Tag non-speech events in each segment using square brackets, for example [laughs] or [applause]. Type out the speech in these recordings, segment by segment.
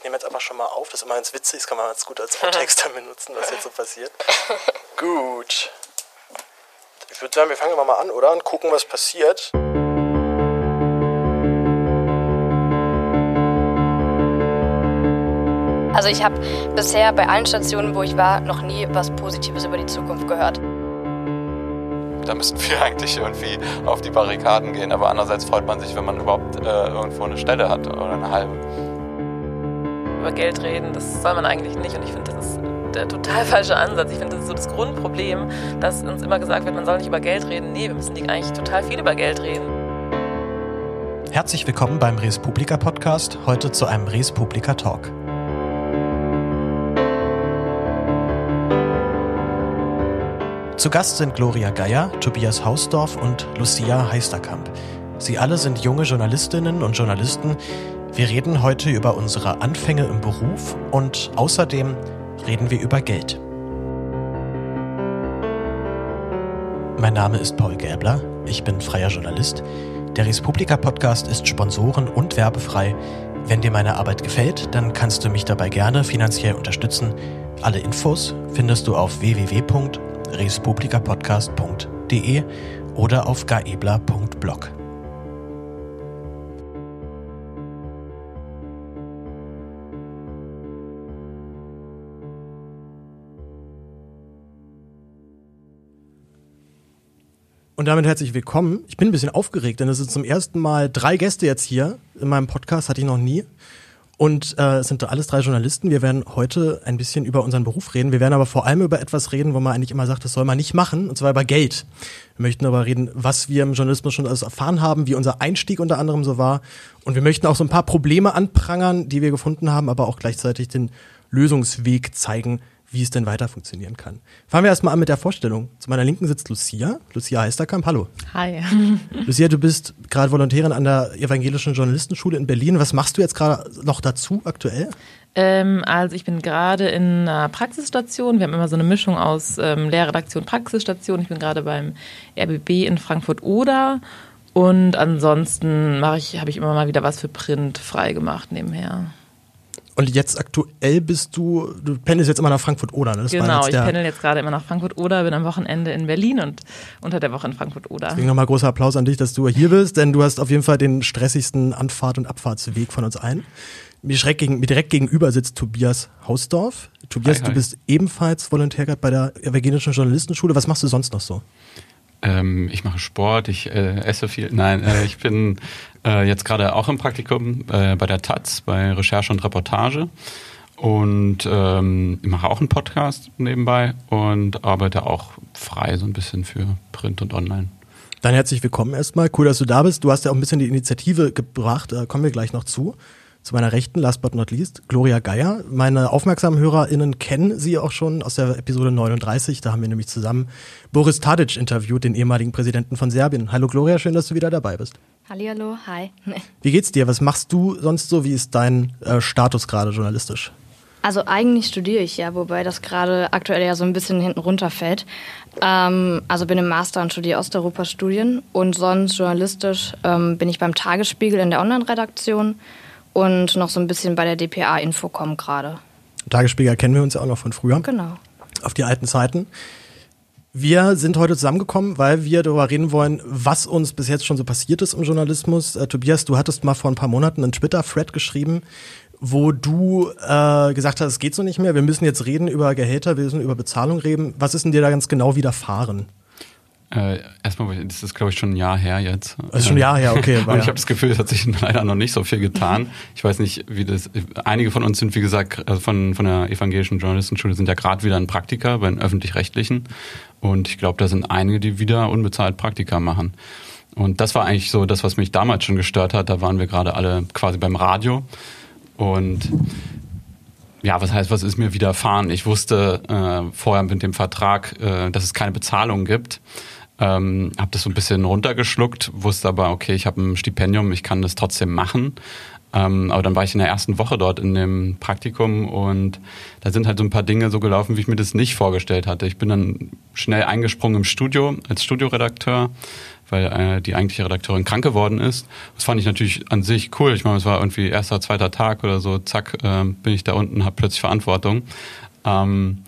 Ich nehme jetzt einfach schon mal auf, das ist immer ganz witzig, das kann man ganz gut als dann benutzen, was jetzt so passiert. [laughs] gut. Ich würde sagen, wir fangen mal an, oder? Und gucken, was passiert. Also ich habe bisher bei allen Stationen, wo ich war, noch nie was Positives über die Zukunft gehört. Da müssten wir [laughs] eigentlich irgendwie auf die Barrikaden gehen, aber andererseits freut man sich, wenn man überhaupt äh, irgendwo eine Stelle hat oder eine halbe. Über Geld reden, das soll man eigentlich nicht und ich finde, das ist der total falsche Ansatz. Ich finde, das ist so das Grundproblem, dass uns immer gesagt wird, man soll nicht über Geld reden. Nee, wir müssen eigentlich total viel über Geld reden. Herzlich willkommen beim Res Publica Podcast, heute zu einem Res Publica Talk. Zu Gast sind Gloria Geier, Tobias Hausdorf und Lucia Heisterkamp. Sie alle sind junge Journalistinnen und Journalisten. Wir reden heute über unsere Anfänge im Beruf und außerdem reden wir über Geld. Mein Name ist Paul Gäbler, ich bin freier Journalist. Der Respublika Podcast ist sponsoren- und werbefrei. Wenn dir meine Arbeit gefällt, dann kannst du mich dabei gerne finanziell unterstützen. Alle Infos findest du auf www respublikapodcast.de oder auf gaebler.blog. Und damit herzlich willkommen. Ich bin ein bisschen aufgeregt, denn es sind zum ersten Mal drei Gäste jetzt hier. In meinem Podcast hatte ich noch nie. Und äh, es sind alles drei Journalisten. Wir werden heute ein bisschen über unseren Beruf reden. Wir werden aber vor allem über etwas reden, wo man eigentlich immer sagt, das soll man nicht machen, und zwar über Geld. Wir möchten aber reden, was wir im Journalismus schon alles erfahren haben, wie unser Einstieg unter anderem so war. Und wir möchten auch so ein paar Probleme anprangern, die wir gefunden haben, aber auch gleichzeitig den Lösungsweg zeigen, wie es denn weiter funktionieren kann. Fangen wir erstmal an mit der Vorstellung. Zu meiner Linken sitzt Lucia. Lucia Heisterkamp, hallo. Hi. [laughs] Lucia, du bist gerade Volontärin an der Evangelischen Journalistenschule in Berlin. Was machst du jetzt gerade noch dazu aktuell? Ähm, also ich bin gerade in einer Praxisstation. Wir haben immer so eine Mischung aus ähm, Lehrredaktion, Praxisstation. Ich bin gerade beim RBB in Frankfurt-Oder. Und ansonsten ich, habe ich immer mal wieder was für Print frei gemacht nebenher. Und jetzt aktuell bist du, du pendelst jetzt immer nach Frankfurt-Oder, ne? Das genau, ich pendel jetzt gerade immer nach Frankfurt-Oder, bin am Wochenende in Berlin und unter der Woche in Frankfurt-Oder. Deswegen nochmal großer Applaus an dich, dass du hier bist, denn du hast auf jeden Fall den stressigsten Anfahrt- und Abfahrtsweg von uns allen. Mir, gegen, mir direkt gegenüber sitzt Tobias Hausdorf. Tobias, hi, hi. du bist ebenfalls Volontär bei der Evangelischen Journalistenschule. Was machst du sonst noch so? Ähm, ich mache Sport, ich äh, esse viel. Nein, äh, ich bin äh, jetzt gerade auch im Praktikum äh, bei der Taz, bei Recherche und Reportage. Und ähm, ich mache auch einen Podcast nebenbei und arbeite auch frei so ein bisschen für Print und Online. Dann herzlich willkommen erstmal. Cool, dass du da bist. Du hast ja auch ein bisschen die Initiative gebracht, da kommen wir gleich noch zu. Zu meiner Rechten, last but not least, Gloria Geier. Meine aufmerksamen HörerInnen kennen sie auch schon aus der Episode 39. Da haben wir nämlich zusammen Boris Tadic interviewt, den ehemaligen Präsidenten von Serbien. Hallo Gloria, schön, dass du wieder dabei bist. Hallihallo, hi. [laughs] Wie geht's dir? Was machst du sonst so? Wie ist dein äh, Status gerade journalistisch? Also eigentlich studiere ich ja, wobei das gerade aktuell ja so ein bisschen hinten runterfällt. Ähm, also bin im Master und studiere Osteuropa-Studien und sonst journalistisch ähm, bin ich beim Tagesspiegel in der Online-Redaktion und noch so ein bisschen bei der DPA Infocom gerade. Tagesspiegel kennen wir uns ja auch noch von früher. Genau. Auf die alten Zeiten. Wir sind heute zusammengekommen, weil wir darüber reden wollen, was uns bis jetzt schon so passiert ist im Journalismus. Äh, Tobias, du hattest mal vor ein paar Monaten einen Twitter-Thread geschrieben, wo du äh, gesagt hast, es geht so nicht mehr, wir müssen jetzt reden über Gehälter, wir müssen über Bezahlung reden. Was ist denn dir da ganz genau widerfahren? Äh, erstmal, das ist glaube ich schon ein Jahr her jetzt. Das ist schon ein Jahr her, okay. [laughs] Und ich habe das Gefühl, es hat sich [laughs] leider noch nicht so viel getan. Ich weiß nicht, wie das. Einige von uns sind, wie gesagt, also von, von der evangelischen Journalistenschule sind ja gerade wieder ein Praktiker bei den öffentlich-rechtlichen. Und ich glaube, da sind einige, die wieder unbezahlt Praktika machen. Und das war eigentlich so das, was mich damals schon gestört hat. Da waren wir gerade alle quasi beim Radio. Und ja, was heißt, was ist mir widerfahren? Ich wusste äh, vorher mit dem Vertrag, äh, dass es keine Bezahlung gibt. Ähm, habe das so ein bisschen runtergeschluckt, wusste aber, okay, ich habe ein Stipendium, ich kann das trotzdem machen. Ähm, aber dann war ich in der ersten Woche dort in dem Praktikum und da sind halt so ein paar Dinge so gelaufen, wie ich mir das nicht vorgestellt hatte. Ich bin dann schnell eingesprungen im Studio als Studioredakteur, weil äh, die eigentliche Redakteurin krank geworden ist. Das fand ich natürlich an sich cool. Ich meine, es war irgendwie erster, zweiter Tag oder so, zack, äh, bin ich da unten, habe plötzlich Verantwortung. Ähm,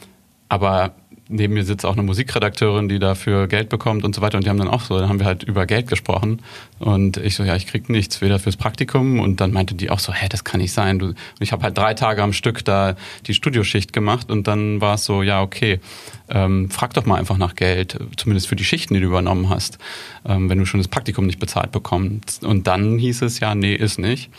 aber neben mir sitzt auch eine Musikredakteurin, die dafür Geld bekommt und so weiter. Und die haben dann auch so, dann haben wir halt über Geld gesprochen. Und ich so, ja, ich krieg nichts, weder fürs Praktikum. Und dann meinte die auch so, hä, das kann nicht sein. Du, und ich habe halt drei Tage am Stück da die Studioschicht gemacht. Und dann war es so, ja, okay, ähm, frag doch mal einfach nach Geld, zumindest für die Schichten, die du übernommen hast, ähm, wenn du schon das Praktikum nicht bezahlt bekommst. Und dann hieß es, ja, nee, ist nicht.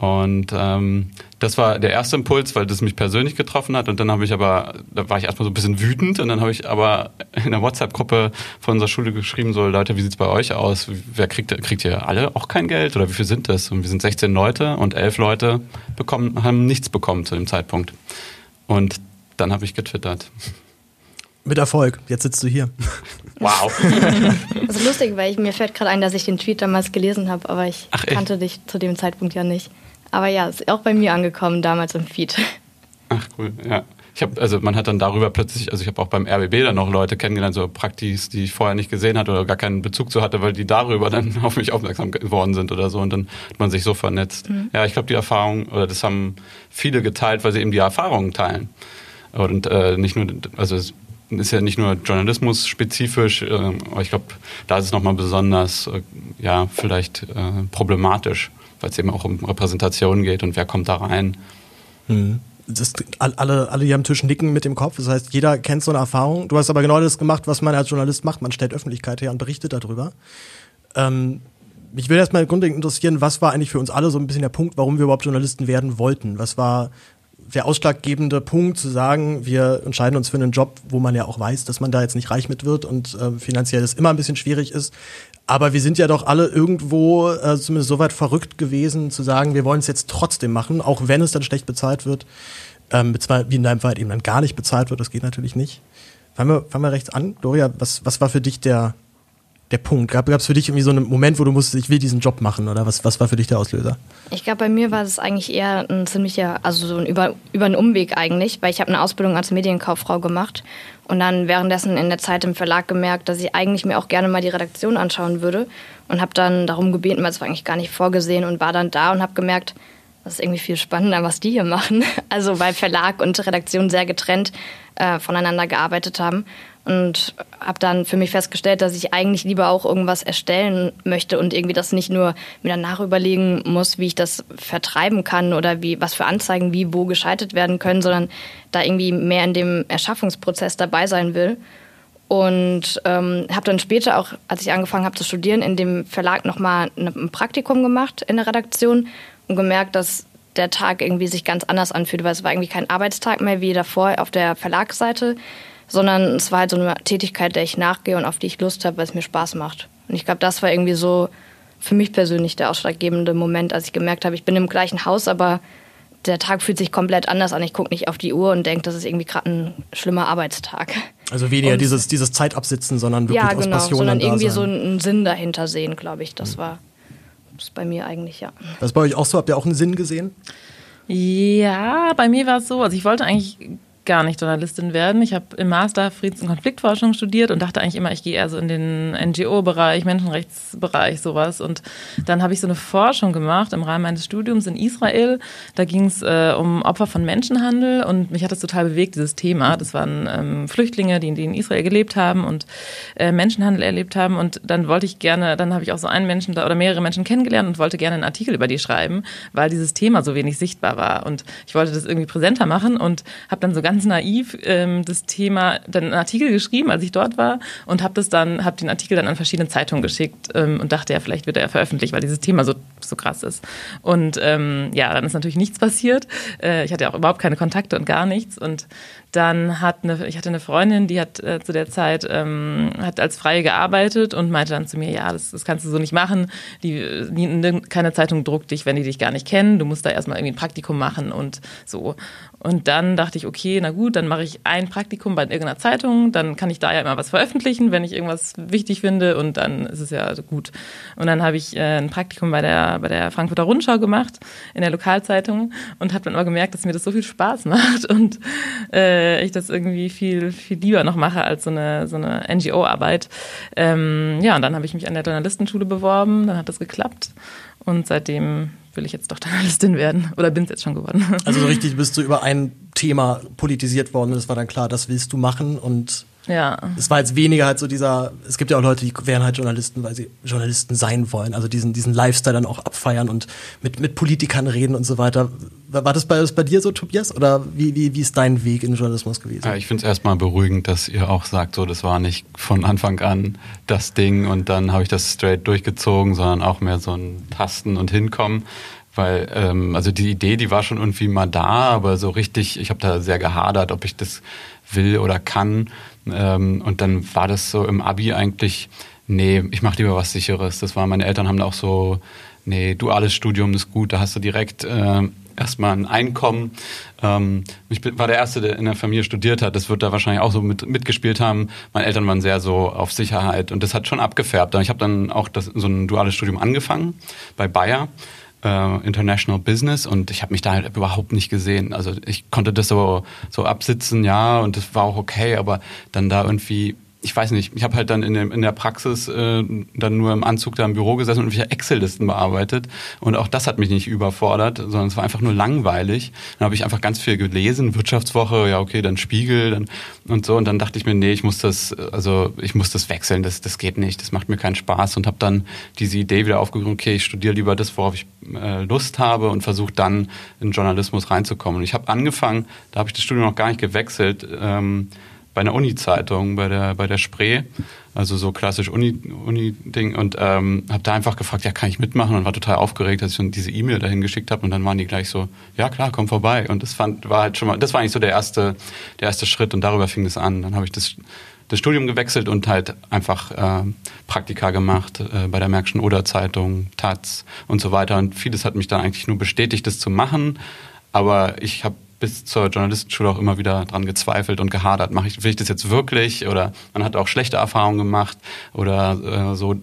Und ähm, das war der erste Impuls, weil das mich persönlich getroffen hat. Und dann habe ich aber, da war ich erstmal so ein bisschen wütend und dann habe ich aber in der WhatsApp-Gruppe von unserer Schule geschrieben, so Leute, wie sieht's bei euch aus? Wer kriegt, kriegt ihr alle auch kein Geld oder wie viel sind das? Und wir sind 16 Leute und 11 Leute bekommen, haben nichts bekommen zu dem Zeitpunkt. Und dann habe ich getwittert. Mit Erfolg. Jetzt sitzt du hier. [laughs] Wow. Das ist lustig, weil ich, mir fällt gerade ein, dass ich den Tweet damals gelesen habe, aber ich Ach, kannte dich zu dem Zeitpunkt ja nicht. Aber ja, ist auch bei mir angekommen damals im Feed. Ach cool, ja. Ich habe also man hat dann darüber plötzlich, also ich habe auch beim RBB dann noch Leute kennengelernt, so Praktis, die ich vorher nicht gesehen hatte oder gar keinen Bezug zu hatte, weil die darüber dann [laughs] auf mich aufmerksam geworden sind oder so und dann hat man sich so vernetzt. Ja, ich glaube die Erfahrung oder das haben viele geteilt, weil sie eben die Erfahrungen teilen und äh, nicht nur, also es ist ja nicht nur Journalismus spezifisch, äh, aber ich glaube, da ist es nochmal besonders, äh, ja, vielleicht äh, problematisch, weil es eben auch um Repräsentation geht und wer kommt da rein. Das, alle, alle hier am Tisch nicken mit dem Kopf. Das heißt, jeder kennt so eine Erfahrung. Du hast aber genau das gemacht, was man als Journalist macht. Man stellt Öffentlichkeit her und berichtet darüber. Ähm, mich würde erstmal grundlegend interessieren, was war eigentlich für uns alle so ein bisschen der Punkt, warum wir überhaupt Journalisten werden wollten? Was war der ausschlaggebende Punkt zu sagen, wir entscheiden uns für einen Job, wo man ja auch weiß, dass man da jetzt nicht reich mit wird und äh, finanziell es immer ein bisschen schwierig ist. Aber wir sind ja doch alle irgendwo äh, zumindest so weit verrückt gewesen, zu sagen, wir wollen es jetzt trotzdem machen, auch wenn es dann schlecht bezahlt wird. Ähm, wie in deinem Fall eben dann gar nicht bezahlt wird, das geht natürlich nicht. Fangen wir, fangen wir rechts an. Gloria, was, was war für dich der, der Punkt? Gab es für dich irgendwie so einen Moment, wo du musstest, ich will diesen Job machen oder was, was war für dich der Auslöser? Ich glaube, bei mir war es eigentlich eher ein ziemlicher, also so ein über, über einen Umweg eigentlich, weil ich habe eine Ausbildung als Medienkauffrau gemacht und dann währenddessen in der Zeit im Verlag gemerkt, dass ich eigentlich mir auch gerne mal die Redaktion anschauen würde und habe dann darum gebeten, weil es war eigentlich gar nicht vorgesehen und war dann da und habe gemerkt, das ist irgendwie viel spannender, was die hier machen. [laughs] Also weil Verlag und Redaktion sehr getrennt äh, voneinander gearbeitet haben und habe dann für mich festgestellt, dass ich eigentlich lieber auch irgendwas erstellen möchte und irgendwie das nicht nur mir danach überlegen muss, wie ich das vertreiben kann oder wie was für Anzeigen wie wo geschaltet werden können, sondern da irgendwie mehr in dem Erschaffungsprozess dabei sein will. Und ähm, habe dann später auch, als ich angefangen habe zu studieren, in dem Verlag nochmal ein Praktikum gemacht in der Redaktion und gemerkt, dass der Tag irgendwie sich ganz anders anfühlt, weil es war irgendwie kein Arbeitstag mehr wie davor auf der Verlagsseite, sondern es war halt so eine Tätigkeit, der ich nachgehe und auf die ich Lust habe, weil es mir Spaß macht. Und ich glaube, das war irgendwie so für mich persönlich der ausschlaggebende Moment, als ich gemerkt habe, ich bin im gleichen Haus, aber der Tag fühlt sich komplett anders an. Ich gucke nicht auf die Uhr und denke, das ist irgendwie gerade ein schlimmer Arbeitstag. Also weniger Und- dieses, dieses Zeitabsitzen, sondern wirklich ja, aus genau, Passion sondern irgendwie sein. so einen Sinn dahinter sehen, glaube ich. Das war das ist bei mir eigentlich, ja. Das ist bei euch auch so? Habt ihr auch einen Sinn gesehen? Ja, bei mir war es so, also ich wollte eigentlich gar nicht Journalistin werden. Ich habe im Master Friedens- und Konfliktforschung studiert und dachte eigentlich immer, ich gehe eher so in den NGO-Bereich, Menschenrechtsbereich, sowas. Und dann habe ich so eine Forschung gemacht im Rahmen meines Studiums in Israel. Da ging es äh, um Opfer von Menschenhandel und mich hat das total bewegt, dieses Thema. Das waren ähm, Flüchtlinge, die, die in Israel gelebt haben und äh, Menschenhandel erlebt haben. Und dann wollte ich gerne, dann habe ich auch so einen Menschen da oder mehrere Menschen kennengelernt und wollte gerne einen Artikel über die schreiben, weil dieses Thema so wenig sichtbar war. Und ich wollte das irgendwie präsenter machen und habe dann so ganz naiv ähm, das Thema, dann einen Artikel geschrieben, als ich dort war und habe das dann, habe den Artikel dann an verschiedene Zeitungen geschickt ähm, und dachte, ja, vielleicht wird er veröffentlicht, weil dieses Thema so, so krass ist. Und ähm, ja, dann ist natürlich nichts passiert. Äh, ich hatte auch überhaupt keine Kontakte und gar nichts und dann hat eine, ich hatte eine Freundin, die hat äh, zu der Zeit ähm, hat als Freie gearbeitet und meinte dann zu mir, ja, das, das kannst du so nicht machen. Die, die, keine Zeitung druckt dich, wenn die dich gar nicht kennen. Du musst da erstmal irgendwie ein Praktikum machen und so. Und dann dachte ich, okay, na gut, dann mache ich ein Praktikum bei irgendeiner Zeitung, dann kann ich da ja immer was veröffentlichen, wenn ich irgendwas wichtig finde und dann ist es ja gut. Und dann habe ich äh, ein Praktikum bei der, bei der Frankfurter Rundschau gemacht, in der Lokalzeitung und habe dann aber gemerkt, dass mir das so viel Spaß [laughs] macht und äh, äh, ich das irgendwie viel, viel lieber noch mache als so eine, so eine NGO-Arbeit. Ähm, ja, und dann habe ich mich an der Journalistenschule beworben, dann hat das geklappt und seitdem will ich jetzt doch [laughs] Journalistin werden oder bin es jetzt schon geworden. Also so richtig bist du über ein Thema politisiert worden und es war dann klar, das willst du machen und ja. Es war jetzt weniger halt so dieser, es gibt ja auch Leute, die wären halt Journalisten, weil sie Journalisten sein wollen, also diesen, diesen Lifestyle dann auch abfeiern und mit, mit Politikern reden und so weiter. War das bei, das bei dir so, Tobias? Oder wie, wie, wie ist dein Weg in den Journalismus gewesen? Ja, ich finde es erstmal beruhigend, dass ihr auch sagt, so, das war nicht von Anfang an das Ding und dann habe ich das straight durchgezogen, sondern auch mehr so ein Tasten und Hinkommen weil ähm, also die Idee, die war schon irgendwie mal da, aber so richtig, ich habe da sehr gehadert, ob ich das will oder kann. Ähm, und dann war das so im Abi eigentlich, nee, ich mache lieber was Sicheres. Das war, meine Eltern haben da auch so, nee, duales Studium ist gut, da hast du direkt äh, erstmal ein Einkommen. Ähm, ich war der Erste, der in der Familie studiert hat. Das wird da wahrscheinlich auch so mit, mitgespielt haben. Meine Eltern waren sehr so auf Sicherheit und das hat schon abgefärbt. Ich habe dann auch das, so ein duales Studium angefangen bei Bayer äh, International Business und ich habe mich da halt überhaupt nicht gesehen. Also ich konnte das so, so absitzen, ja, und das war auch okay, aber dann da irgendwie ich weiß nicht, ich habe halt dann in, dem, in der Praxis äh, dann nur im Anzug da im Büro gesessen und irgendwelche Excel-Listen bearbeitet. Und auch das hat mich nicht überfordert, sondern es war einfach nur langweilig. Dann habe ich einfach ganz viel gelesen, Wirtschaftswoche, ja okay, dann Spiegel dann, und so. Und dann dachte ich mir, nee, ich muss das, also ich muss das wechseln, das, das geht nicht, das macht mir keinen Spaß. Und habe dann diese Idee wieder aufgegriffen, okay, ich studiere lieber das, worauf ich äh, Lust habe und versuche dann in Journalismus reinzukommen. Und ich habe angefangen, da habe ich das Studium noch gar nicht gewechselt, ähm, bei einer Uni-Zeitung, bei der, bei der Spree, also so klassisch Uni-Ding. Uni und ähm, habe da einfach gefragt, ja, kann ich mitmachen? Und war total aufgeregt, dass ich schon diese E-Mail dahin geschickt habe und dann waren die gleich so, ja klar, komm vorbei. Und das fand, war halt schon mal, das war eigentlich so der erste, der erste Schritt. Und darüber fing es an. Dann habe ich das, das Studium gewechselt und halt einfach äh, Praktika gemacht äh, bei der Märkischen Oder Zeitung, Taz und so weiter. Und vieles hat mich dann eigentlich nur bestätigt, das zu machen, aber ich habe bis zur Journalistenschule auch immer wieder dran gezweifelt und gehadert. Mache ich, will ich das jetzt wirklich? Oder man hat auch schlechte Erfahrungen gemacht oder äh, so.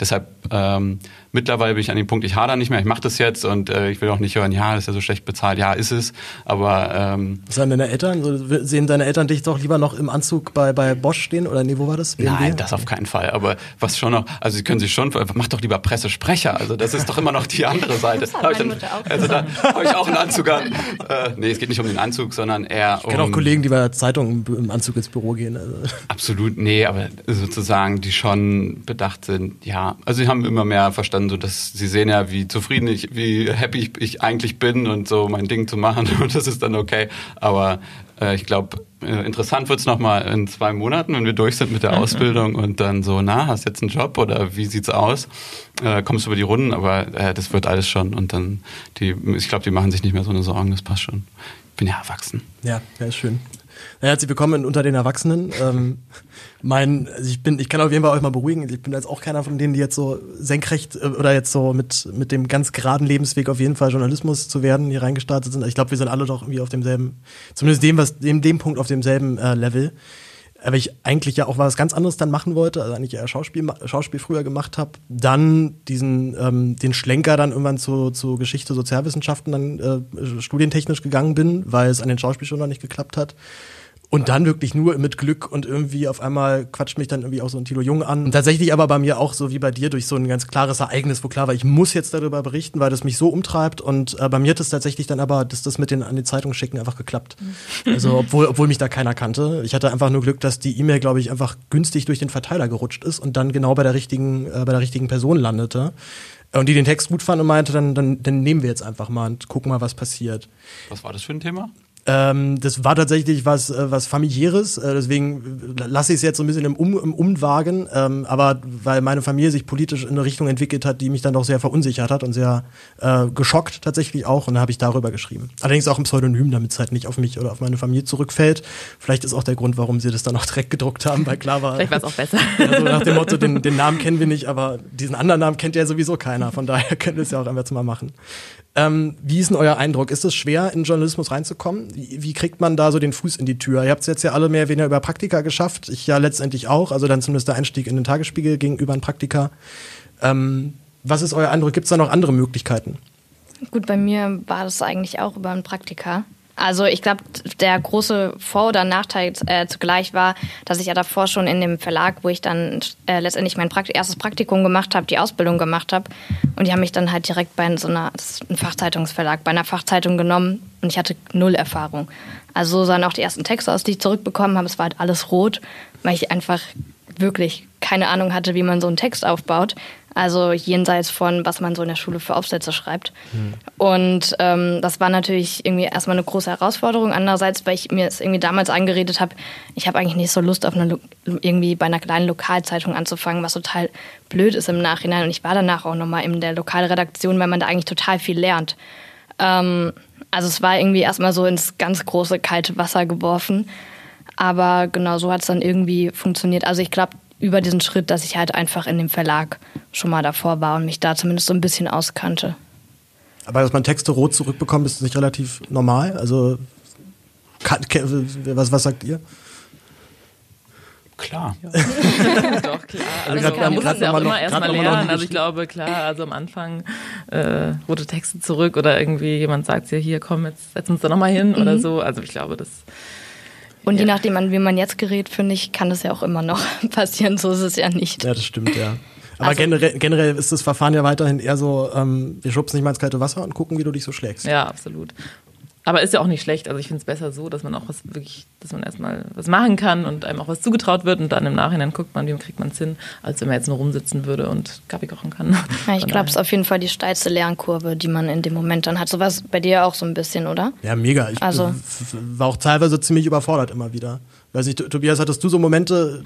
Deshalb ähm, Mittlerweile bin ich an dem Punkt, ich hader nicht mehr, ich mache das jetzt und äh, ich will auch nicht hören, ja, das ist ja so schlecht bezahlt, ja, ist es, aber... Ähm, Was sagen deine Eltern? Sehen deine Eltern dich doch lieber noch im Anzug bei, bei Bosch stehen oder nee, wo war das? BMW? Nein, das auf keinen Fall, aber was schon noch, also sie können sich schon, mach doch lieber Pressesprecher, also das ist doch immer noch die andere Seite. Das hat meine Mutter auch also da habe ich auch einen Anzug an. Äh, nee, es geht nicht um den Anzug, sondern eher um... Ich kenne auch Kollegen, die bei der Zeitung im Anzug ins Büro gehen. Also. Absolut, nee, aber sozusagen, die schon bedacht sind, ja, also sie haben immer mehr verstanden, so dass sie sehen, ja, wie zufrieden ich, wie happy ich, ich eigentlich bin und so mein Ding zu machen [laughs] und das ist dann okay. Aber äh, ich glaube, äh, interessant wird es nochmal in zwei Monaten, wenn wir durch sind mit der mhm. Ausbildung und dann so, na, hast jetzt einen Job oder wie sieht's aus? Äh, kommst du über die Runden, aber äh, das wird alles schon und dann, die, ich glaube, die machen sich nicht mehr so eine Sorgen, das passt schon. Ich bin ja erwachsen. Ja, ja, ist schön. Herzlich willkommen unter den Erwachsenen. Ähm, mein, also ich bin, ich kann auf jeden Fall euch mal beruhigen. Ich bin jetzt auch keiner von denen, die jetzt so senkrecht äh, oder jetzt so mit mit dem ganz geraden Lebensweg auf jeden Fall Journalismus zu werden hier reingestartet sind. Ich glaube, wir sind alle doch irgendwie auf demselben, zumindest dem was dem dem Punkt auf demselben äh, Level. Aber ich eigentlich ja auch was ganz anderes dann machen wollte, also eigentlich eher Schauspiel, Schauspiel früher gemacht habe, dann diesen ähm, den Schlenker dann irgendwann zu, zu Geschichte, Sozialwissenschaften dann äh, studientechnisch gegangen bin, weil es an den Schauspielschulen noch nicht geklappt hat. Und dann wirklich nur mit Glück und irgendwie auf einmal quatscht mich dann irgendwie auch so ein Tilo Jung an. Und tatsächlich aber bei mir auch so wie bei dir durch so ein ganz klares Ereignis, wo klar war, ich muss jetzt darüber berichten, weil das mich so umtreibt. Und äh, bei mir hat es tatsächlich dann aber, dass das mit den an die Zeitung schicken einfach geklappt. Also obwohl, obwohl mich da keiner kannte. Ich hatte einfach nur Glück, dass die E-Mail, glaube ich, einfach günstig durch den Verteiler gerutscht ist und dann genau bei der richtigen, äh, bei der richtigen Person landete. Und die den Text gut fand und meinte, dann, dann, dann nehmen wir jetzt einfach mal und gucken mal, was passiert. Was war das für ein Thema? Ähm, das war tatsächlich was, äh, was familiäres, äh, deswegen lasse ich es jetzt so ein bisschen im, um, im Umwagen, ähm, aber weil meine Familie sich politisch in eine Richtung entwickelt hat, die mich dann doch sehr verunsichert hat und sehr äh, geschockt tatsächlich auch und da habe ich darüber geschrieben. Allerdings auch ein Pseudonym, damit es halt nicht auf mich oder auf meine Familie zurückfällt. Vielleicht ist auch der Grund, warum sie das dann auch direkt gedruckt haben, weil klar war. Vielleicht war es auch besser. [laughs] Also nach dem Motto, den, den Namen kennen wir nicht, aber diesen anderen Namen kennt ja sowieso keiner, von daher [laughs] können wir es ja auch einfach mal machen. Ähm, wie ist denn euer Eindruck? Ist es schwer, in Journalismus reinzukommen? Wie, kriegt man da so den Fuß in die Tür? Ihr habt es jetzt ja alle mehr oder weniger über Praktika geschafft. Ich ja letztendlich auch. Also dann zumindest der Einstieg in den Tagesspiegel gegenüber ein Praktika. Ähm, was ist euer Eindruck? Gibt es da noch andere Möglichkeiten? Gut, bei mir war das eigentlich auch über ein Praktika. Also ich glaube, der große Vor- oder Nachteil äh, zugleich war, dass ich ja davor schon in dem Verlag, wo ich dann äh, letztendlich mein Prakt erstes Praktikum gemacht habe, die Ausbildung gemacht habe. Und die haben mich dann halt direkt bei so einer, ein Fachzeitungsverlag, bei einer Fachzeitung genommen und ich hatte null Erfahrung. Also so sahen auch die ersten Texte aus, die ich zurückbekommen habe. Es war halt alles rot, weil ich einfach wirklich keine Ahnung hatte, wie man so einen Text aufbaut. Also jenseits von, was man so in der Schule für Aufsätze schreibt. Mhm. Und ähm, das war natürlich irgendwie erstmal eine große Herausforderung. Andererseits, weil ich mir es irgendwie damals angeredet habe, ich habe eigentlich nicht so Lust, auf eine, irgendwie bei einer kleinen Lokalzeitung anzufangen, was total blöd ist im Nachhinein. Und ich war danach auch nochmal in der Lokalredaktion, weil man da eigentlich total viel lernt. Ähm, also es war irgendwie erstmal so ins ganz große kalte Wasser geworfen. Aber genau so hat es dann irgendwie funktioniert. Also ich glaube, über diesen Schritt, dass ich halt einfach in dem Verlag schon mal davor war und mich da zumindest so ein bisschen auskannte. Aber dass man Texte rot zurückbekommt, ist nicht relativ normal? Also, was, was sagt ihr? Klar. Ja. [laughs] Doch, klar. Also, also man muss es ja auch immer erstmal lernen. Also ich glaube, klar, also am Anfang äh, rote Texte zurück oder irgendwie jemand sagt dir, hier komm, jetzt setzen wir uns da nochmal hin mhm. oder so. Also ich glaube, das und ja. je nachdem, an wen man jetzt gerät, finde ich, kann das ja auch immer noch [laughs] passieren. So ist es ja nicht. Ja, das stimmt, ja. Aber also, generell, generell ist das Verfahren ja weiterhin eher so, ähm, wir schubsen nicht mal ins kalte Wasser und gucken, wie du dich so schlägst. Ja, absolut. Aber ist ja auch nicht schlecht. Also ich finde es besser so, dass man auch was wirklich, dass man erstmal was machen kann und einem auch was zugetraut wird und dann im Nachhinein guckt man, wie kriegt man es hin, als wenn man jetzt nur rumsitzen würde und Kaffee kochen kann. Ja, ich glaube, es ist auf jeden Fall die steilste Lernkurve, die man in dem Moment dann hat. So was bei dir auch so ein bisschen, oder? Ja, mega. Ich also. war auch teilweise ziemlich überfordert immer wieder. Weiß nicht, Tobias, hattest du so Momente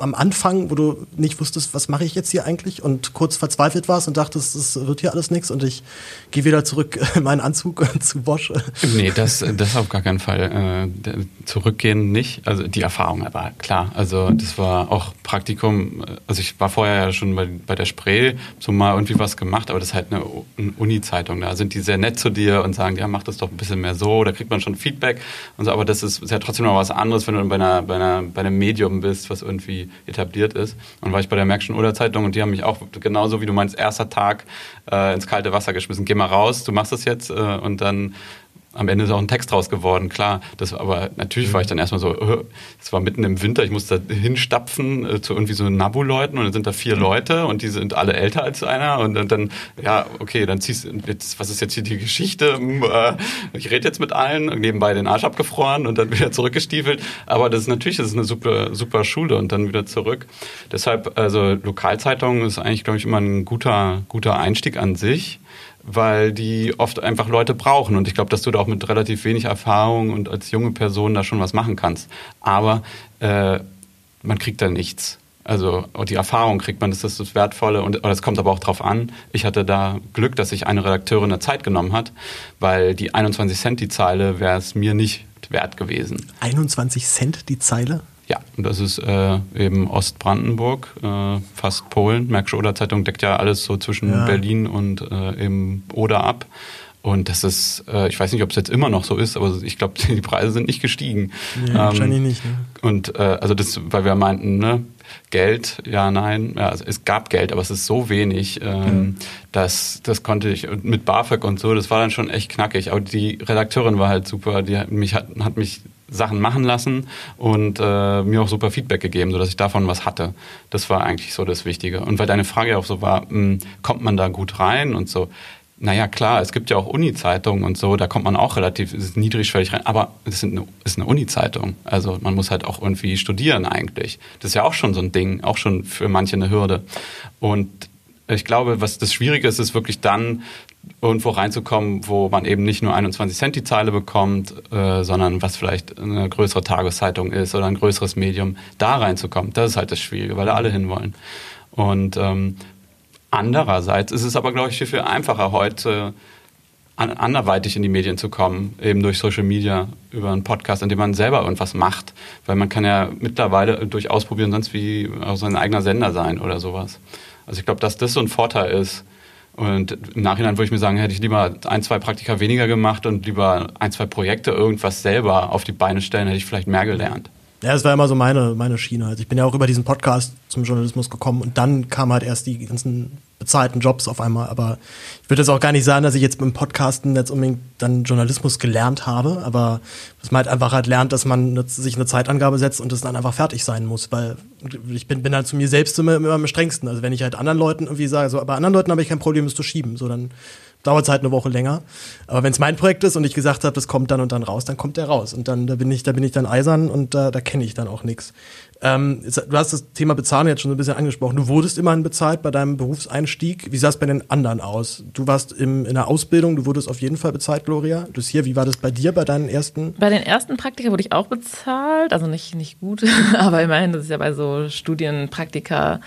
am Anfang, wo du nicht wusstest, was mache ich jetzt hier eigentlich und kurz verzweifelt warst und dachtest, es wird hier alles nichts und ich gehe wieder zurück [laughs] in meinen Anzug [laughs] zu Bosch? Nee, das, das auf gar keinen Fall. Äh, zurückgehen nicht. Also die Erfahrung war klar. Also das war auch Praktikum. Also ich war vorher ja schon bei, bei der Spree, so mal irgendwie was gemacht, aber das ist halt eine, Uni-Zeitung. Da sind die sehr nett zu dir und sagen, ja, mach das doch ein bisschen mehr so. Da kriegt man schon Feedback und so. Aber das ist, ist ja trotzdem noch was anderes, wenn du bei einer einer, bei, einer, bei einem Medium bist, was irgendwie etabliert ist. Und war ich bei der Märkischen Oder Zeitung und die haben mich auch genauso wie du meinst, erster Tag äh, ins kalte Wasser geschmissen. Geh mal raus, du machst das jetzt äh, und dann am Ende ist auch ein Text draus geworden, klar. Das, aber natürlich war ich dann erstmal so, äh, es war mitten im Winter, ich musste da hinstapfen äh, zu irgendwie so Nabu-Leuten und dann sind da vier Leute und die sind alle älter als einer und dann, dann ja, okay, dann ziehst du, was ist jetzt hier die Geschichte? Hm, äh, ich rede jetzt mit allen, nebenbei den Arsch abgefroren und dann wieder zurückgestiefelt. Aber das ist natürlich, das ist eine super, super Schule und dann wieder zurück. Deshalb, also Lokalzeitung ist eigentlich, glaube ich, immer ein guter, guter Einstieg an sich weil die oft einfach Leute brauchen. Und ich glaube, dass du da auch mit relativ wenig Erfahrung und als junge Person da schon was machen kannst. Aber äh, man kriegt da nichts. Also die Erfahrung kriegt man, das ist das Wertvolle und es kommt aber auch drauf an. Ich hatte da Glück, dass sich eine Redakteurin der Zeit genommen hat, weil die 21 Cent die Zeile wäre es mir nicht wert gewesen. 21 Cent die Zeile? Ja, das ist äh, eben Ostbrandenburg, äh, fast Polen. Märkische Oder-Zeitung deckt ja alles so zwischen ja. Berlin und äh, eben Oder ab. Und das ist, äh, ich weiß nicht, ob es jetzt immer noch so ist, aber ich glaube, [laughs] die Preise sind nicht gestiegen. Nee, ähm, wahrscheinlich nicht. Ne? Und äh, also das, weil wir meinten, ne, Geld, ja, nein, ja, also es gab Geld, aber es ist so wenig, ähm, mhm. dass das konnte ich mit BAföG und so, das war dann schon echt knackig. Aber die Redakteurin war halt super, die hat mich, hat, hat mich Sachen machen lassen und äh, mir auch super Feedback gegeben, sodass ich davon was hatte. Das war eigentlich so das Wichtige. Und weil deine Frage auch so war, mh, hm, kommt man da gut rein und so, naja, klar, es gibt ja auch Uni-Zeitungen und so, da kommt man auch relativ niedrigschwellig rein, aber es eine, ist eine Uni-Zeitung. Also man muss halt auch irgendwie studieren eigentlich. Das ist ja auch schon so ein Ding, auch schon für manche eine Hürde. Und ich glaube, was das Schwierige ist, ist wirklich dann irgendwo reinzukommen, wo man eben nicht nur 21 Cent die Zeile bekommt, äh, sondern was vielleicht eine größere Tageszeitung ist oder ein größeres Medium, da reinzukommen. Das ist halt das Schwierige, weil da alle hinwollen. Und ähm, Andererseits ist es aber, glaube ich, viel, viel einfacher heute anderweitig in die Medien zu kommen, eben durch Social Media, über einen Podcast, in dem man selber irgendwas macht. Weil man kann ja mittlerweile durch Ausprobieren sonst wie auch sein eigener Sender sein oder sowas. Also ich glaube, dass das so ein Vorteil ist. Und im Nachhinein würde ich mir sagen, hätte ich lieber ein, zwei Praktika weniger gemacht und lieber ein, zwei Projekte irgendwas selber auf die Beine stellen, hätte ich vielleicht mehr gelernt. Ja, das war immer so meine, meine Schiene. Also ich bin ja auch über diesen Podcast zum Journalismus gekommen und dann kamen halt erst die ganzen bezahlten Jobs auf einmal. Aber ich würde jetzt auch gar nicht sagen, dass ich jetzt beim Podcasten jetzt unbedingt dann Journalismus gelernt habe, aber dass man halt einfach halt lernt, dass man sich eine Zeitangabe setzt und es dann einfach fertig sein muss, weil ich bin, bin halt zu mir selbst immer, immer am strengsten. Also wenn ich halt anderen Leuten irgendwie sage, so, bei anderen Leuten habe ich kein Problem, es zu schieben, so dann dauert es halt eine Woche länger. Aber wenn es mein Projekt ist und ich gesagt habe, das kommt dann und dann raus, dann kommt der raus. Und dann da bin ich, da bin ich dann eisern und da, da kenne ich dann auch nichts. Ähm, du hast das Thema Bezahlen jetzt schon ein bisschen angesprochen. Du wurdest immerhin bezahlt bei deinem Berufseinstieg. Wie sah es bei den anderen aus? Du warst im, in der Ausbildung, du wurdest auf jeden Fall bezahlt, Gloria. Du hier, wie war das bei dir bei deinen ersten? Bei den ersten Praktika wurde ich auch bezahlt, also nicht, nicht gut, [laughs] aber immerhin, das ist ja bei so Studienpraktika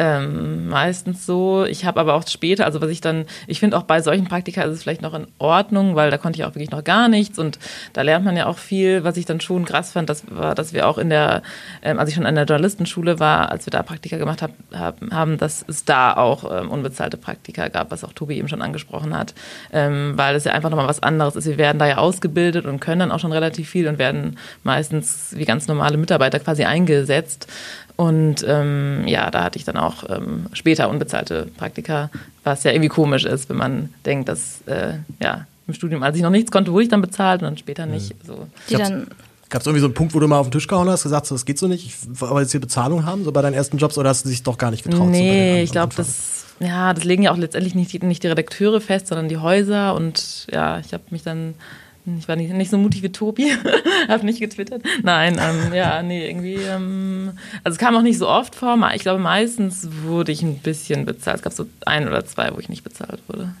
ähm, meistens so. Ich habe aber auch später, also was ich dann, ich finde auch bei solchen Praktika ist es vielleicht noch in Ordnung, weil da konnte ich auch wirklich noch gar nichts und da lernt man ja auch viel. Was ich dann schon krass fand, das war, dass wir auch in der, ähm, als ich schon an der Journalistenschule war, als wir da Praktika gemacht hab, hab, haben, dass es da auch ähm, unbezahlte Praktika gab, was auch Tobi eben schon angesprochen hat, ähm, weil es ja einfach nochmal was anderes ist. Wir werden da ja ausgebildet und können dann auch schon relativ viel und werden meistens wie ganz normale Mitarbeiter quasi eingesetzt. Und ähm, ja, da hatte ich dann auch ähm, später unbezahlte Praktika, was ja irgendwie komisch ist, wenn man denkt, dass äh, ja, im Studium, als ich noch nichts konnte, wurde ich dann bezahlt und dann später nicht. Mhm. So. Die dann Gab es irgendwie so einen Punkt, wo du mal auf den Tisch gehauen hast, gesagt hast, das geht so nicht, ich will jetzt hier Bezahlung haben, so bei deinen ersten Jobs, oder hast du dich doch gar nicht getraut? Nee, so ich glaube, das, ja, das legen ja auch letztendlich nicht, nicht die Redakteure fest, sondern die Häuser und ja, ich habe mich dann ich war nicht, nicht so mutig wie Tobi, [laughs] habe nicht getwittert. Nein, ähm, ja, nee, irgendwie. Ähm, also es kam auch nicht so oft vor. Ich glaube, meistens wurde ich ein bisschen bezahlt. Es gab so ein oder zwei, wo ich nicht bezahlt wurde.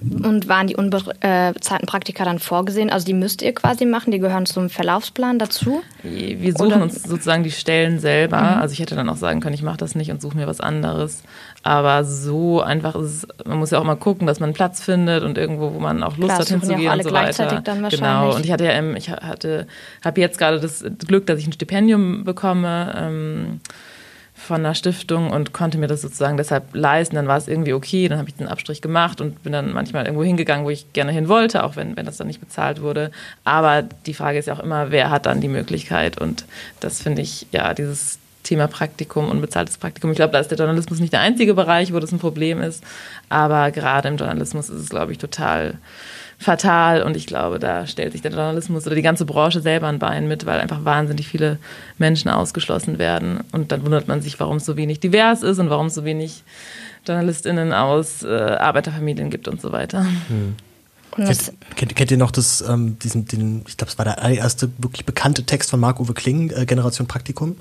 Und waren die unbezahlten Praktika dann vorgesehen? Also die müsst ihr quasi machen, die gehören zum Verlaufsplan dazu? Wir suchen Oder? uns sozusagen die Stellen selber. Mhm. Also ich hätte dann auch sagen können, ich mache das nicht und suche mir was anderes. Aber so einfach ist es, man muss ja auch mal gucken, dass man einen Platz findet und irgendwo, wo man auch Lust Klar, hat hinzugehen und so weiter. genau. Und ich hatte ja, ich hatte, habe jetzt gerade das Glück, dass ich ein Stipendium bekomme. Ähm, von einer Stiftung und konnte mir das sozusagen deshalb leisten. Dann war es irgendwie okay, dann habe ich den Abstrich gemacht und bin dann manchmal irgendwo hingegangen, wo ich gerne hin wollte, auch wenn, wenn das dann nicht bezahlt wurde. Aber die Frage ist ja auch immer, wer hat dann die Möglichkeit? Und das finde ich, ja, dieses Thema Praktikum, unbezahltes Praktikum. Ich glaube, da ist der Journalismus nicht der einzige Bereich, wo das ein Problem ist. Aber gerade im Journalismus ist es, glaube ich, total fatal und ich glaube, da stellt sich der Journalismus oder die ganze Branche selber ein Bein mit, weil einfach wahnsinnig viele Menschen ausgeschlossen werden und dann wundert man sich, warum es so wenig divers ist und warum es so wenig JournalistInnen aus äh, Arbeiterfamilien gibt und so weiter. Hm. Kennt, kennt, kennt, ihr noch das, ähm, diesen, den, ich glaube, es war der allererste wirklich bekannte Text von Marc-Uwe Kling, äh, Generation Praktikum?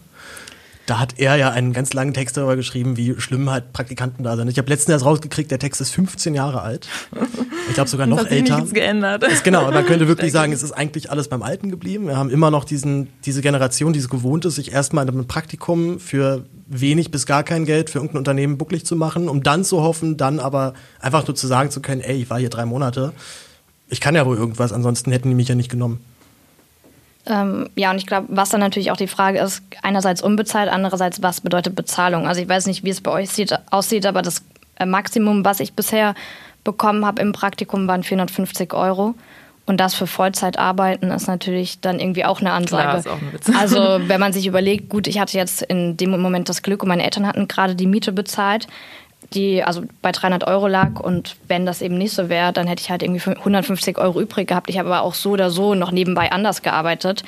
Da hat er ja einen ganz langen Text darüber geschrieben, wie schlimm halt Praktikanten da sind. Ich habe letztens erst rausgekriegt, der Text ist 15 Jahre alt. Ich glaube sogar [laughs] noch das hat älter. Nichts geändert. Ist, genau, man könnte [laughs] wirklich sagen, es ist eigentlich alles beim Alten geblieben. Wir haben immer noch diesen, diese Generation, die es gewohnt ist, sich erstmal in einem Praktikum für wenig bis gar kein Geld für irgendein Unternehmen bucklig zu machen, um dann zu hoffen, dann aber einfach nur zu sagen zu können, ey, ich war hier drei Monate. Ich kann ja wohl irgendwas, ansonsten hätten die mich ja nicht genommen. Ähm, ja, und ich glaube, was dann natürlich auch die Frage ist, einerseits unbezahlt, andererseits, was bedeutet Bezahlung? Also ich weiß nicht, wie es bei euch sieht, aussieht, aber das äh, Maximum, was ich bisher bekommen habe im Praktikum, waren 450 Euro. Und das für Vollzeitarbeiten ist natürlich dann irgendwie auch eine Ansage. Klar, ist auch ein Witz. Also [laughs] wenn man sich überlegt, gut, ich hatte jetzt in dem Moment das Glück und meine Eltern hatten gerade die Miete bezahlt die also bei 300 Euro lag und wenn das eben nicht so wäre, dann hätte ich halt irgendwie 150 Euro übrig gehabt. Ich habe aber auch so oder so noch nebenbei anders gearbeitet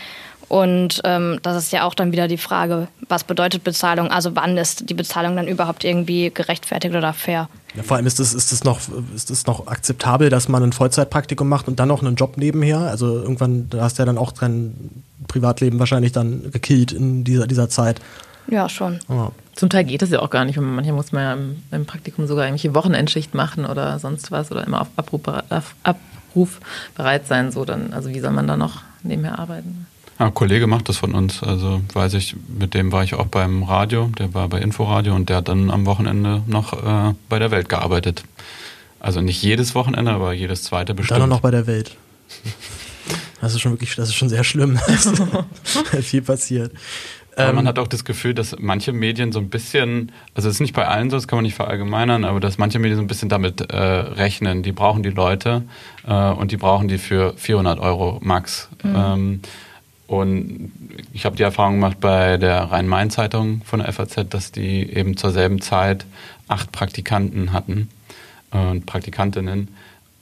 und ähm, das ist ja auch dann wieder die Frage, was bedeutet Bezahlung? Also wann ist die Bezahlung dann überhaupt irgendwie gerechtfertigt oder fair? Ja, vor allem ist es ist das noch, ist noch akzeptabel, dass man ein Vollzeitpraktikum macht und dann noch einen Job nebenher. Also irgendwann, da hast du ja dann auch dein Privatleben wahrscheinlich dann gekillt in dieser, dieser Zeit. Ja, schon. Ja. Zum Teil geht das ja auch gar nicht. Manchmal muss man ja im, im Praktikum sogar irgendwelche Wochenendschicht machen oder sonst was oder immer auf Abruf, auf Abruf bereit sein. So dann, also wie soll man da noch nebenher arbeiten? Ja, ein Kollege macht das von uns. Also weiß ich, mit dem war ich auch beim Radio, der war bei Inforadio und der hat dann am Wochenende noch äh, bei der Welt gearbeitet. Also nicht jedes Wochenende, aber jedes zweite bestimmt. Dann noch bei der Welt. Das ist schon wirklich, das ist schon sehr schlimm. [laughs] [laughs] viel passiert. Aber man ähm, hat auch das Gefühl, dass manche Medien so ein bisschen, also es ist nicht bei allen so, das kann man nicht verallgemeinern, aber dass manche Medien so ein bisschen damit äh, rechnen. Die brauchen die Leute äh, und die brauchen die für 400 Euro max. Mhm. Ähm, und ich habe die Erfahrung gemacht bei der Rhein-Main-Zeitung von der FAZ, dass die eben zur selben Zeit acht Praktikanten hatten und Praktikantinnen,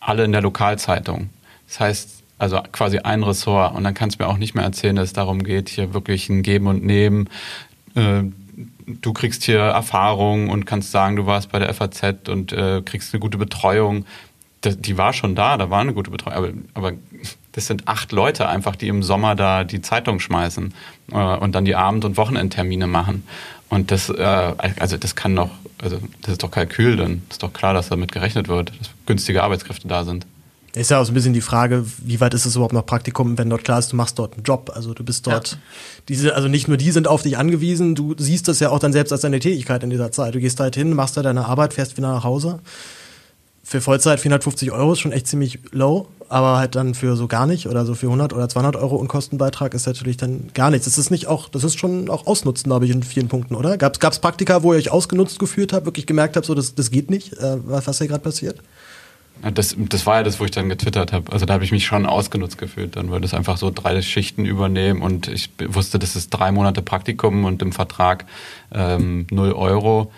alle in der Lokalzeitung. Das heißt, also quasi ein Ressort. Und dann kannst du mir auch nicht mehr erzählen, dass es darum geht, hier wirklich ein Geben und Nehmen. Äh, du kriegst hier Erfahrung und kannst sagen, du warst bei der FAZ und äh, kriegst eine gute Betreuung. Die war schon da, da war eine gute Betreuung. Aber, aber das sind acht Leute einfach, die im Sommer da die Zeitung schmeißen äh, und dann die Abend- und Wochenendtermine machen. Und das, also das kann doch, also das ist doch Kalkül, dann ist doch klar, dass damit gerechnet wird, dass günstige Arbeitskräfte da sind. Ist ja auch so ein bisschen die Frage, wie weit ist es überhaupt noch Praktikum, wenn dort klar ist, du machst dort einen Job. Also du bist dort, ja. diese, also nicht nur die sind auf dich angewiesen, du siehst das ja auch dann selbst als deine Tätigkeit in dieser Zeit. Du gehst halt hin, machst da deine Arbeit, fährst wieder nach Hause. Für Vollzeit 450 Euro ist schon echt ziemlich low, aber halt dann für so gar nicht oder so für 100 oder 200 Euro Unkostenbeitrag ist natürlich dann gar nichts. Das ist nicht auch, das ist schon auch ausnutzen, glaube ich, in vielen Punkten, oder? Gab es Praktika, wo ihr euch ausgenutzt gefühlt habt, wirklich gemerkt habt, so das, das geht nicht, äh, was, was hier gerade passiert? Das, das war ja das, wo ich dann getwittert habe. Also da habe ich mich schon ausgenutzt gefühlt. Dann würde es einfach so drei Schichten übernehmen und ich wusste, das ist drei Monate Praktikum und im Vertrag ähm, 0 Euro.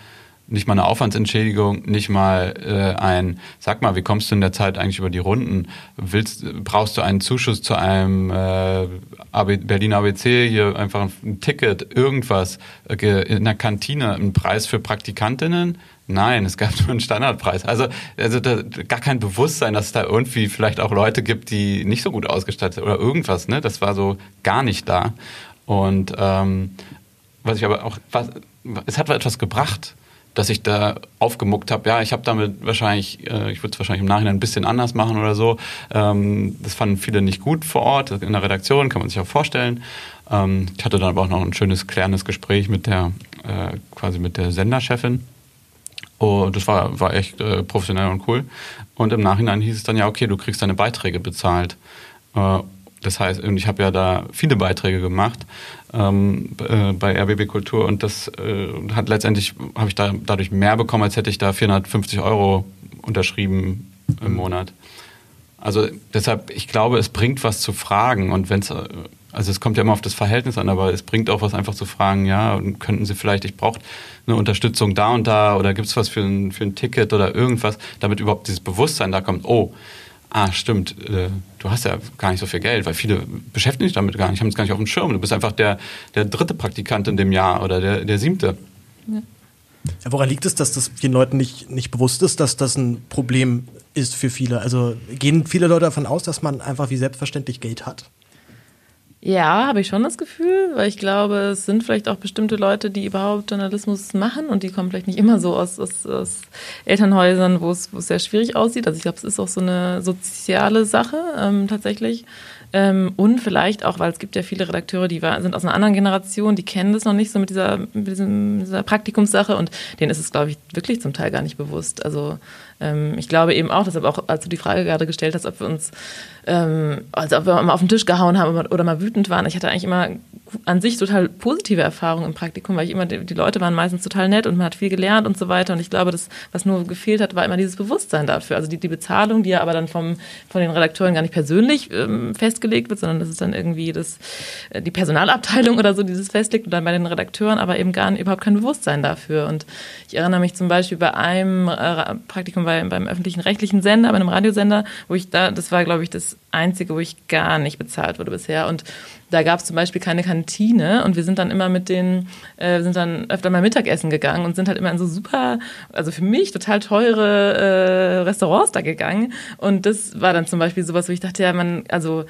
Nicht mal eine Aufwandsentschädigung, nicht mal äh, ein, sag mal, wie kommst du in der Zeit eigentlich über die Runden? Willst, brauchst du einen Zuschuss zu einem äh, AB, Berlin ABC, hier einfach ein Ticket, irgendwas, äh, in der Kantine, ein Preis für Praktikantinnen? Nein, es gab [laughs] nur einen Standardpreis. Also, also da, gar kein Bewusstsein, dass es da irgendwie vielleicht auch Leute gibt, die nicht so gut ausgestattet sind oder irgendwas. Ne? Das war so gar nicht da. Und ähm, was ich aber auch, was, es hat etwas gebracht, dass ich da aufgemuckt habe. Ja, ich habe damit wahrscheinlich, äh, ich würde es wahrscheinlich im Nachhinein ein bisschen anders machen oder so. Ähm, das fanden viele nicht gut vor Ort in der Redaktion, kann man sich auch vorstellen. Ähm, ich hatte dann aber auch noch ein schönes klärendes Gespräch mit der äh, quasi mit der Senderchefin und das war, war echt äh, professionell und cool. Und im Nachhinein hieß es dann ja, okay, du kriegst deine Beiträge bezahlt. Äh, das heißt, ich habe ja da viele Beiträge gemacht ähm, äh, bei RBB Kultur und das äh, hat letztendlich, habe ich da dadurch mehr bekommen, als hätte ich da 450 Euro unterschrieben im Monat. Also deshalb, ich glaube, es bringt was zu fragen und wenn es äh, also es kommt ja immer auf das Verhältnis an, aber es bringt auch was einfach zu fragen, ja, könnten Sie vielleicht, ich brauche eine Unterstützung da und da oder gibt es was für ein, für ein Ticket oder irgendwas, damit überhaupt dieses Bewusstsein da kommt, oh, ah, stimmt, äh, du hast ja gar nicht so viel Geld, weil viele beschäftigen sich damit gar nicht, haben es gar nicht auf dem Schirm. Du bist einfach der, der dritte Praktikant in dem Jahr oder der, der siebte. Ja. Ja, woran liegt es, dass das vielen Leuten nicht, nicht bewusst ist, dass das ein Problem ist für viele? Also gehen viele Leute davon aus, dass man einfach wie selbstverständlich Geld hat? Ja, habe ich schon das Gefühl, weil ich glaube, es sind vielleicht auch bestimmte Leute, die überhaupt Journalismus machen und die kommen vielleicht nicht immer so aus, aus, aus Elternhäusern, wo es, sehr schwierig aussieht. Also ich glaube, es ist auch so eine soziale Sache ähm, tatsächlich. Ähm, und vielleicht auch, weil es gibt ja viele Redakteure, die war, sind aus einer anderen Generation, die kennen das noch nicht so mit dieser, mit diesem, dieser Praktikumssache und denen ist es, glaube ich, wirklich zum Teil gar nicht bewusst. Also ähm, ich glaube eben auch, deshalb auch, als du die Frage gerade gestellt hast, ob wir uns, ähm, also ob wir mal auf den Tisch gehauen haben oder mal wütend waren. Ich hatte eigentlich immer an sich total positive Erfahrungen im Praktikum, weil ich immer, die, Leute waren meistens total nett und man hat viel gelernt und so weiter. Und ich glaube, das, was nur gefehlt hat, war immer dieses Bewusstsein dafür. Also die, die Bezahlung, die ja aber dann vom, von den Redakteuren gar nicht persönlich ähm, festgelegt wird, sondern das ist dann irgendwie das, äh, die Personalabteilung [laughs] oder so, die das festlegt und dann bei den Redakteuren aber eben gar überhaupt kein Bewusstsein dafür. Und ich erinnere mich zum Beispiel bei einem äh, Praktikum bei, beim öffentlichen rechtlichen Sender, bei einem Radiosender, wo ich da, das war, glaube ich, das einzige, wo ich gar nicht bezahlt wurde bisher. Und da gab es zum Beispiel keine Kantine und wir sind dann immer mit den, äh, sind dann öfter mal Mittagessen gegangen und sind halt immer in so super, also für mich total teure äh, Restaurants da gegangen. Und das war dann zum Beispiel sowas, wo ich dachte, ja, man, also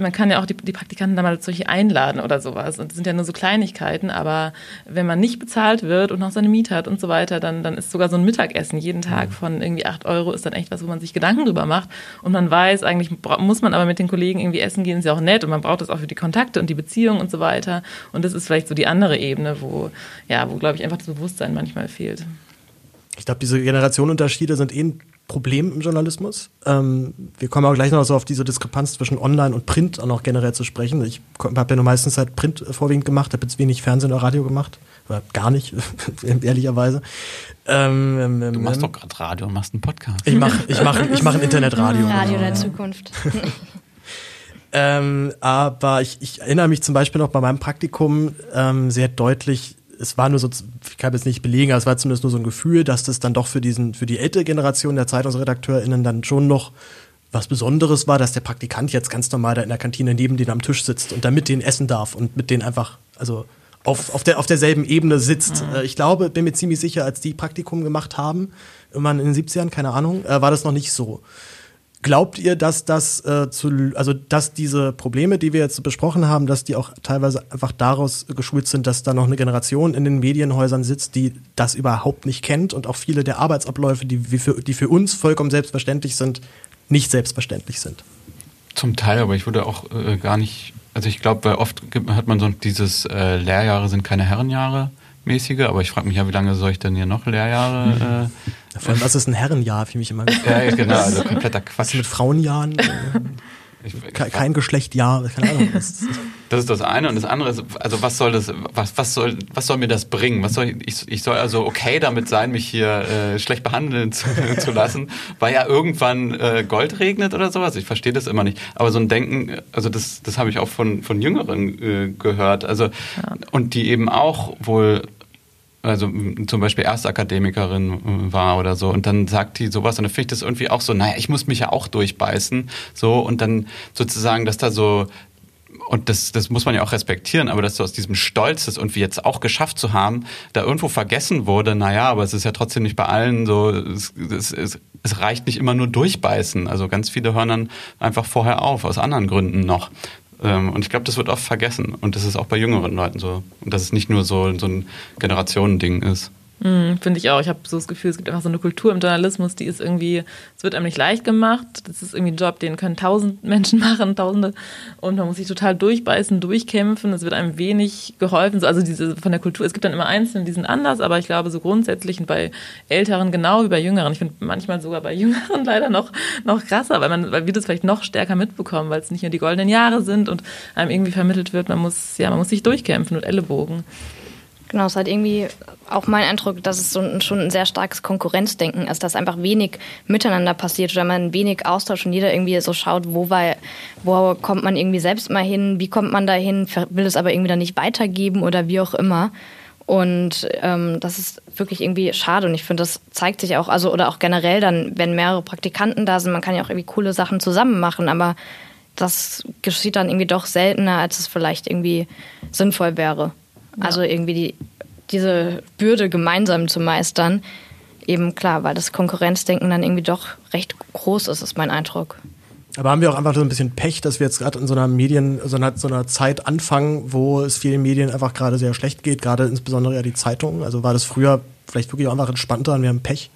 man kann ja auch die, die Praktikanten da mal solche einladen oder sowas. Und das sind ja nur so Kleinigkeiten, aber wenn man nicht bezahlt wird und noch seine Miete hat und so weiter, dann, dann ist sogar so ein Mittagessen jeden Tag mhm. von irgendwie acht Euro ist dann echt was, wo man sich Gedanken drüber macht. Und man weiß, eigentlich muss man aber mit den Kollegen irgendwie essen gehen, ist ja auch nett und man braucht das auch für die Kontakte und die Beziehung und so weiter. Und das ist vielleicht so die andere Ebene, wo, ja, wo glaube ich einfach das Bewusstsein manchmal fehlt. Ich glaube, diese Generationenunterschiede sind eh ein Problem im Journalismus. Ähm, wir kommen auch gleich noch so auf diese Diskrepanz zwischen Online und Print auch noch generell zu sprechen. Ich habe ja nur meistens halt Print vorwiegend gemacht, habe jetzt wenig Fernsehen oder Radio gemacht. Oder gar nicht, [laughs] ehrlicherweise. Ähm, ähm, du machst ähm, doch gerade Radio und machst einen Podcast. Ich mache ich mach, ich mach ein Internetradio. Radio der Zukunft. [laughs] ähm, aber ich, ich erinnere mich zum Beispiel noch bei meinem Praktikum ähm, sehr deutlich es war nur so, ich kann jetzt nicht belegen, aber es war zumindest nur so ein Gefühl, dass das dann doch für diesen, für die ältere Generation der ZeitungsredakteurInnen dann schon noch was Besonderes war, dass der Praktikant jetzt ganz normal da in der Kantine neben denen am Tisch sitzt und da mit denen essen darf und mit denen einfach, also auf, auf, der, auf derselben Ebene sitzt. Mhm. Ich glaube, bin mir ziemlich sicher, als die Praktikum gemacht haben, irgendwann in den 70ern, keine Ahnung, äh, war das noch nicht so. Glaubt ihr, dass das äh, zu, also dass diese Probleme, die wir jetzt besprochen haben, dass die auch teilweise einfach daraus geschult sind, dass da noch eine Generation in den Medienhäusern sitzt, die das überhaupt nicht kennt und auch viele der Arbeitsabläufe, die, für, die für uns vollkommen selbstverständlich sind, nicht selbstverständlich sind? Zum Teil, aber ich würde auch äh, gar nicht, also ich glaube, weil oft hat man so dieses äh, Lehrjahre sind keine Herrenjahre mäßige, aber ich frage mich ja, wie lange soll ich denn hier noch Lehrjahre? Mhm. Äh, Vor allem, was ist ein Herrenjahr für mich immer? ja, genau, also kompletter Quatsch. Was mit Frauenjahren? [laughs] Ich, ich, kein Geschlecht, ja, keine Ahnung. [laughs] Das ist das eine und das andere ist, also was soll das, was, was soll, was soll mir das bringen? Was soll ich, ich soll also okay damit sein, mich hier äh, schlecht behandeln zu, [laughs] zu, lassen, weil ja irgendwann äh, Gold regnet oder sowas. Ich verstehe das immer nicht. Aber so ein Denken, also das, das habe ich auch von von Jüngeren äh, gehört. Also ja. und die eben auch wohl also zum Beispiel Erstakademikerin äh, war oder so und dann sagt die sowas und dann finde ich das irgendwie auch so, naja, ich muss mich ja auch durchbeißen, so und dann sozusagen, dass da so und das, das muss man ja auch respektieren, aber dass du aus diesem Stolz, das irgendwie jetzt auch geschafft zu haben, da irgendwo vergessen wurde, naja, aber es ist ja trotzdem nicht bei allen so, es, es, es, es reicht nicht immer nur durchbeißen. Also ganz viele hören dann einfach vorher auf, aus anderen Gründen noch. Ähm, und ich glaube, das wird oft vergessen. Und das ist auch bei jüngeren Leuten so. Und dass es nicht nur so, so ein Generationending ist. Mm, Finde ich auch. Ich habe so das Gefühl, es gibt einfach so eine Kultur im Journalismus, die ist irgendwie, es wird einem nicht leicht gemacht. Das ist irgendwie ein Job, den können tausend [laughs] Menschen machen, tausende. Und man muss sich total durchbeißen, durchkämpfen. Es wird einem wenig geholfen. Also diese von der Kultur, es gibt dann immer Einzelne, die sind anders, aber ich glaube so grundsätzlich und bei Älteren genau wie bei Jüngeren. Ich finde manchmal sogar bei [laughs] Jüngeren leider noch, noch krasser, weil man, weil wir das vielleicht noch stärker mitbekommen, weil es nicht nur die goldenen Jahre sind und einem irgendwie vermittelt wird, man muss, ja, man muss sich durchkämpfen und Ellenbogen. Genau, es halt irgendwie auch mein Eindruck, dass es so ein, schon ein sehr starkes Konkurrenzdenken ist, dass einfach wenig miteinander passiert oder man wenig Austausch und jeder irgendwie so schaut, wo, war, wo kommt man irgendwie selbst mal hin, wie kommt man da hin, will es aber irgendwie dann nicht weitergeben oder wie auch immer. Und ähm, das ist wirklich irgendwie schade und ich finde, das zeigt sich auch, also oder auch generell dann, wenn mehrere Praktikanten da sind, man kann ja auch irgendwie coole Sachen zusammen machen, aber das geschieht dann irgendwie doch seltener, als es vielleicht irgendwie sinnvoll wäre. Also irgendwie die, diese Bürde gemeinsam zu meistern. Eben klar, weil das Konkurrenzdenken dann irgendwie doch recht groß ist, ist mein Eindruck. Aber haben wir auch einfach so ein bisschen Pech, dass wir jetzt gerade in so einer Medien, so einer, so einer Zeit anfangen, wo es vielen Medien einfach gerade sehr schlecht geht, gerade insbesondere ja die Zeitungen. Also war das früher vielleicht wirklich auch einfach entspannter und wir haben Pech.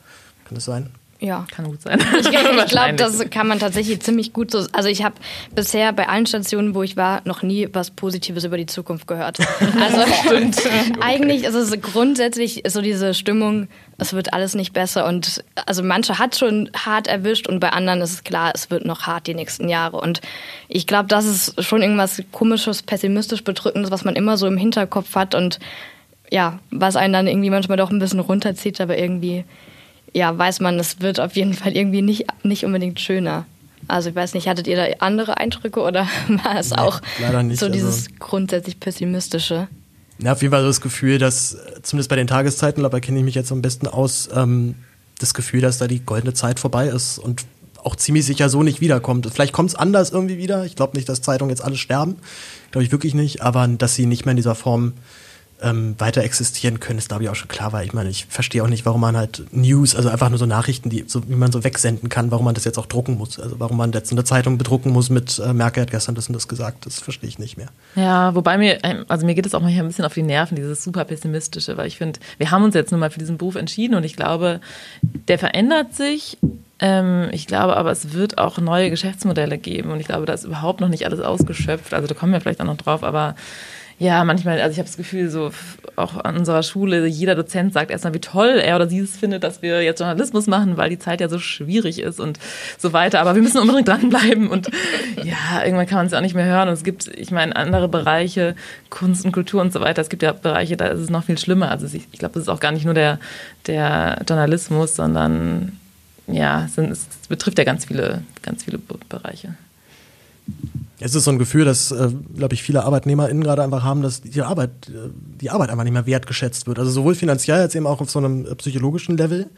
Kann das sein? Ja. Kann gut sein. Ich, ich [laughs] glaube, das kann man tatsächlich ziemlich gut so. Also ich habe bisher bei allen Stationen, wo ich war, noch nie was Positives über die Zukunft gehört. [laughs] Also [laughs] eigentlich ist es grundsätzlich so diese Stimmung, es wird alles nicht besser und also manche hat schon hart erwischt und bei anderen ist es klar, es wird noch hart die nächsten Jahre. Und ich glaube, das ist schon irgendwas komisches, pessimistisch bedrückendes, was man immer so im Hinterkopf hat und ja, was einen dann irgendwie manchmal doch ein bisschen runterzieht, aber irgendwie ja, weiß man, es wird auf jeden Fall irgendwie nicht, nicht unbedingt schöner. Also ich weiß nicht, hattet ihr da andere Eindrücke oder [laughs] war es nee, auch nicht, so dieses also, grundsätzlich pessimistische? Ja, auf jeden Fall so das Gefühl, dass, zumindest bei den Tageszeiten, dabei kenne ich mich jetzt am besten aus, ähm, das Gefühl, dass da die goldene Zeit vorbei ist und auch ziemlich sicher so nicht wiederkommt. Vielleicht kommt es anders irgendwie wieder. Ich glaube nicht, dass Zeitungen jetzt alle sterben. Glaube ich wirklich nicht. Aber dass sie nicht mehr in dieser Form ähm, weiter existieren können, ist glaube ich auch schon klar, weil ich meine, ich verstehe auch nicht, warum man halt News, also einfach nur so Nachrichten, die so, wie man so wegsenden kann, warum man das jetzt auch drucken muss. Also warum man jetzt eine Zeitung bedrucken muss mit äh, Merkel hat gestern das und das gesagt, das verstehe ich nicht mehr. Ja, wobei mir, ähm, also mir geht es auch manchmal ein bisschen auf die Nerven, dieses super pessimistische, weil ich finde, wir haben uns jetzt nun mal für diesen Beruf entschieden und ich glaube, der verändert sich ähm, ich glaube aber, es wird auch neue Geschäftsmodelle geben und ich glaube, da ist überhaupt noch nicht alles ausgeschöpft. Also da kommen wir vielleicht auch noch drauf, aber ja, manchmal, also ich habe das Gefühl, so auch an unserer Schule, jeder Dozent sagt erstmal, wie toll er oder sie es findet, dass wir jetzt Journalismus machen, weil die Zeit ja so schwierig ist und so weiter. Aber wir müssen unbedingt [laughs] dranbleiben und ja, irgendwann kann man es auch nicht mehr hören. Und es gibt, ich meine, andere Bereiche, Kunst und Kultur und so weiter. Es gibt ja Bereiche, da ist es noch viel schlimmer. Also ich, ich glaube, das ist auch gar nicht nur der, der Journalismus, sondern ja, es, sind, es betrifft ja ganz viele, ganz viele Bereiche. Es ist so ein Gefühl, dass, äh, glaube ich, viele ArbeitnehmerInnen gerade einfach haben, dass die Arbeit, äh, die Arbeit einfach nicht mehr wertgeschätzt wird. Also sowohl finanziell als eben auch auf so einem äh, psychologischen Level.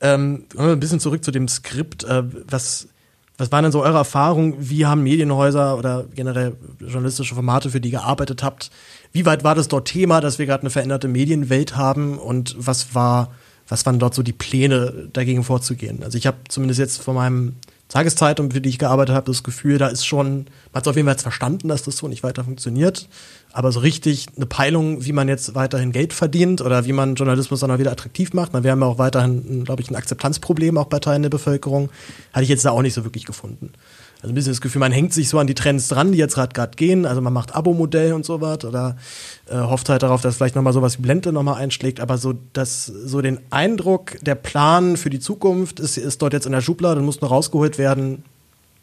Ähm, ein bisschen zurück zu dem Skript. Äh, was, was waren denn so eure Erfahrungen? Wie haben Medienhäuser oder generell journalistische Formate, für die ihr gearbeitet habt? Wie weit war das dort Thema, dass wir gerade eine veränderte Medienwelt haben? Und was war, was waren dort so die Pläne, dagegen vorzugehen? Also ich habe zumindest jetzt von meinem Tageszeitung, für die ich gearbeitet habe, das Gefühl, da ist schon, man hat auf jeden Fall verstanden, dass das so nicht weiter funktioniert. Aber so richtig eine Peilung, wie man jetzt weiterhin Geld verdient oder wie man Journalismus dann auch wieder attraktiv macht, na, wir haben ja auch weiterhin, glaube ich, ein Akzeptanzproblem auch bei Teilen der Bevölkerung, hatte ich jetzt da auch nicht so wirklich gefunden. Also ein bisschen das Gefühl, man hängt sich so an die Trends dran, die jetzt gerade gehen. Also man macht Abo-Modell und so was oder äh, hofft halt darauf, dass vielleicht nochmal sowas wie Blende nochmal einschlägt. Aber so, dass so den Eindruck, der Plan für die Zukunft ist, ist dort jetzt in der Schublade und muss nur rausgeholt werden,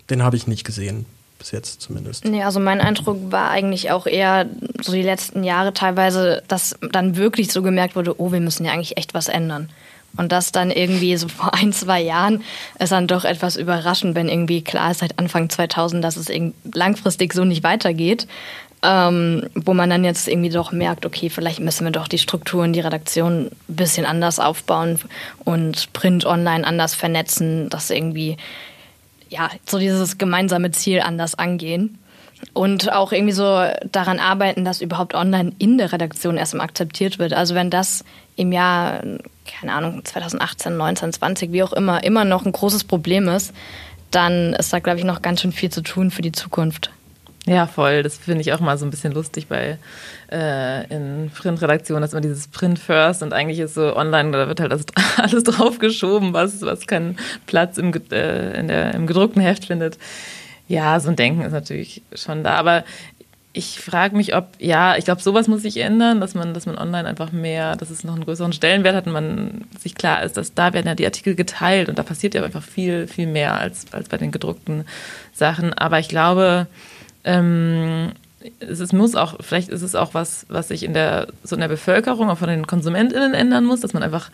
den habe ich nicht gesehen. Bis jetzt zumindest. Nee, also mein Eindruck war eigentlich auch eher so die letzten Jahre teilweise, dass dann wirklich so gemerkt wurde, oh, wir müssen ja eigentlich echt was ändern. Und das dann irgendwie so vor ein, zwei Jahren ist dann doch etwas überraschend, wenn irgendwie klar ist seit Anfang 2000, dass es langfristig so nicht weitergeht. Ähm, wo man dann jetzt irgendwie doch merkt, okay, vielleicht müssen wir doch die Strukturen, die Redaktion ein bisschen anders aufbauen und Print online anders vernetzen, dass irgendwie ja so dieses gemeinsame Ziel anders angehen und auch irgendwie so daran arbeiten, dass überhaupt online in der Redaktion erstmal akzeptiert wird. Also wenn das im Jahr, keine Ahnung, 2018, 19, 20, wie auch immer, immer noch ein großes Problem ist, dann ist da, glaube ich, noch ganz schön viel zu tun für die Zukunft. Ja, voll. Das finde ich auch mal so ein bisschen lustig bei äh, in Printredaktionen, dass immer dieses Print First und eigentlich ist so online, da wird halt alles, [laughs] alles draufgeschoben, was, was keinen Platz im, äh, in der, im gedruckten Heft findet. Ja, so ein Denken ist natürlich schon da. Aber ich frage mich, ob, ja, ich glaube, sowas muss sich ändern, dass man, dass man online einfach mehr, dass es noch einen größeren Stellenwert hat und man sich klar ist, dass da werden ja die Artikel geteilt und da passiert ja einfach viel, viel mehr als, als bei den gedruckten Sachen. Aber ich glaube, ähm, es ist, muss auch, vielleicht ist es auch was, was sich in der, so in der Bevölkerung, auch von den KonsumentInnen ändern muss, dass man einfach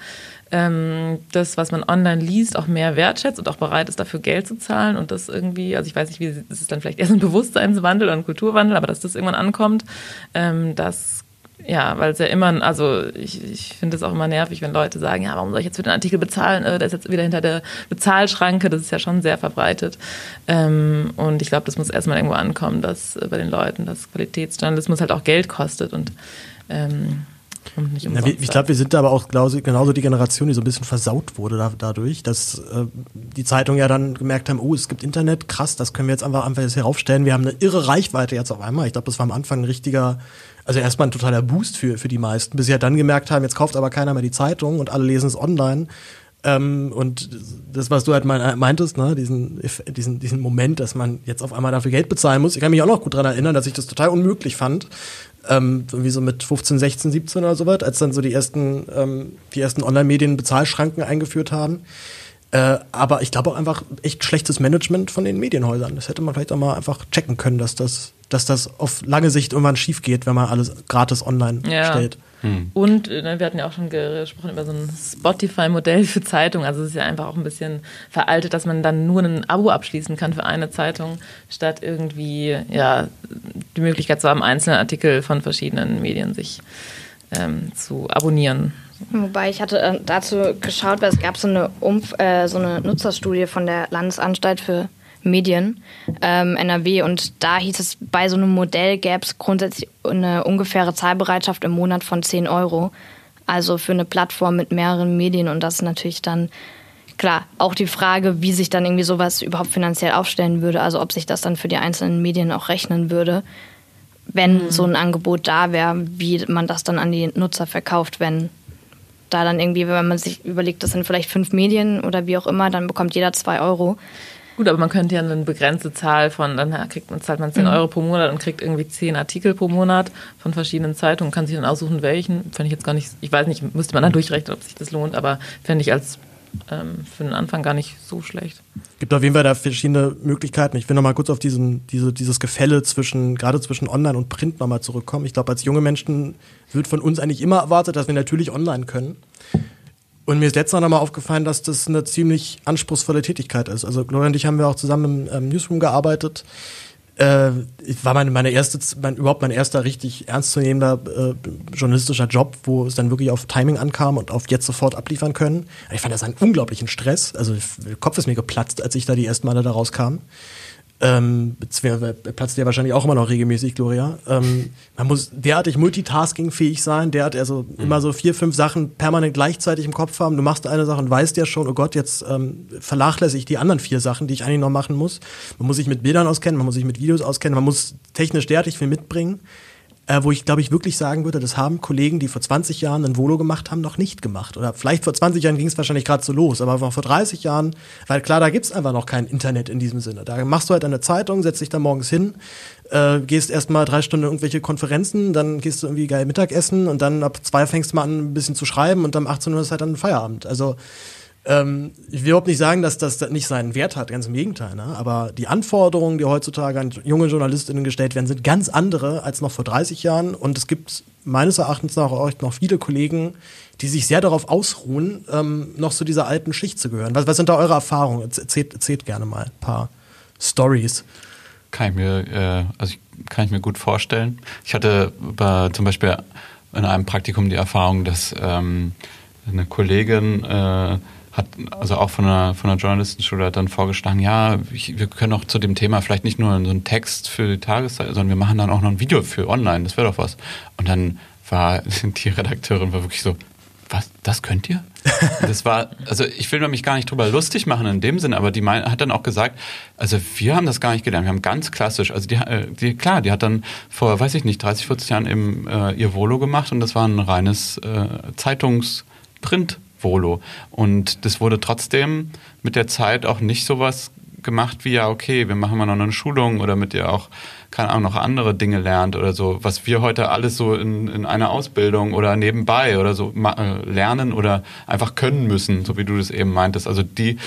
ähm, das, was man online liest, auch mehr wertschätzt und auch bereit ist, dafür Geld zu zahlen und das irgendwie, also ich weiß nicht, wie, das ist dann vielleicht erst ein Bewusstseinswandel oder ein Kulturwandel, aber dass das irgendwann ankommt, ähm, das ja, weil es ja immer, also ich, ich finde es auch immer nervig, wenn Leute sagen, ja, warum soll ich jetzt für den Artikel bezahlen? Äh, der ist jetzt wieder hinter der Bezahlschranke, das ist ja schon sehr verbreitet. Ähm, und ich glaube, das muss erstmal irgendwo ankommen, dass äh, bei den Leuten, dass Qualitätsjournalismus halt auch Geld kostet und ähm, ja, ich glaube, wir sind da aber auch genauso die Generation, die so ein bisschen versaut wurde da, dadurch, dass äh, die Zeitungen ja dann gemerkt haben, oh, es gibt Internet, krass, das können wir jetzt einfach, einfach jetzt heraufstellen. Wir haben eine irre Reichweite jetzt auf einmal. Ich glaube, das war am Anfang ein richtiger, also erstmal ein totaler Boost für, für die meisten, bis sie ja dann gemerkt haben, jetzt kauft aber keiner mehr die Zeitung und alle lesen es online. Ähm, und das, was du halt meintest, ne, diesen, diesen, diesen Moment, dass man jetzt auf einmal dafür Geld bezahlen muss. Ich kann mich auch noch gut daran erinnern, dass ich das total unmöglich fand, ähm, irgendwie so mit 15, 16, 17 oder so was, als dann so die ersten, ähm, die ersten Online-Medien Bezahlschranken eingeführt haben. Äh, aber ich glaube auch einfach echt schlechtes Management von den Medienhäusern. Das hätte man vielleicht auch mal einfach checken können, dass das, dass das auf lange Sicht irgendwann schief geht, wenn man alles gratis online ja. stellt. Hm. Und äh, wir hatten ja auch schon gesprochen über so ein Spotify-Modell für Zeitungen. Also es ist ja einfach auch ein bisschen veraltet, dass man dann nur ein Abo abschließen kann für eine Zeitung, statt irgendwie ja, die Möglichkeit zu haben, einzelne Artikel von verschiedenen Medien sich ähm, zu abonnieren. Wobei ich hatte äh, dazu geschaut, weil es gab so eine, Umf äh, so eine Nutzerstudie von der Landesanstalt für Medien ähm, NRW und da hieß es, bei so einem Modell gäbe es grundsätzlich eine ungefähre Zahlbereitschaft im Monat von 10 Euro. Also für eine Plattform mit mehreren Medien und das ist natürlich dann klar auch die Frage, wie sich dann irgendwie sowas überhaupt finanziell aufstellen würde, also ob sich das dann für die einzelnen Medien auch rechnen würde, wenn mhm. so ein Angebot da wäre, wie man das dann an die Nutzer verkauft, wenn da dann irgendwie, wenn man sich überlegt, das sind vielleicht fünf Medien oder wie auch immer, dann bekommt jeder zwei Euro. Gut, aber man könnte ja eine begrenzte Zahl von, dann kriegt man, zahlt man 10 mhm. Euro pro Monat und kriegt irgendwie 10 Artikel pro Monat von verschiedenen Zeitungen, kann sich dann aussuchen, welchen. Fände ich jetzt gar nicht, ich weiß nicht, müsste man dann durchrechnen, ob sich das lohnt, aber fände ich als ähm, für den Anfang gar nicht so schlecht. Es gibt auf jeden Fall da verschiedene Möglichkeiten. Ich will noch mal kurz auf diesen, diese, dieses Gefälle zwischen, gerade zwischen Online und Print nochmal zurückkommen. Ich glaube, als junge Menschen wird von uns eigentlich immer erwartet, dass wir natürlich online können. Und mir ist letztes Mal nochmal aufgefallen, dass das eine ziemlich anspruchsvolle Tätigkeit ist. Also Gloria und ich haben wir auch zusammen im ähm, Newsroom gearbeitet. Äh, war meine, meine erste, mein, überhaupt mein erster richtig ernstzunehmender äh, journalistischer Job, wo es dann wirklich auf Timing ankam und auf jetzt sofort abliefern können. Ich fand das einen unglaublichen Stress. Also der Kopf ist mir geplatzt, als ich da die ersten Male da rauskam. Ähm, platzt ja wahrscheinlich auch immer noch regelmäßig, Gloria. Ähm, man muss derartig multitaskingfähig sein, derart also mhm. immer so vier, fünf Sachen permanent gleichzeitig im Kopf haben. Du machst eine Sache und weißt ja schon, oh Gott, jetzt ähm, vernachlässige ich die anderen vier Sachen, die ich eigentlich noch machen muss. Man muss sich mit Bildern auskennen, man muss sich mit Videos auskennen, man muss technisch derartig viel mitbringen äh, wo ich glaube ich wirklich sagen würde, das haben Kollegen, die vor 20 Jahren ein Volo gemacht haben, noch nicht gemacht. Oder vielleicht vor 20 Jahren ging es wahrscheinlich gerade so los, aber vor 30 Jahren, weil klar, da gibt's einfach noch kein Internet in diesem Sinne. Da machst du halt eine Zeitung, setzt dich da morgens hin, äh, gehst erstmal drei Stunden irgendwelche Konferenzen, dann gehst du irgendwie geil Mittagessen und dann ab zwei fängst du mal an, ein bisschen zu schreiben und dann um 18 Uhr ist halt dann Feierabend. Also ähm, ich will überhaupt nicht sagen, dass das nicht seinen Wert hat, ganz im Gegenteil. Ne? Aber die Anforderungen, die heutzutage an junge Journalistinnen gestellt werden, sind ganz andere als noch vor 30 Jahren. Und es gibt meines Erachtens nach auch noch viele Kollegen, die sich sehr darauf ausruhen, ähm, noch zu dieser alten Schicht zu gehören. Was, was sind da eure Erfahrungen? Erzählt, erzählt gerne mal ein paar Stories. Kann ich mir, äh, also kann ich mir gut vorstellen. Ich hatte bei, zum Beispiel in einem Praktikum die Erfahrung, dass ähm, eine Kollegin äh, hat also auch von einer, von einer Journalistenschule hat dann vorgeschlagen, ja, ich, wir können auch zu dem Thema vielleicht nicht nur so einen Text für die Tageszeit, sondern wir machen dann auch noch ein Video für online, das wäre doch was. Und dann war [laughs] die Redakteurin war wirklich so, was, das könnt ihr? [laughs] das war, also ich will mich gar nicht drüber lustig machen in dem Sinn, aber die mein, hat dann auch gesagt, also wir haben das gar nicht gelernt, wir haben ganz klassisch, also die, äh, die klar, die hat dann vor, weiß ich nicht, 30, 40 Jahren eben äh, ihr Volo gemacht und das war ein reines äh, Zeitungsprint Volo. Und das wurde trotzdem mit der Zeit auch nicht sowas gemacht wie, ja, okay, wir machen mal noch eine Schulung oder mit ihr auch, keine Ahnung, noch andere Dinge lernt oder so, was wir heute alles so in, in einer Ausbildung oder nebenbei oder so äh, lernen oder einfach können müssen, so wie du das eben meintest. Also die,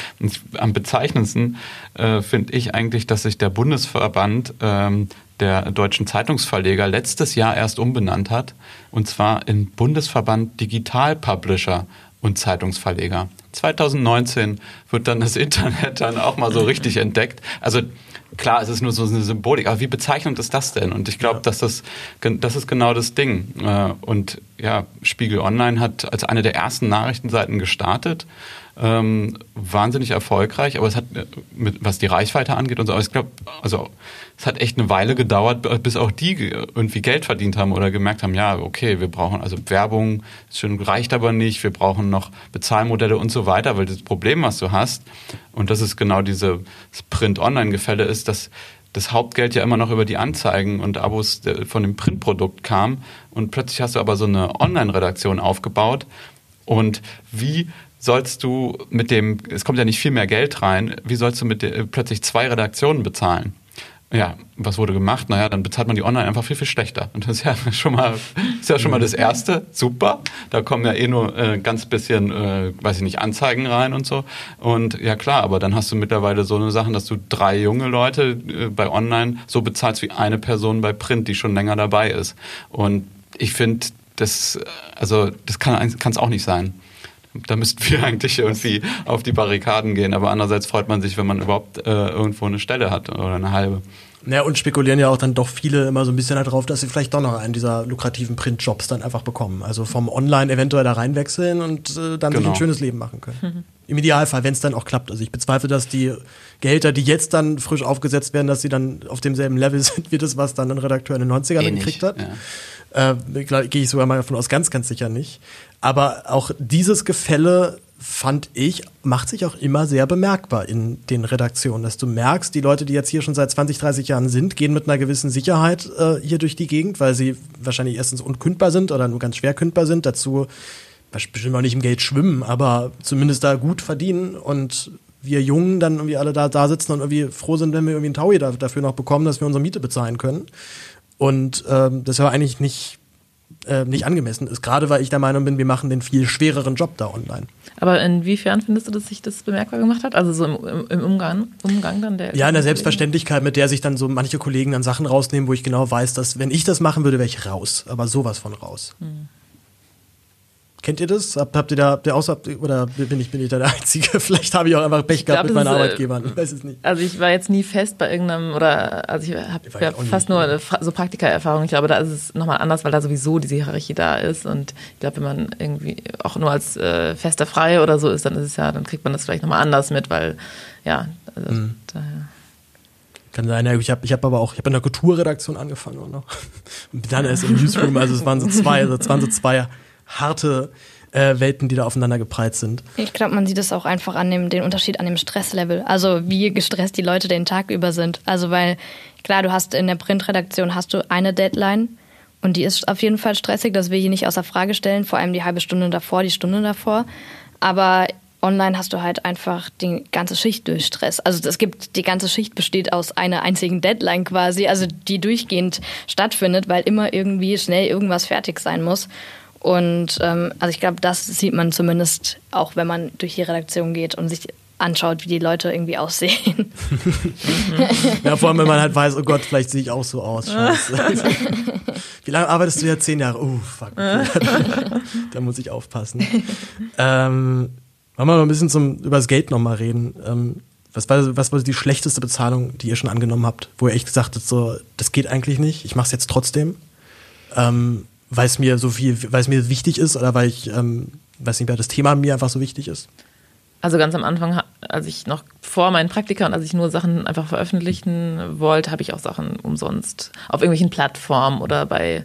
am bezeichnendsten äh, finde ich eigentlich, dass sich der Bundesverband ähm, der deutschen Zeitungsverleger letztes Jahr erst umbenannt hat, und zwar in Bundesverband Digital Publisher und Zeitungsverleger. 2019 wird dann das Internet dann auch mal so richtig entdeckt. Also klar, es ist nur so eine Symbolik, aber wie bezeichnend ist das denn? Und ich glaube, ja. dass das, das ist genau das Ding. Äh, und ja, Spiegel Online hat als eine der ersten Nachrichtenseiten gestartet ähm, wahnsinnig erfolgreich, aber es hat, äh, mit, was die Reichweite angeht und so, aber ich glaube, also es hat echt eine Weile gedauert, bis auch die irgendwie Geld verdient haben oder gemerkt haben, ja, okay, wir brauchen, also Werbung schön, reicht aber nicht, wir brauchen noch Bezahlmodelle und so weiter, weil das Problem, was du hast, und das ist genau diese Print-Online-Gefälle, ist, dass das Hauptgeld ja immer noch über die Anzeigen und Abos von dem Printprodukt kam und plötzlich hast du aber so eine Online-Redaktion aufgebaut und wie sollst du mit dem, es kommt ja nicht viel mehr Geld rein, wie sollst du mit der, plötzlich zwei Redaktionen bezahlen? Ja, was wurde gemacht? Naja, dann bezahlt man die online einfach viel, viel schlechter. Und das ist ja [laughs] schon mal, ist ja schon mal das Erste. Super. Da kommen ja eh nur äh, ganz bisschen, äh, weiß ich nicht, Anzeigen rein und so. Und ja klar, aber dann hast du mittlerweile so eine Sache, dass du drei junge Leute äh, bei online so bezahlst wie eine Person bei Print, die schon länger dabei ist. Und ich finde, das, also, das kann es auch nicht sein da müssten wir [laughs] eigentlich irgendwie auf die Barrikaden gehen. Aber andererseits freut man sich, wenn man überhaupt äh, irgendwo eine Stelle hat oder eine halbe. Ja, und spekulieren ja auch dann doch viele immer so ein bisschen darauf, dass sie vielleicht doch noch einen dieser lukrativen Printjobs dann einfach bekommen. Also vom Online eventuell da reinwechseln und äh, dann genau. sich ein schönes Leben machen können. Mhm. Im Idealfall, wenn es dann auch klappt. Also ich bezweifle, dass die Gehälter, die jetzt dann frisch aufgesetzt werden, dass sie dann auf demselben Level [laughs] sind wie das, was dann ein Redakteur in den 90ern eh gekriegt hat. Ja. Äh, Gehe ich sogar mal davon aus, ganz, ganz sicher nicht. Aber auch dieses Gefälle fand ich, macht sich auch immer sehr bemerkbar in den Redaktionen, dass du merkst, die Leute, die jetzt hier schon seit 20, 30 Jahren sind, gehen mit einer gewissen Sicherheit äh, hier durch die Gegend, weil sie wahrscheinlich erstens unkündbar sind oder nur ganz schwer kündbar sind. Dazu bestimmt auch nicht im Geld schwimmen, aber zumindest da gut verdienen und wir Jungen dann irgendwie alle da, da sitzen und irgendwie froh sind, wenn wir irgendwie einen Taui da, dafür noch bekommen, dass wir unsere Miete bezahlen können. Und ähm, das war eigentlich nicht äh, nicht angemessen ist. Gerade weil ich der Meinung bin, wir machen den viel schwereren Job da online. Aber inwiefern findest du, dass sich das bemerkbar gemacht hat? Also so im, im Umgang, Umgang dann der. Ja, in der Selbstverständlichkeit, mit der sich dann so manche Kollegen dann Sachen rausnehmen, wo ich genau weiß, dass wenn ich das machen würde, wäre ich raus. Aber sowas von raus. Hm. Kennt ihr das? Habt, habt ihr da, habt ihr außer, oder bin ich, bin ich da der Einzige? [laughs] Vielleicht habe ich auch einfach Pech gehabt mit meinen ist, äh, Arbeitgebern. Ich weiß es nicht. Also ich war jetzt nie fest bei irgendeinem, oder also ich habe ja fast nur äh, so Praktika-Erfahrung. Ich glaube, da ist es nochmal anders, weil da sowieso diese Hierarchie da ist. Und ich glaube, wenn man irgendwie auch nur als äh, fester Freie oder so ist, dann ist es ja, dann kriegt man das vielleicht nochmal anders mit, weil ja, also mhm. daher. Kann sein, ja, ich habe ich hab aber auch, ich habe in der Kulturredaktion angefangen auch [laughs] noch. Und dann erst im Newsroom, also es waren so zwei, also es waren so zwei harte äh, Welten, die da aufeinander geprallt sind. Ich glaube, man sieht es auch einfach an dem den Unterschied an dem Stresslevel. Also wie gestresst die Leute den Tag über sind. Also weil klar, du hast in der Printredaktion hast du eine Deadline und die ist auf jeden Fall stressig, das will ich nicht außer Frage stellen, vor allem die halbe Stunde davor, die Stunde davor. Aber online hast du halt einfach die ganze Schicht durch Stress. Also es gibt, die ganze Schicht besteht aus einer einzigen Deadline quasi, also die durchgehend stattfindet, weil immer irgendwie schnell irgendwas fertig sein muss. Und ähm, also ich glaube, das sieht man zumindest auch, wenn man durch die Redaktion geht und sich anschaut, wie die Leute irgendwie aussehen. [laughs] ja, vor allem, wenn man halt weiß, oh Gott, vielleicht sehe ich auch so aus. Scheiße. [laughs] wie lange arbeitest du ja? Zehn Jahre. Uh, fuck. [laughs] Da muss ich aufpassen. Ähm, wollen wir mal ein bisschen zum, über das Geld nochmal reden. Ähm, was, war, was war die schlechteste Bezahlung, die ihr schon angenommen habt, wo ihr echt gesagt habt, so, das geht eigentlich nicht, ich mache es jetzt trotzdem, ähm, weil es mir so viel, weil es mir wichtig ist oder weil ich, ähm, weiß nicht, weil das Thema mir einfach so wichtig ist? Also ganz am Anfang, als ich noch vor meinen Praktika und als ich nur Sachen einfach veröffentlichen wollte, habe ich auch Sachen umsonst auf irgendwelchen Plattformen oder bei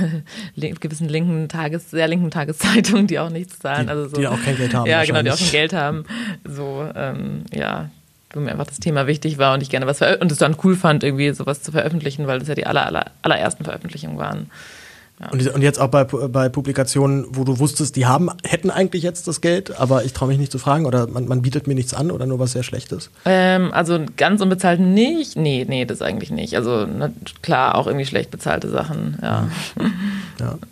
[laughs] gewissen linken Tages, sehr linken Tageszeitungen, die auch nichts zahlen. Die, also so, die auch kein Geld haben. Ja, genau, die auch kein Geld haben. So, ähm, ja, wo mir einfach das Thema wichtig war und ich gerne was und es dann cool fand, irgendwie sowas zu veröffentlichen, weil das ja die aller, aller, allerersten Veröffentlichungen waren. Ja. Und, und, jetzt auch bei, bei Publikationen, wo du wusstest, die haben, hätten eigentlich jetzt das Geld, aber ich traue mich nicht zu fragen oder man, man, bietet mir nichts an oder nur was sehr Schlechtes? Ähm, also ganz unbezahlt nicht. Nee, nee, das eigentlich nicht. Also na, klar, auch irgendwie schlecht bezahlte Sachen, ja. ja. [laughs]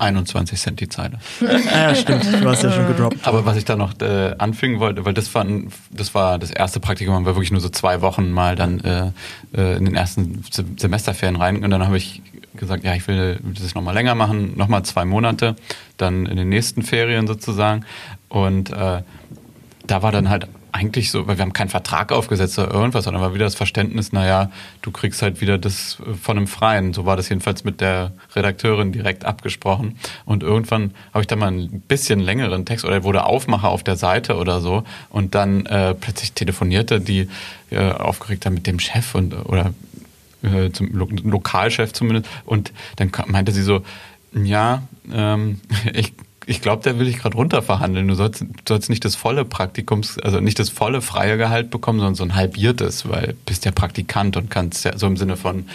21 Cent die Zeile. [laughs] ja, stimmt. Du hast ja schon gedroppt. Aber was ich da noch äh, anfügen wollte, weil das war, das war das erste Praktikum, haben wir wirklich nur so zwei Wochen mal dann äh, äh in den ersten Semesterferien rein und dann habe ich gesagt, ja, ich will das nochmal länger machen, nochmal zwei Monate, dann in den nächsten Ferien sozusagen. Und äh, da war dann halt eigentlich so, weil wir haben keinen Vertrag aufgesetzt oder irgendwas, sondern war wieder das Verständnis, naja, du kriegst halt wieder das von einem Freien. So war das jedenfalls mit der Redakteurin direkt abgesprochen. Und irgendwann habe ich dann mal einen bisschen längeren Text oder wurde Aufmacher auf der Seite oder so und dann äh, plötzlich telefonierte die äh, aufgeregt mit dem Chef und oder äh, zum Lo Lokalchef zumindest. Und dann meinte sie so, ja, ähm, [laughs] ich ich glaube, der will dich gerade runterverhandeln. Du sollst, sollst nicht das volle Praktikums, also nicht das volle freie Gehalt bekommen, sondern so ein halbiertes, weil bist ja Praktikant und kannst ja so im Sinne von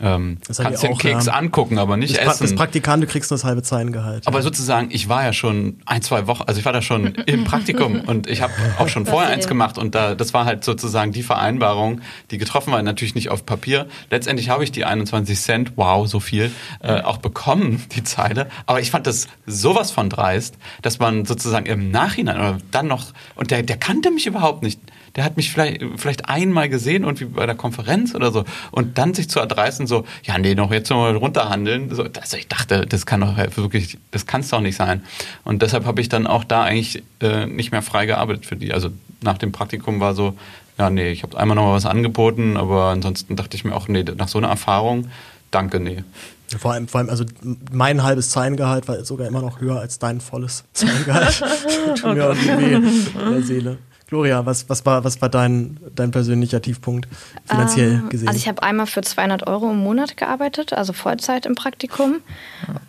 ähm, kannst den Keks ja. angucken, aber nicht das essen. Das Praktikant, du kriegst das halbe Zeitengehalt. Aber ja. sozusagen, ich war ja schon ein, zwei Wochen, also ich war da schon im Praktikum [laughs] und ich habe auch schon vorher eins gemacht und da, das war halt sozusagen die Vereinbarung, die getroffen war, natürlich nicht auf Papier. Letztendlich habe ich die 21 Cent, wow, so viel, äh, auch bekommen, die Zeile. Aber ich fand das sowas von dreist, dass man sozusagen im Nachhinein oder dann noch, und der, der kannte mich überhaupt nicht der hat mich vielleicht, vielleicht einmal gesehen und wie bei der Konferenz oder so. Und dann sich zu erdreißen, so, ja, nee, noch jetzt mal runterhandeln. So, also ich dachte, das kann doch wirklich, das kann es doch nicht sein. Und deshalb habe ich dann auch da eigentlich äh, nicht mehr frei gearbeitet für die. Also nach dem Praktikum war so, ja, nee, ich habe einmal noch mal was angeboten, aber ansonsten dachte ich mir auch, nee, nach so einer Erfahrung, danke, nee. Vor allem, vor allem, also mein halbes Zeitengehalt war sogar immer noch höher als dein volles Zeitengehalt. [laughs] Tut mir auch weh in der Seele. Gloria, was, was war, was war dein, dein persönlicher Tiefpunkt finanziell ähm, gesehen? Also ich habe einmal für 200 Euro im Monat gearbeitet, also Vollzeit im Praktikum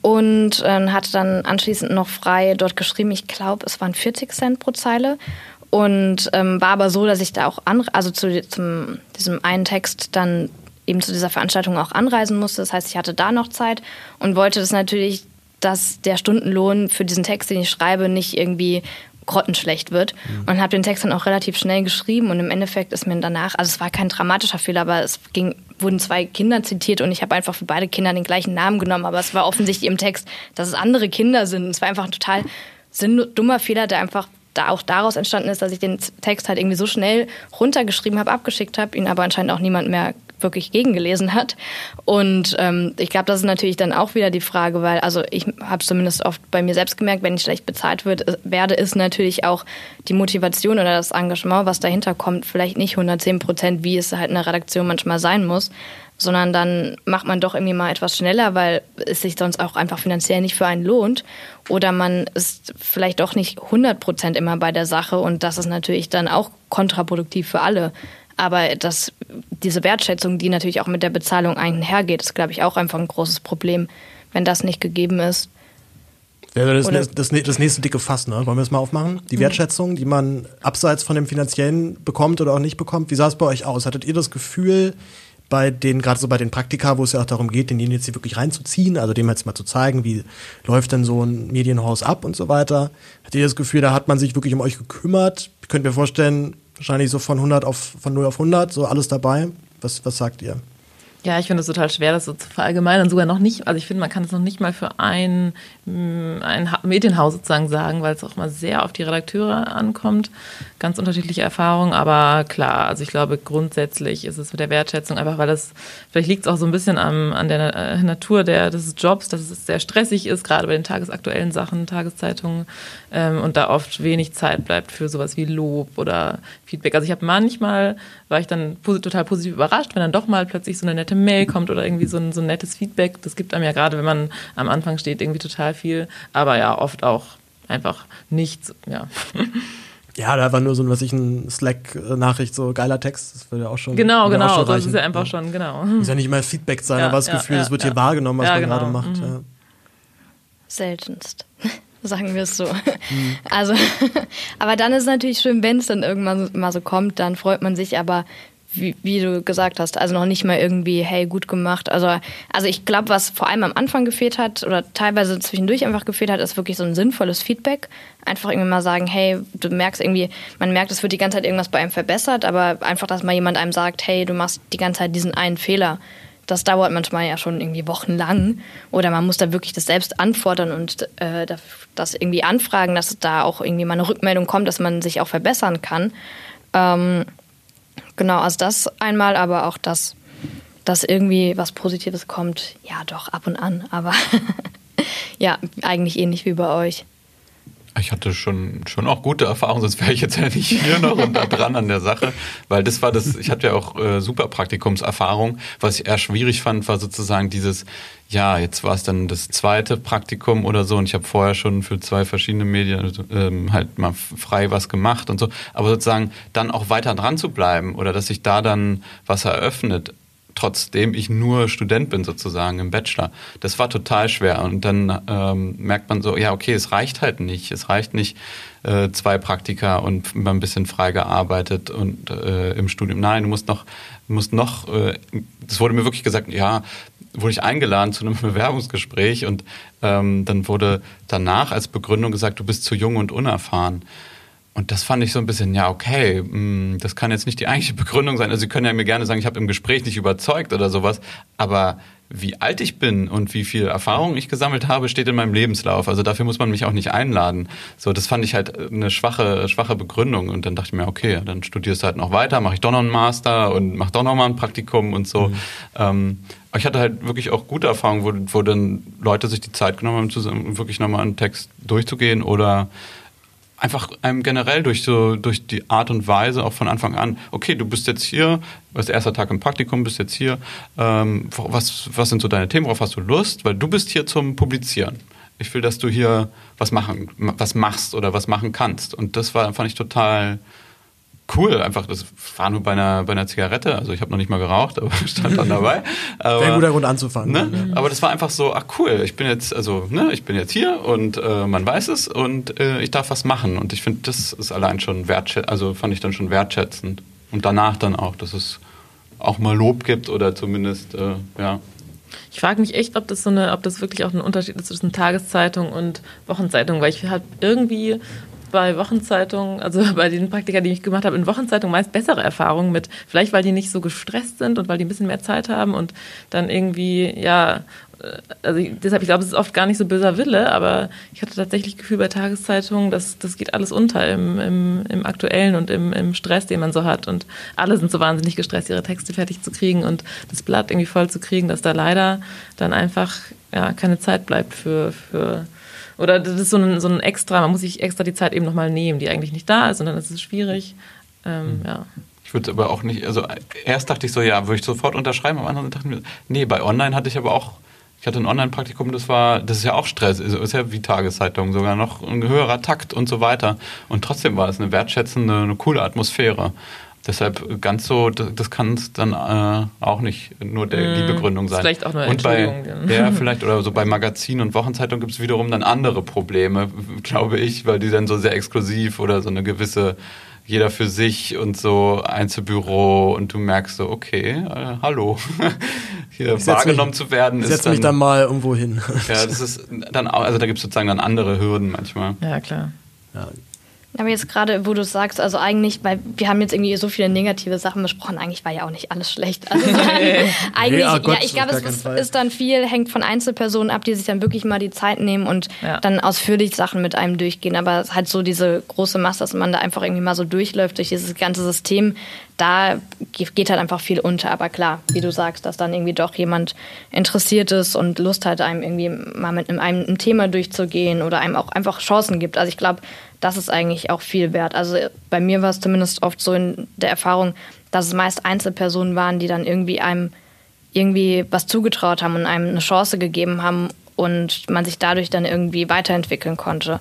und äh, hatte dann anschließend noch frei dort geschrieben, ich glaube, es waren 40 Cent pro Zeile und ähm, war aber so, dass ich da auch, an, also zu zum, diesem einen Text dann eben zu dieser Veranstaltung auch anreisen musste. Das heißt, ich hatte da noch Zeit und wollte das natürlich dass der Stundenlohn für diesen Text, den ich schreibe, nicht irgendwie grottenschlecht wird. Mhm. Und habe den Text dann auch relativ schnell geschrieben und im Endeffekt ist mir danach, also es war kein dramatischer Fehler, aber es ging, wurden zwei Kinder zitiert und ich habe einfach für beide Kinder den gleichen Namen genommen, aber es war offensichtlich im Text, dass es andere Kinder sind. Es war einfach ein total sinn dummer Fehler, der einfach da auch daraus entstanden ist, dass ich den Text halt irgendwie so schnell runtergeschrieben habe, abgeschickt habe, ihn aber anscheinend auch niemand mehr wirklich gegengelesen hat. Und ähm, ich glaube, das ist natürlich dann auch wieder die Frage, weil, also ich habe es zumindest oft bei mir selbst gemerkt, wenn ich schlecht bezahlt wird, äh, werde, ist natürlich auch die Motivation oder das Engagement, was dahinter kommt, vielleicht nicht 110 Prozent, wie es halt in der Redaktion manchmal sein muss sondern dann macht man doch irgendwie mal etwas schneller, weil es sich sonst auch einfach finanziell nicht für einen lohnt. Oder man ist vielleicht doch nicht 100 Prozent immer bei der Sache und das ist natürlich dann auch kontraproduktiv für alle. Aber das, diese Wertschätzung, die natürlich auch mit der Bezahlung einhergeht, ist, glaube ich, auch einfach ein großes Problem, wenn das nicht gegeben ist. Wäre das, das, das, das, nächste dicke Fass, ne? Wollen wir es mal aufmachen? Die mhm. Wertschätzung, die man abseits von dem Finanziellen bekommt oder auch nicht bekommt. Wie sah es bei euch aus? Hattet ihr das Gefühl, bei den, gerade so bei den Praktika, wo es ja auch darum geht, den jetzt hier wirklich reinzuziehen, also dem jetzt mal zu zeigen, wie läuft denn so ein Medienhaus ab und so weiter. Hat ihr das Gefühl, da hat man sich wirklich um euch gekümmert? Ich könnte mir vorstellen, wahrscheinlich so von 100 auf, von 0 auf 100, so alles dabei. Was, was sagt ihr? Ja, ich finde es total schwer, das so zu verallgemeinern. Sogar noch nicht, also ich finde, man kann es noch nicht mal für ein, mm, ein Medienhaus sozusagen sagen, weil es auch mal sehr auf die Redakteure ankommt. Ganz unterschiedliche Erfahrungen, aber klar, also ich glaube, grundsätzlich ist es mit der Wertschätzung einfach, weil das, vielleicht liegt es auch so ein bisschen am, an der äh, Natur der, des Jobs, dass es sehr stressig ist, gerade bei den tagesaktuellen Sachen, Tageszeitungen, ähm, und da oft wenig Zeit bleibt für sowas wie Lob oder Feedback. Also ich habe manchmal, war ich dann total positiv überrascht, wenn dann doch mal plötzlich so eine nette Mail kommt oder irgendwie so ein, so ein nettes Feedback. Das gibt einem ja gerade, wenn man am Anfang steht, irgendwie total viel. Aber ja, oft auch einfach nichts, ja. [laughs] Ja, da war nur so, was ich, ein Slack-Nachricht, so geiler Text, das würde ja auch schon. Genau, genau, schon das ist ja einfach schon, genau. [laughs] Muss ja nicht immer Feedback sein, ja, aber das ja, Gefühl, es ja, wird hier wahrgenommen, was man genau. gerade macht. Mhm. Seltenst [laughs] sagen wir es so. Mhm. [laughs] Also, aber dann ist es natürlich schön, wenn es dann irgendwann mal so kommt, dann freut man sich, aber wie, wie, du gesagt hast, also noch nicht mal irgendwie, hey, gut gemacht. Also, also ich glaube, was vor allem am Anfang gefehlt hat oder teilweise zwischendurch einfach gefehlt hat, ist wirklich so ein sinnvolles Feedback. Einfach irgendwie mal sagen, hey, du merkst irgendwie, man merkt, es wird die ganze Zeit irgendwas bei einem verbessert, aber einfach, dass mal jemand einem sagt, hey, du machst die ganze Zeit diesen einen Fehler das dauert manchmal ja schon irgendwie wochenlang. Oder man muss da wirklich das selbst anfordern und äh, das irgendwie anfragen, dass da auch irgendwie mal eine Rückmeldung kommt, dass man sich auch verbessern kann. Ähm, genau, also das einmal, aber auch das, dass irgendwie was Positives kommt, ja doch, ab und an, aber [laughs] ja, eigentlich ähnlich wie bei euch. Ich hatte schon, schon auch gute Erfahrungen, sonst wäre ich jetzt ja nicht hier noch und da dran an der Sache. Weil das war das, ich hatte ja auch äh, super Praktikumserfahrung. Was ich eher schwierig fand, war sozusagen dieses, ja, jetzt war es dann das zweite Praktikum oder so und ich habe vorher schon für zwei verschiedene Medien ähm, halt mal frei was gemacht und so. Aber sozusagen dann auch weiter dran zu bleiben oder dass sich da dann was eröffnet, trotzdem ich nur Student bin sozusagen im Bachelor. Das war total schwer. Und dann ähm, merkt man so, ja, okay, es reicht halt nicht. Es reicht nicht äh, zwei Praktika und mal ein bisschen frei gearbeitet und äh, im Studium. Nein, du musst noch, musst noch, äh, es wurde mir wirklich gesagt, ja, wurde ich eingeladen zu einem [laughs] Bewerbungsgespräch und ähm, dann wurde danach als Begründung gesagt, du bist zu jung und unerfahren. Und das fand ich so ein bisschen, ja, okay, mm, das kann jetzt nicht die eigentliche [laughs] Begründung sein. Also Sie können ja mir gerne sagen, ich habe im Gespräch nicht überzeugt oder sowas, aber wie alt ich bin und wie viel Erfahrung ich gesammelt habe, steht in meinem Lebenslauf. Also dafür muss man mich auch nicht einladen. So, das fand ich halt eine schwache, schwache Begründung. Und dann dachte ich mir, okay, dann studierst du halt noch weiter, mache ich doch noch einen Master und mach doch noch mal ein Praktikum und so. Mhm. Ähm, ich hatte halt wirklich auch gute Erfahrungen, wo, wo dann Leute sich die Zeit genommen haben, zusammen wirklich nochmal einen Text durchzugehen oder einfach einem generell durch so durch die Art und Weise auch von Anfang an, okay, du bist jetzt hier, was der erste Tag im Praktikum, bist jetzt hier, ähm, was, was sind so deine Themen, worauf hast du Lust? Weil du bist hier zum Publizieren. Ich will, dass du hier was machen, was machst oder was machen kannst. Und das war, fand ich total cool. Einfach, das war nur bei einer, bei einer Zigarette. Also ich habe noch nicht mal geraucht, aber [laughs] stand dann dabei. Aber, Wäre ein guter Grund anzufangen. Ne? Ja. Aber das war einfach so, ach cool, ich bin jetzt, also, ne, ich bin jetzt hier und äh, man weiß es und äh, ich darf was machen. Und ich finde, das ist allein schon wertschätzend, also fand ich dann schon wertschätzend. Und danach dann auch, dass es auch mal Lob gibt oder zumindest, äh, ja. Ich frage mich echt, ob das so eine, ob das wirklich auch ein Unterschied ist zwischen Tageszeitung und Wochenzeitung, weil ich halt irgendwie bei Wochenzeitungen, also [laughs] bei den Praktika, die ich gemacht habe, in Wochenzeitungen meist bessere Erfahrungen mit, vielleicht weil die nicht so gestresst sind und weil die ein bisschen mehr Zeit haben und dann irgendwie, ja, äh, also deshalb, ich glaube, es ist oft gar nicht so böser Wille, aber ich hatte tatsächlich Gefühl bei Tageszeitungen, dass das geht alles unter im, im, im Aktuellen und im, im Stress, den man so hat. Und alle sind so wahnsinnig gestresst, ihre Texte fertig zu kriegen und das Blatt irgendwie voll zu kriegen, dass da leider dann einfach ja, keine Zeit bleibt für, für oder das ist so ein, so ein extra, man muss sich extra die Zeit eben nochmal nehmen, die eigentlich nicht da ist und dann ist es schwierig. Ähm, mhm. ja. Ich würde aber auch nicht, also erst dachte ich so, ja, würde ich sofort unterschreiben, am anderen dachte ich mir, nee, bei Online hatte ich aber auch, ich hatte ein Online-Praktikum, das war, das ist ja auch Stress, ist, ja wie Tageszeitung, sogar noch ein höherer Takt und so weiter. Und trotzdem war es eine wertschätzende, eine coole Atmosphäre. Deshalb ganz so, das kann es dann äh, auch nicht nur der, mm, die Begründung sein. Vielleicht auch nur und bei, ja, [laughs] vielleicht oder so bei Magazinen und Wochenzeitungen gibt es wiederum dann andere Probleme, glaube ich, weil die dann so sehr exklusiv oder so eine gewisse jeder für sich und so Einzelbüro und du merkst so, okay, äh, hallo, [laughs] hier wahrgenommen mich, zu werden. Ich setze mich dann mal irgendwo hin. ja, das ist dann auch, also da gibt es sozusagen dann andere Hürden manchmal. Ja, klar. Ja, aber jetzt gerade, wo du sagst, also eigentlich, weil wir haben jetzt irgendwie so viele negative Sachen besprochen, eigentlich war ja auch nicht alles schlecht. Also [laughs] eigentlich, oh Gott, ja, ich glaube, es ist, ist, dann viel, hängt von Einzelpersonen ab, die sich dann wirklich mal die Zeit nehmen und ja. dann ausführlich Sachen mit einem durchgehen. Aber halt so diese große Masse, dass man da einfach irgendwie mal so durchläuft durch dieses ganze System, da geht halt einfach viel unter. Aber klar, wie du sagst, dass dann irgendwie doch jemand interessiert ist und Lust hat, einem irgendwie mal mit einem, einem Thema durchzugehen oder einem auch einfach Chancen gibt. Also ich glaube, das ist eigentlich auch viel wert. Also bei mir war es zumindest oft so in der Erfahrung, dass es meist Einzelpersonen waren, die dann irgendwie einem irgendwie was zugetraut haben und einem eine Chance gegeben haben und man sich dadurch dann irgendwie weiterentwickeln konnte.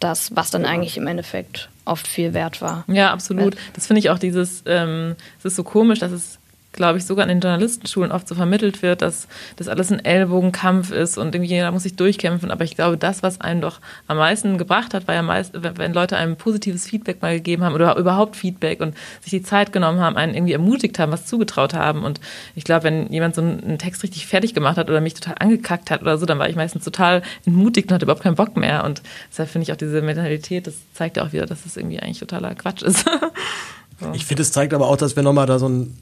Das, was dann eigentlich im Endeffekt oft viel wert war. Ja, absolut. Das finde ich auch dieses, ähm, es ist so komisch, dass es glaube ich, sogar in den Journalistenschulen oft so vermittelt wird, dass das alles ein Ellbogenkampf ist und irgendwie jeder muss sich durchkämpfen. Aber ich glaube, das, was einem doch am meisten gebracht hat, war ja meist, wenn Leute einem positives Feedback mal gegeben haben oder überhaupt Feedback und sich die Zeit genommen haben, einen irgendwie ermutigt haben, was zugetraut haben. Und ich glaube, wenn jemand so einen Text richtig fertig gemacht hat oder mich total angekackt hat oder so, dann war ich meistens total entmutigt und hatte überhaupt keinen Bock mehr. Und deshalb finde ich auch diese Mentalität, das zeigt ja auch wieder, dass es irgendwie eigentlich totaler Quatsch ist. [laughs] so. Ich finde, es zeigt aber auch, dass wir nochmal da so ein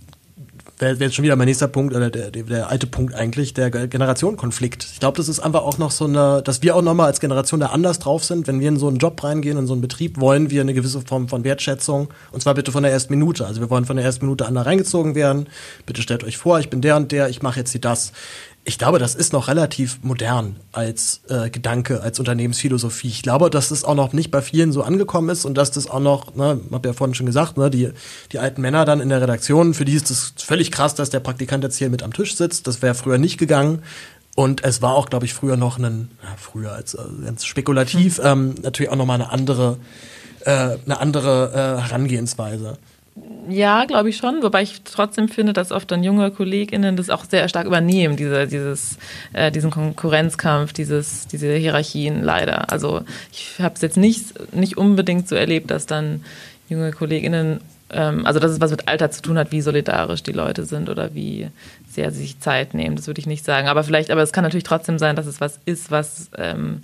wäre wär schon wieder mein nächster Punkt, oder der, der, der alte Punkt eigentlich, der Generationenkonflikt. Ich glaube, das ist einfach auch noch so eine, dass wir auch nochmal als Generation da anders drauf sind. Wenn wir in so einen Job reingehen, in so einen Betrieb, wollen wir eine gewisse Form von Wertschätzung. Und zwar bitte von der ersten Minute. Also wir wollen von der ersten Minute an da reingezogen werden. Bitte stellt euch vor, ich bin der und der, ich mache jetzt hier das ich glaube, das ist noch relativ modern als äh, Gedanke, als Unternehmensphilosophie. Ich glaube, dass das auch noch nicht bei vielen so angekommen ist und dass das auch noch, ne, hab ja vorhin schon gesagt, ne, die, die alten Männer dann in der Redaktion, für die ist das völlig krass, dass der Praktikant jetzt hier mit am Tisch sitzt. Das wäre früher nicht gegangen. Und es war auch, glaube ich, früher noch ein, ja, früher als äh, ganz spekulativ, ähm, natürlich auch nochmal eine andere, äh, eine andere äh, Herangehensweise. Ja, glaube ich schon, wobei ich trotzdem finde, dass oft dann junge KollegInnen das auch sehr stark übernehmen, diese, dieses, äh, diesen Konkurrenzkampf, dieses, diese Hierarchien leider. Also ich habe es jetzt nicht, nicht unbedingt so erlebt, dass dann junge KollegInnen, ähm, also dass es was mit Alter zu tun hat, wie solidarisch die Leute sind oder wie sehr sie sich Zeit nehmen, das würde ich nicht sagen. Aber vielleicht, aber es kann natürlich trotzdem sein, dass es was ist, was ähm,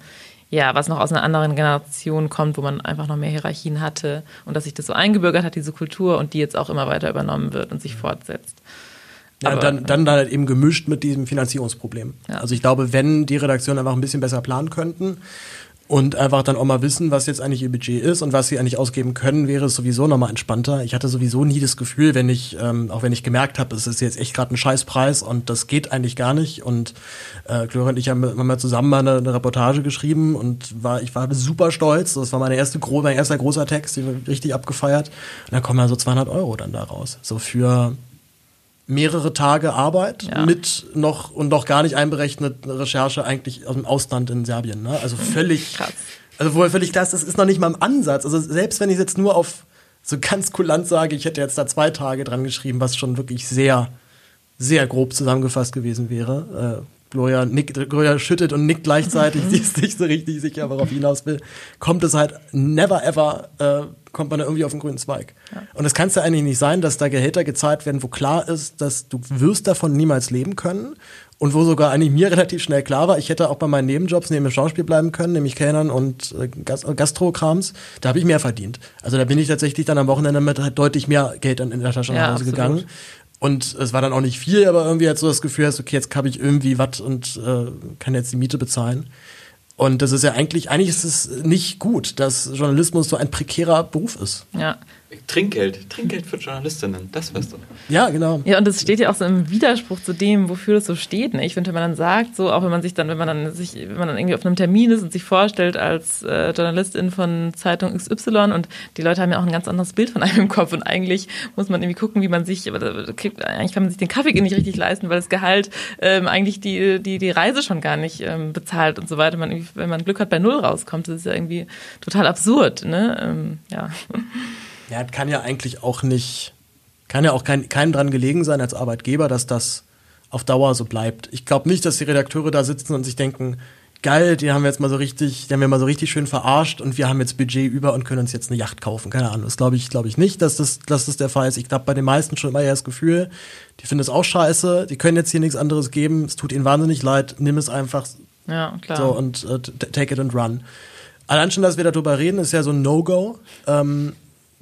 ja, was noch aus einer anderen Generation kommt, wo man einfach noch mehr Hierarchien hatte und dass sich das so eingebürgert hat, diese Kultur und die jetzt auch immer weiter übernommen wird und sich fortsetzt. Ja, Aber, dann, dann halt eben gemischt mit diesem Finanzierungsproblem. Ja. Also ich glaube, wenn die Redaktionen einfach ein bisschen besser planen könnten und einfach dann auch mal wissen, was jetzt eigentlich ihr Budget ist und was sie eigentlich ausgeben können, wäre es sowieso nochmal entspannter. Ich hatte sowieso nie das Gefühl, wenn ich, ähm, auch wenn ich gemerkt habe, es ist jetzt echt gerade ein Scheißpreis und das geht eigentlich gar nicht. Und äh, Gloria und ich haben, haben mal zusammen mal eine, eine, Reportage geschrieben und war, ich war super stolz. Das war meine erste, mein erster großer Text, den richtig abgefeiert. Und da kommen ja so 200 Euro dann da raus. So für mehrere Tage Arbeit ja. mit noch und noch gar nicht einberechnet Recherche eigentlich aus dem Ausland in Serbien. Ne? Also völlig, Krass. also wohl völlig das, das ist noch nicht mal im Ansatz. Also selbst wenn ich jetzt nur auf so ganz kulant sage, ich hätte jetzt da zwei Tage dran geschrieben, was schon wirklich sehr, sehr grob zusammengefasst gewesen wäre. Gloria, nickt, Gloria schüttet und nickt gleichzeitig, [laughs] sie ist nicht so richtig sicher, worauf ich hinaus will, kommt es halt never ever, äh, kommt man da irgendwie auf den grünen Zweig. Ja. Und es kann es ja eigentlich nicht sein, dass da Gehälter gezahlt werden, wo klar ist, dass du wirst davon niemals leben können und wo sogar eigentlich mir [laughs] relativ schnell klar war, ich hätte auch bei meinen Nebenjobs neben dem Schauspiel bleiben können, nämlich Kellnern und äh, Gastrokrams, da habe ich mehr verdient. Also da bin ich tatsächlich dann am Wochenende mit halt deutlich mehr Geld in, in der Tasche nach Hause gegangen. Und es war dann auch nicht viel, aber irgendwie hat so das Gefühl, hast, okay, jetzt habe ich irgendwie was und äh, kann jetzt die Miete bezahlen. Und das ist ja eigentlich, eigentlich ist es nicht gut, dass Journalismus so ein prekärer Beruf ist. Ja. Trinkgeld, Trinkgeld für Journalistinnen, das wär's doch. Ja, genau. Ja, und das steht ja auch so im Widerspruch zu dem, wofür das so steht. Ne? Ich finde, wenn man dann sagt, so auch wenn man sich dann, wenn man dann sich, wenn man dann irgendwie auf einem Termin ist und sich vorstellt als äh, Journalistin von Zeitung XY und die Leute haben ja auch ein ganz anderes Bild von einem im Kopf und eigentlich muss man irgendwie gucken, wie man sich, aber da kriegt, eigentlich kann man sich den Kaffee nicht richtig leisten, weil das Gehalt ähm, eigentlich die, die, die Reise schon gar nicht ähm, bezahlt und so weiter. Man, wenn man Glück hat, bei Null rauskommt, das ist ja irgendwie total absurd. Ne? Ähm, ja. Ja, kann ja eigentlich auch nicht, kann ja auch kein, keinem dran gelegen sein als Arbeitgeber, dass das auf Dauer so bleibt. Ich glaube nicht, dass die Redakteure da sitzen und sich denken, geil, die haben wir jetzt mal so richtig, die haben wir mal so richtig schön verarscht und wir haben jetzt Budget über und können uns jetzt eine Yacht kaufen. Keine Ahnung. Das glaube ich, glaube ich nicht, dass das, dass das der Fall ist. Ich glaube bei den meisten schon immer eher das Gefühl, die finden es auch scheiße, die können jetzt hier nichts anderes geben, es tut ihnen wahnsinnig leid, nimm es einfach ja, klar. so und äh, take it and run. Allein schon, dass wir darüber reden, ist ja so ein No-Go. Ähm,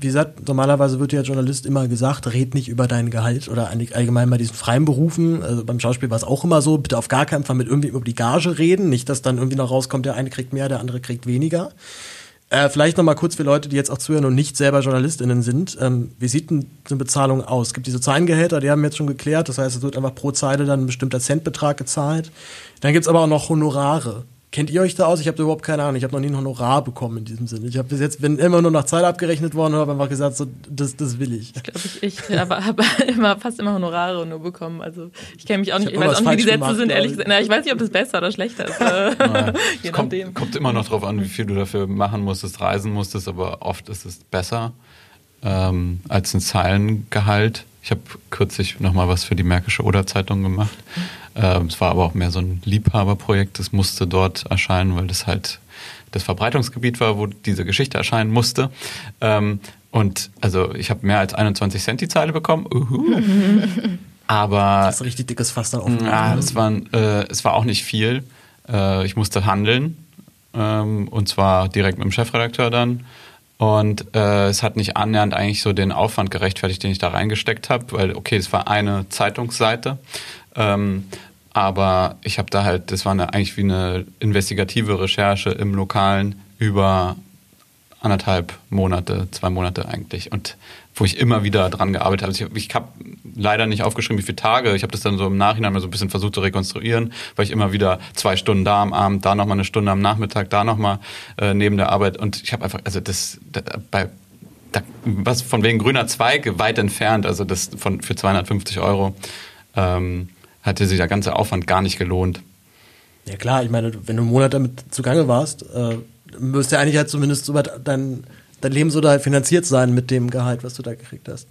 wie gesagt, normalerweise wird ja Journalist immer gesagt, red nicht über dein Gehalt oder allgemein bei diesen freien Berufen. Also beim Schauspiel war es auch immer so, bitte auf gar keinen Fall mit irgendwie über die Gage reden. Nicht, dass dann irgendwie noch rauskommt, der eine kriegt mehr, der andere kriegt weniger. Äh, vielleicht noch mal kurz für Leute, die jetzt auch zuhören und nicht selber JournalistInnen sind. Ähm, wie sieht denn eine Bezahlung aus? Es gibt diese Zeilengehälter, die haben wir jetzt schon geklärt. Das heißt, es wird einfach pro Zeile dann ein bestimmter Centbetrag gezahlt. Dann gibt's aber auch noch Honorare. Kennt ihr euch da aus? Ich habe überhaupt keine Ahnung. Ich habe noch nie ein Honorar bekommen in diesem Sinne. Ich habe bis jetzt bin immer nur nach Zeit abgerechnet worden und habe einfach gesagt, so das, das will ich. Ich glaube, ich, ich habe hab [laughs] immer fast immer Honorare nur bekommen. Also ich kenne mich auch nicht, Ich ich, weiß auch nicht, wie die Sätze falsch sind, gemacht, ehrlich gesagt. Na, ich weiß nicht, ob das besser oder schlechter ist. Äh, [laughs] Je Es kommt, kommt immer noch drauf an, wie viel du dafür machen musstest, reisen musstest, aber oft ist es besser ähm, als ein Zeilengehalt. Ich habe kürzlich nochmal was für die Märkische Oder Zeitung gemacht. Ähm, es war aber auch mehr so ein Liebhaberprojekt. Das musste dort erscheinen, weil das halt das Verbreitungsgebiet war, wo diese Geschichte erscheinen musste. Ähm, und also ich habe mehr als 21 Cent die Zeile bekommen. Uhu. [laughs] Aber Das ist ein richtig dickes Fass dann offen. ja, es, waren, äh, es war auch nicht viel. Äh, ich musste handeln ähm, und zwar direkt mit dem Chefredakteur dann. Und äh, es hat nicht annähernd eigentlich so den Aufwand gerechtfertigt, den ich da reingesteckt habe, weil okay, es war eine Zeitungsseite, ähm, aber ich habe da halt, das war eine, eigentlich wie eine investigative Recherche im Lokalen über anderthalb Monate, zwei Monate eigentlich. Und wo ich immer wieder dran gearbeitet habe. Ich habe leider nicht aufgeschrieben, wie viele Tage. Ich habe das dann so im Nachhinein mal so ein bisschen versucht zu rekonstruieren, weil ich immer wieder zwei Stunden da am Abend, da nochmal eine Stunde am Nachmittag, da nochmal äh, neben der Arbeit. Und ich habe einfach, also das, das bei da, was von wegen grüner Zweig weit entfernt, also das von für 250 Euro ähm, hatte sich der ganze Aufwand gar nicht gelohnt. Ja klar, ich meine, wenn du einen Monat damit zugange warst, äh, müsste ja eigentlich halt zumindest so weit dein, Leben so da finanziert sein mit dem Gehalt, was du da gekriegt hast.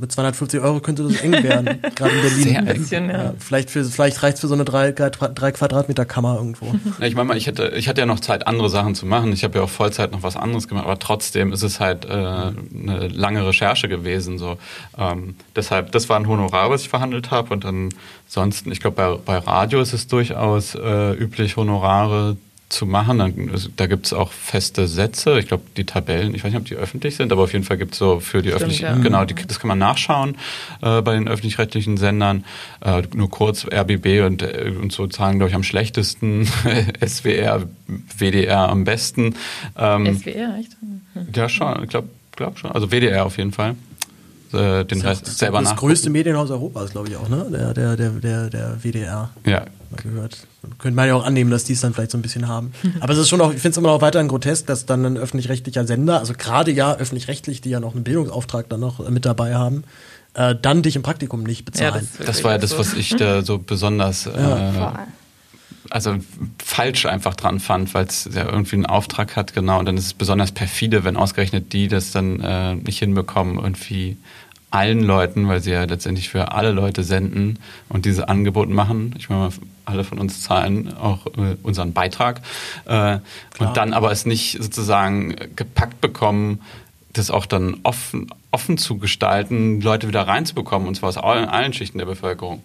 Mit 250 Euro könnte das eng werden, [laughs] gerade in Berlin. Sehr Ein bisschen, ja. Ja, vielleicht für, vielleicht reicht's für so eine drei, drei Quadratmeter Kammer irgendwo. Ja, ich meine mal, ich hatte, ich hatte ja noch Zeit, andere Sachen zu machen. Ich habe ja auch Vollzeit noch was anderes gemacht, aber trotzdem ist es halt äh, eine lange Recherche gewesen. So. Ähm, deshalb, das war ein Honorar, was ich verhandelt habe. Und dann sonst, ich glaube, bei, bei Radio ist es durchaus äh, üblich, Honorare zu machen. Dann, da gibt es auch feste Sätze. Ich glaube, die Tabellen, ich weiß nicht, ob die öffentlich sind, aber auf jeden Fall gibt es so für die öffentlichen, ja. genau, die, das kann man nachschauen äh, bei den öffentlich-rechtlichen Sendern. Äh, nur kurz RBB und, äh, und so zahlen, glaube ich, am schlechtesten, [laughs] SWR, WDR am besten. Ähm, SWR, echt? ja, schon, ich glaube glaub schon. Also WDR auf jeden Fall. Äh, den Rest das selber das nachgucken. größte Medienhaus Europas, glaube ich auch, ne? Der, der, der, der, der WDR. Ja, Mal gehört. Könnte man ja auch annehmen, dass die es dann vielleicht so ein bisschen haben. [laughs] Aber es ist schon auch, ich finde es immer noch weiterhin grotesk, dass dann ein öffentlich-rechtlicher Sender, also gerade ja öffentlich-rechtlich, die ja noch einen Bildungsauftrag dann noch mit dabei haben, äh, dann dich im Praktikum nicht Ja, bezahlen. das, ist das war ja das, was ich da [laughs] so besonders äh, also falsch einfach dran fand, weil es ja irgendwie einen Auftrag hat, genau. Und dann ist es besonders perfide, wenn ausgerechnet die das dann äh, nicht hinbekommen, irgendwie allen Leuten, weil sie ja letztendlich für alle Leute senden und diese Angebote machen. Ich meine, alle von uns zahlen auch äh, unseren Beitrag. Äh, und dann aber es nicht sozusagen gepackt bekommen, das auch dann offen, offen zu gestalten, Leute wieder reinzubekommen, und zwar aus allen, allen Schichten der Bevölkerung.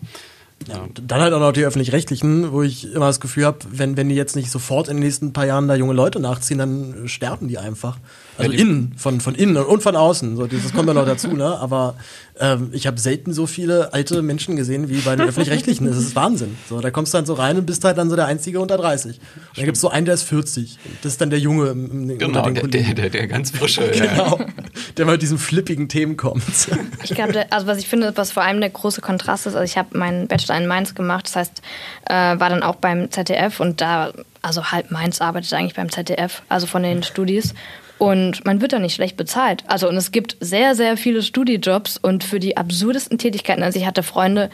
Ja, dann halt auch noch die öffentlich-rechtlichen, wo ich immer das Gefühl habe, wenn, wenn die jetzt nicht sofort in den nächsten paar Jahren da junge Leute nachziehen, dann sterben die einfach. Also ja, innen, von, von innen und von außen. So, das kommt ja noch dazu, ne? Aber ähm, ich habe selten so viele alte Menschen gesehen wie bei den [laughs] öffentlich-rechtlichen. Das ist Wahnsinn. So, da kommst du dann so rein und bist halt dann so der Einzige unter 30. Und dann gibt's so einen, der ist 40. Das ist dann der Junge im, genau, unter den Kollegen. Der, der, der ganz frische. genau. Der mit diesen flippigen Themen kommt. Ich glaube, also was ich finde, was vor allem der große Kontrast ist, also ich habe meinen Bachelor in Mainz gemacht, das heißt, äh, war dann auch beim ZDF und da, also halb Mainz arbeitet eigentlich beim ZDF, also von den Studis. Und man wird da nicht schlecht bezahlt. Also, und es gibt sehr, sehr viele Studijobs und für die absurdesten Tätigkeiten. Also, ich hatte Freunde,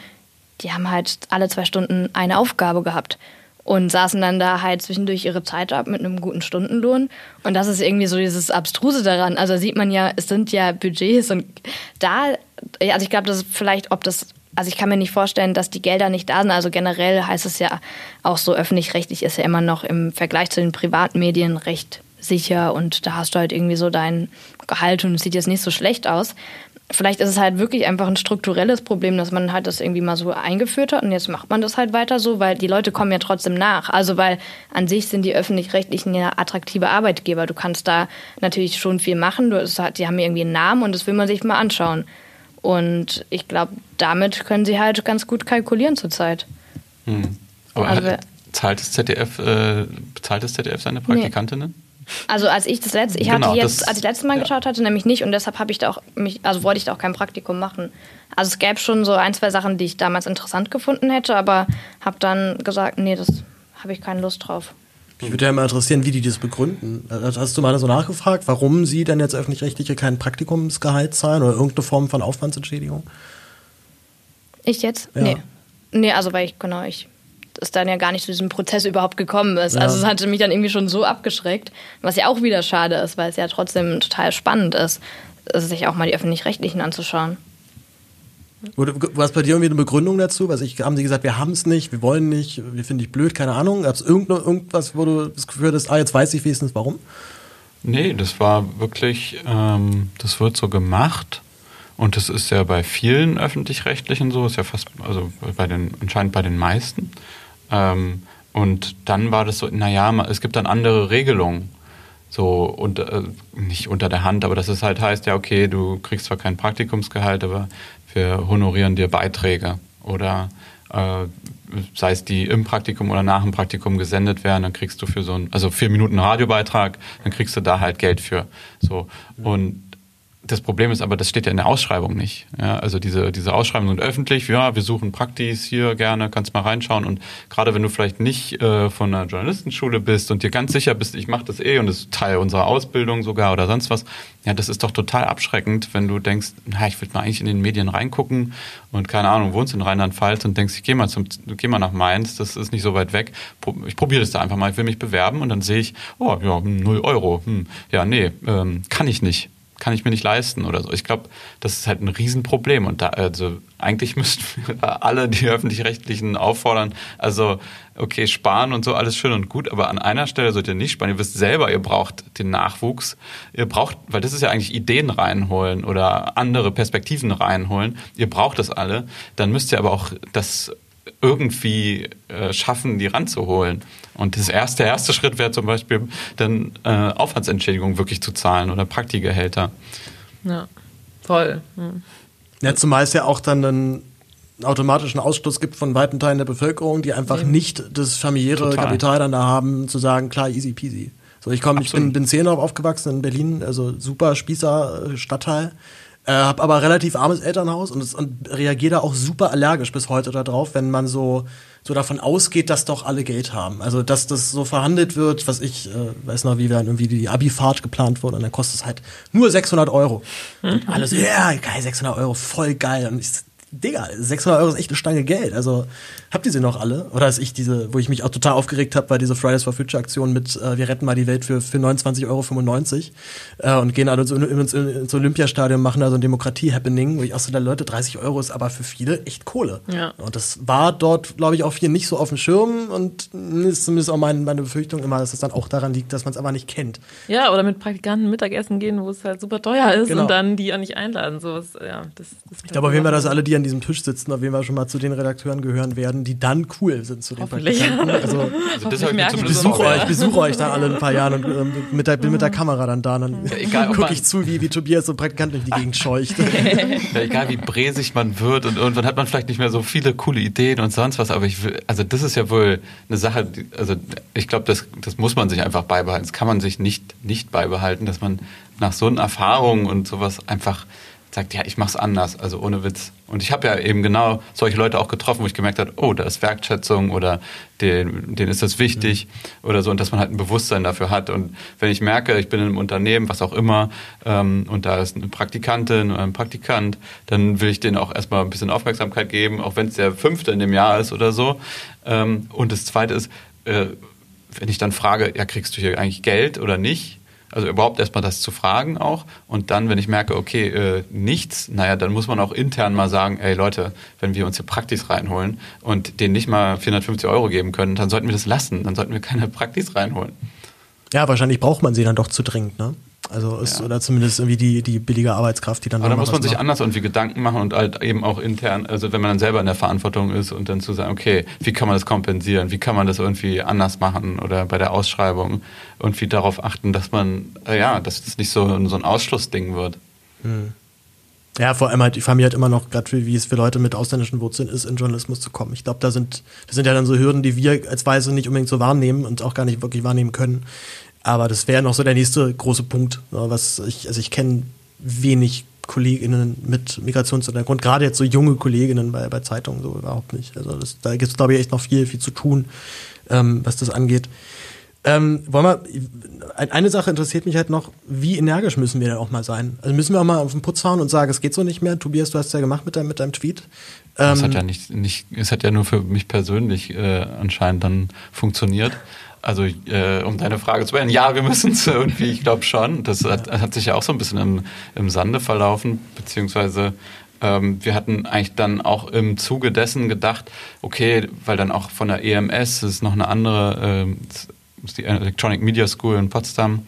die haben halt alle zwei Stunden eine Aufgabe gehabt und saßen dann da halt zwischendurch ihre Zeit ab mit einem guten Stundenlohn. Und das ist irgendwie so dieses Abstruse daran. Also sieht man ja, es sind ja Budgets und da, also ich glaube, das ist vielleicht, ob das, also ich kann mir nicht vorstellen, dass die Gelder nicht da sind. Also generell heißt es ja auch so, öffentlich-rechtlich ist ja immer noch im Vergleich zu den Privatmedien recht sicher und da hast du halt irgendwie so dein Gehalt und es sieht jetzt nicht so schlecht aus. Vielleicht ist es halt wirklich einfach ein strukturelles Problem, dass man halt das irgendwie mal so eingeführt hat und jetzt macht man das halt weiter so, weil die Leute kommen ja trotzdem nach. Also weil an sich sind die öffentlich-rechtlichen ja attraktive Arbeitgeber. Du kannst da natürlich schon viel machen. Du, halt, die haben irgendwie einen Namen und das will man sich mal anschauen. Und ich glaube, damit können sie halt ganz gut kalkulieren zurzeit. Hm. Aber also, zahlt das ZDF, äh, bezahlt das ZDF seine Praktikantinnen? Nee. Also als ich das letzte, ich genau, hatte jetzt, das, als ich das letzte Mal ja. geschaut hatte, nämlich nicht und deshalb habe ich da auch mich, also wollte ich da auch kein Praktikum machen. Also es gäbe schon so ein, zwei Sachen, die ich damals interessant gefunden hätte, aber habe dann gesagt, nee, das habe ich keine Lust drauf. Mich würde ja mal interessieren, wie die das begründen. Hast du mal so nachgefragt, warum sie dann jetzt öffentlich-rechtliche kein Praktikumsgehalt zahlen oder irgendeine Form von Aufwandsentschädigung? Ich jetzt? Ja. Nee. Nee, also weil ich, genau, ich es dann ja gar nicht zu diesem Prozess überhaupt gekommen ist. Ja. Also es hatte mich dann irgendwie schon so abgeschreckt, was ja auch wieder schade ist, weil es ja trotzdem total spannend ist, sich auch mal die öffentlich-rechtlichen anzuschauen. Was bei dir irgendwie eine Begründung dazu? Was ich, haben sie gesagt, wir haben es nicht, wir wollen nicht, wir finden dich blöd, keine Ahnung. Gab es irgendwas, wo du das Gefühl hast, ah, jetzt weiß ich wenigstens warum? Nee, das war wirklich, ähm, das wird so gemacht. Und das ist ja bei vielen öffentlich-rechtlichen so, ist ja fast, also bei den, anscheinend bei den meisten. Ähm, und dann war das so, naja, es gibt dann andere Regelungen. So, und äh, nicht unter der Hand, aber dass es halt heißt, ja, okay, du kriegst zwar kein Praktikumsgehalt, aber wir honorieren dir Beiträge. Oder äh, sei es die im Praktikum oder nach dem Praktikum gesendet werden, dann kriegst du für so ein, also vier Minuten Radiobeitrag, dann kriegst du da halt Geld für. So. Und das Problem ist aber, das steht ja in der Ausschreibung nicht. Ja, also diese, diese Ausschreibungen sind öffentlich. Ja, wir suchen Praktis hier gerne, kannst mal reinschauen. Und gerade wenn du vielleicht nicht äh, von einer Journalistenschule bist und dir ganz sicher bist, ich mache das eh und das ist Teil unserer Ausbildung sogar oder sonst was, ja, das ist doch total abschreckend, wenn du denkst, na, ich will mal eigentlich in den Medien reingucken und keine Ahnung, wohnst in Rheinland-Pfalz und denkst, ich gehe mal geh mal nach Mainz, das ist nicht so weit weg. Ich probiere das da einfach mal, ich will mich bewerben und dann sehe ich, oh ja, null Euro. Hm, ja, nee, ähm, kann ich nicht kann ich mir nicht leisten oder so. Ich glaube, das ist halt ein Riesenproblem. Und da, also eigentlich [laughs] müssten wir alle die öffentlich-rechtlichen auffordern, also okay, sparen und so, alles schön und gut, aber an einer Stelle sollt ihr nicht sparen. Ihr wisst selber, ihr braucht den Nachwuchs. Ihr braucht, weil das ist ja eigentlich Ideen reinholen oder andere Perspektiven reinholen. Ihr braucht das alle. Dann müsst ihr aber auch das irgendwie äh, schaffen, die ranzuholen. Und das erste, der erste Schritt wäre zum Beispiel dann äh, Aufwandsentschädigung wirklich zu zahlen oder Praktikgehälter. Ja, voll. Hm. Ja, zumal es ja auch dann einen automatischen Ausschluss gibt von weiten Teilen der Bevölkerung, die einfach mhm. nicht das familiäre Total. Kapital dann da haben, zu sagen, klar, easy peasy. So, ich komme, ich bin, bin Zehnhof aufgewachsen in Berlin, also super Spießer Stadtteil. Äh, habe aber relativ armes Elternhaus und, es, und reagiere da auch super allergisch bis heute darauf, wenn man so so davon ausgeht, dass doch alle Geld haben. Also dass das so verhandelt wird, was ich äh, weiß noch, wie dann irgendwie die Abi-Fahrt geplant wurde und dann kostet es halt nur 600 Euro. Mhm. Und alles, ja, yeah, geil, 600 Euro, voll geil. Und ich, Digga, 600 Euro ist echt eine Stange Geld. Also habt ihr sie noch alle? Oder ist ich diese, wo ich mich auch total aufgeregt habe, weil diese Fridays for Future Aktion mit äh, wir retten mal die Welt für, für 29,95 Euro äh, und gehen alle so ins, ins Olympiastadion, machen da so ein Demokratie-Happening, wo ich auch so, da Leute, 30 Euro ist aber für viele echt Kohle. Ja. Und das war dort, glaube ich, auch hier nicht so auf dem Schirm und ist zumindest auch mein, meine Befürchtung immer, dass es dann auch daran liegt, dass man es aber nicht kennt. Ja, oder mit Praktikanten Mittagessen gehen, wo es halt super teuer ist genau. und dann die auch nicht einladen. So was, ja, das, das ich glaube auf jeden Fall, dass alle, die an diesem Tisch sitzen, auf jeden Fall schon mal zu den Redakteuren gehören werden, die dann cool sind zu den. Praktikanten. [laughs] Also, Also das ich ich besuche euch, besuche euch da alle in ein paar Jahren und ähm, mit der, bin mit der Kamera dann da. Und dann ob gucke ich zu, wie, wie Tobias so Praktikant durch die Gegend scheucht. Ja, egal wie bräsig man wird und irgendwann hat man vielleicht nicht mehr so viele coole Ideen und sonst was, aber ich will, also das ist ja wohl eine Sache, die, also ich glaube, das, das muss man sich einfach beibehalten. Das kann man sich nicht, nicht beibehalten, dass man nach so einer Erfahrung und sowas einfach sagt, ja, ich mach's anders, also ohne Witz. Und ich habe ja eben genau solche Leute auch getroffen, wo ich gemerkt habe, oh, da ist Wertschätzung oder denen, denen ist das wichtig oder so und dass man halt ein Bewusstsein dafür hat. Und wenn ich merke, ich bin in einem Unternehmen, was auch immer, ähm, und da ist eine Praktikantin oder ein Praktikant, dann will ich denen auch erstmal ein bisschen Aufmerksamkeit geben, auch wenn es der fünfte in dem Jahr ist oder so. Ähm, und das zweite ist, äh, wenn ich dann frage, ja, kriegst du hier eigentlich Geld oder nicht? Also überhaupt erstmal das zu fragen auch. Und dann, wenn ich merke, okay, äh, nichts, naja, dann muss man auch intern mal sagen, ey Leute, wenn wir uns hier Praktis reinholen und denen nicht mal 450 Euro geben können, dann sollten wir das lassen. Dann sollten wir keine Praktis reinholen. Ja, wahrscheinlich braucht man sie dann doch zu dringend, ne? Also ist, Ja. oder zumindest irgendwie die, die billige Arbeitskraft, die dann Aber da muss man sich macht. anders irgendwie Gedanken machen und halt eben auch intern, also wenn man dann selber in der Verantwortung ist und dann zu sagen, okay, wie kann man das kompensieren? Wie kann man das irgendwie anders machen oder bei der Ausschreibung irgendwie darauf achten, dass man, äh, ja, dass das nicht so, so ein Ausschlussding wird. Ja, vor allem halt, ich frage mich halt immer noch, gerade wie es für Leute mit ausländischen Wurzeln ist, in Journalismus zu kommen. Ich glaube, da sind, das sind ja dann so Hürden, die wir als Weiße nicht unbedingt so wahrnehmen und auch gar nicht wirklich wahrnehmen können. Aber das wäre noch so der nächste große Punkt, ne, was ich, also ich kenne wenig KollegInnen mit Migrationshintergrund, gerade jetzt so junge KollegInnen bei, bei Zeitungen so überhaupt nicht. Also das, da gibt es, glaube ich, echt noch viel, viel zu tun, ähm, was das angeht. Ähm, wollen wir, ein- eine Sache interessiert mich halt noch, wie energisch müssen wir denn auch mal sein? Also müssen wir auch mal auf den Putz hauen und sagen, es geht so nicht mehr? Tobias, du hast es ja gemacht mit deinem, mit deinem Tweet. Ähm, hat ja nicht, nicht, es hat ja nur für mich persönlich äh, anscheinend dann funktioniert. Also äh, um deine Frage zu beantworten, ja, wir müssen es irgendwie, ich glaube schon. Das hat, hat sich ja auch so ein bisschen im, im Sande verlaufen, beziehungsweise ähm, wir hatten eigentlich dann auch im Zuge dessen gedacht, okay, weil dann auch von der EMS, das ist noch eine andere, ist die Electronic Media School in Potsdam,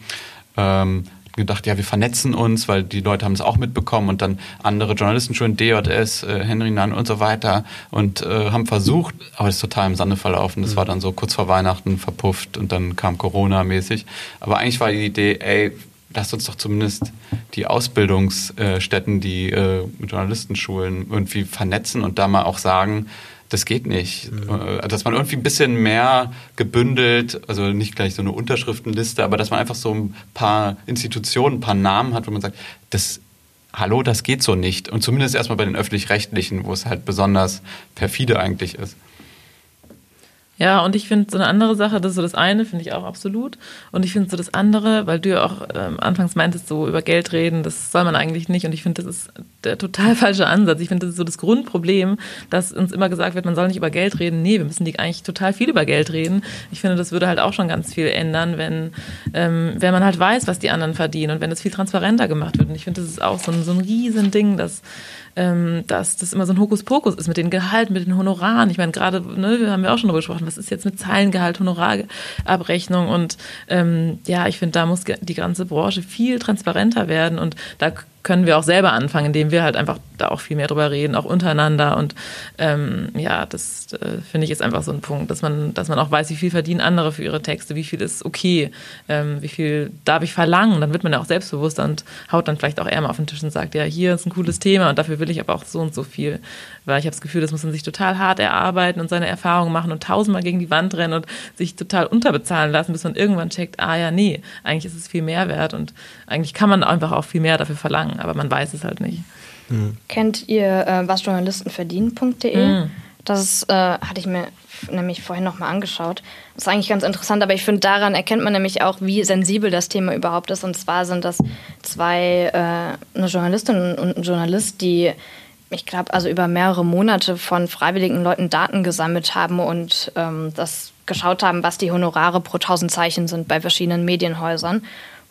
ähm, gedacht, ja, wir vernetzen uns, weil die Leute haben es auch mitbekommen und dann andere Journalistenschulen, DJS, äh, Henry Nann und so weiter und äh, haben versucht, aber es ist total im Sande verlaufen. Das war dann so kurz vor Weihnachten verpufft und dann kam Corona mäßig. Aber eigentlich war die Idee, ey, lasst uns doch zumindest die Ausbildungsstätten, die äh, Journalistenschulen irgendwie vernetzen und da mal auch sagen, das geht nicht. Äh, Dass man irgendwie ein bisschen mehr gebündelt, also nicht gleich so eine Unterschriftenliste, aber dass man einfach so ein paar Institutionen, ein paar Namen hat, wo man sagt, das, hallo, das geht so nicht. Und zumindest erstmal bei den öffentlich-rechtlichen, wo es halt besonders perfide eigentlich ist. Ja, und ich finde so eine andere Sache, das ist so das eine, finde ich auch absolut. Und ich finde so das andere, weil du ja auch ähm, anfangs meintest, so über Geld reden, das soll man eigentlich nicht. Und ich finde, das ist der total [laughs] falsche Ansatz. Ich finde, das ist so das Grundproblem, dass uns immer gesagt wird, man soll nicht über Geld reden. Nee, wir müssen die eigentlich total viel über Geld reden. Ich finde, das würde halt auch schon ganz viel ändern, wenn, ähm, wenn man halt weiß, was die anderen verdienen und wenn das viel transparenter gemacht wird. Und ich finde, das ist auch so ein, so ein Riesending, dass ähm, dass das immer so ein Hokuspokus ist mit den Gehalten, mit den Honoraren. Ich meine, gerade, ne, wir haben ja auch schon darüber gesprochen, was ist jetzt mit Zahlengehalt, Honorarabrechnung? Und ähm, ja, ich finde, da muss die ganze Branche viel transparenter werden. Und da können wir auch selber anfangen, indem wir halt einfach da auch viel mehr drüber reden, auch untereinander. Und ähm, ja, das äh, finde ich ist einfach so ein Punkt, dass man, dass man auch weiß, wie viel verdienen andere für ihre Texte, wie viel ist okay, ähm, wie viel darf ich verlangen, dann wird man ja auch selbstbewusster und haut dann vielleicht auch eher mal auf den Tisch und sagt, ja, hier ist ein cooles Thema und dafür will ich aber auch so und so viel, weil ich habe das Gefühl, das muss man sich total hart erarbeiten und seine Erfahrungen machen und tausendmal gegen die Wand rennen und sich total unterbezahlen lassen, bis man irgendwann checkt, ah ja, nee, eigentlich ist es viel mehr wert und eigentlich kann man einfach auch viel mehr dafür verlangen, aber man weiß es halt nicht. Kennt ihr äh, wasjournalistenverdienen.de? Mhm. Das äh, hatte ich mir nämlich vorhin nochmal angeschaut. Das ist eigentlich ganz interessant, aber ich finde, daran erkennt man nämlich auch, wie sensibel das Thema überhaupt ist. Und zwar sind das zwei, äh, eine Journalistin und ein Journalist, die, ich glaube, also über mehrere Monate von freiwilligen Leuten Daten gesammelt haben und ähm, das geschaut haben, was die Honorare pro tausend Zeichen sind bei verschiedenen Medienhäusern.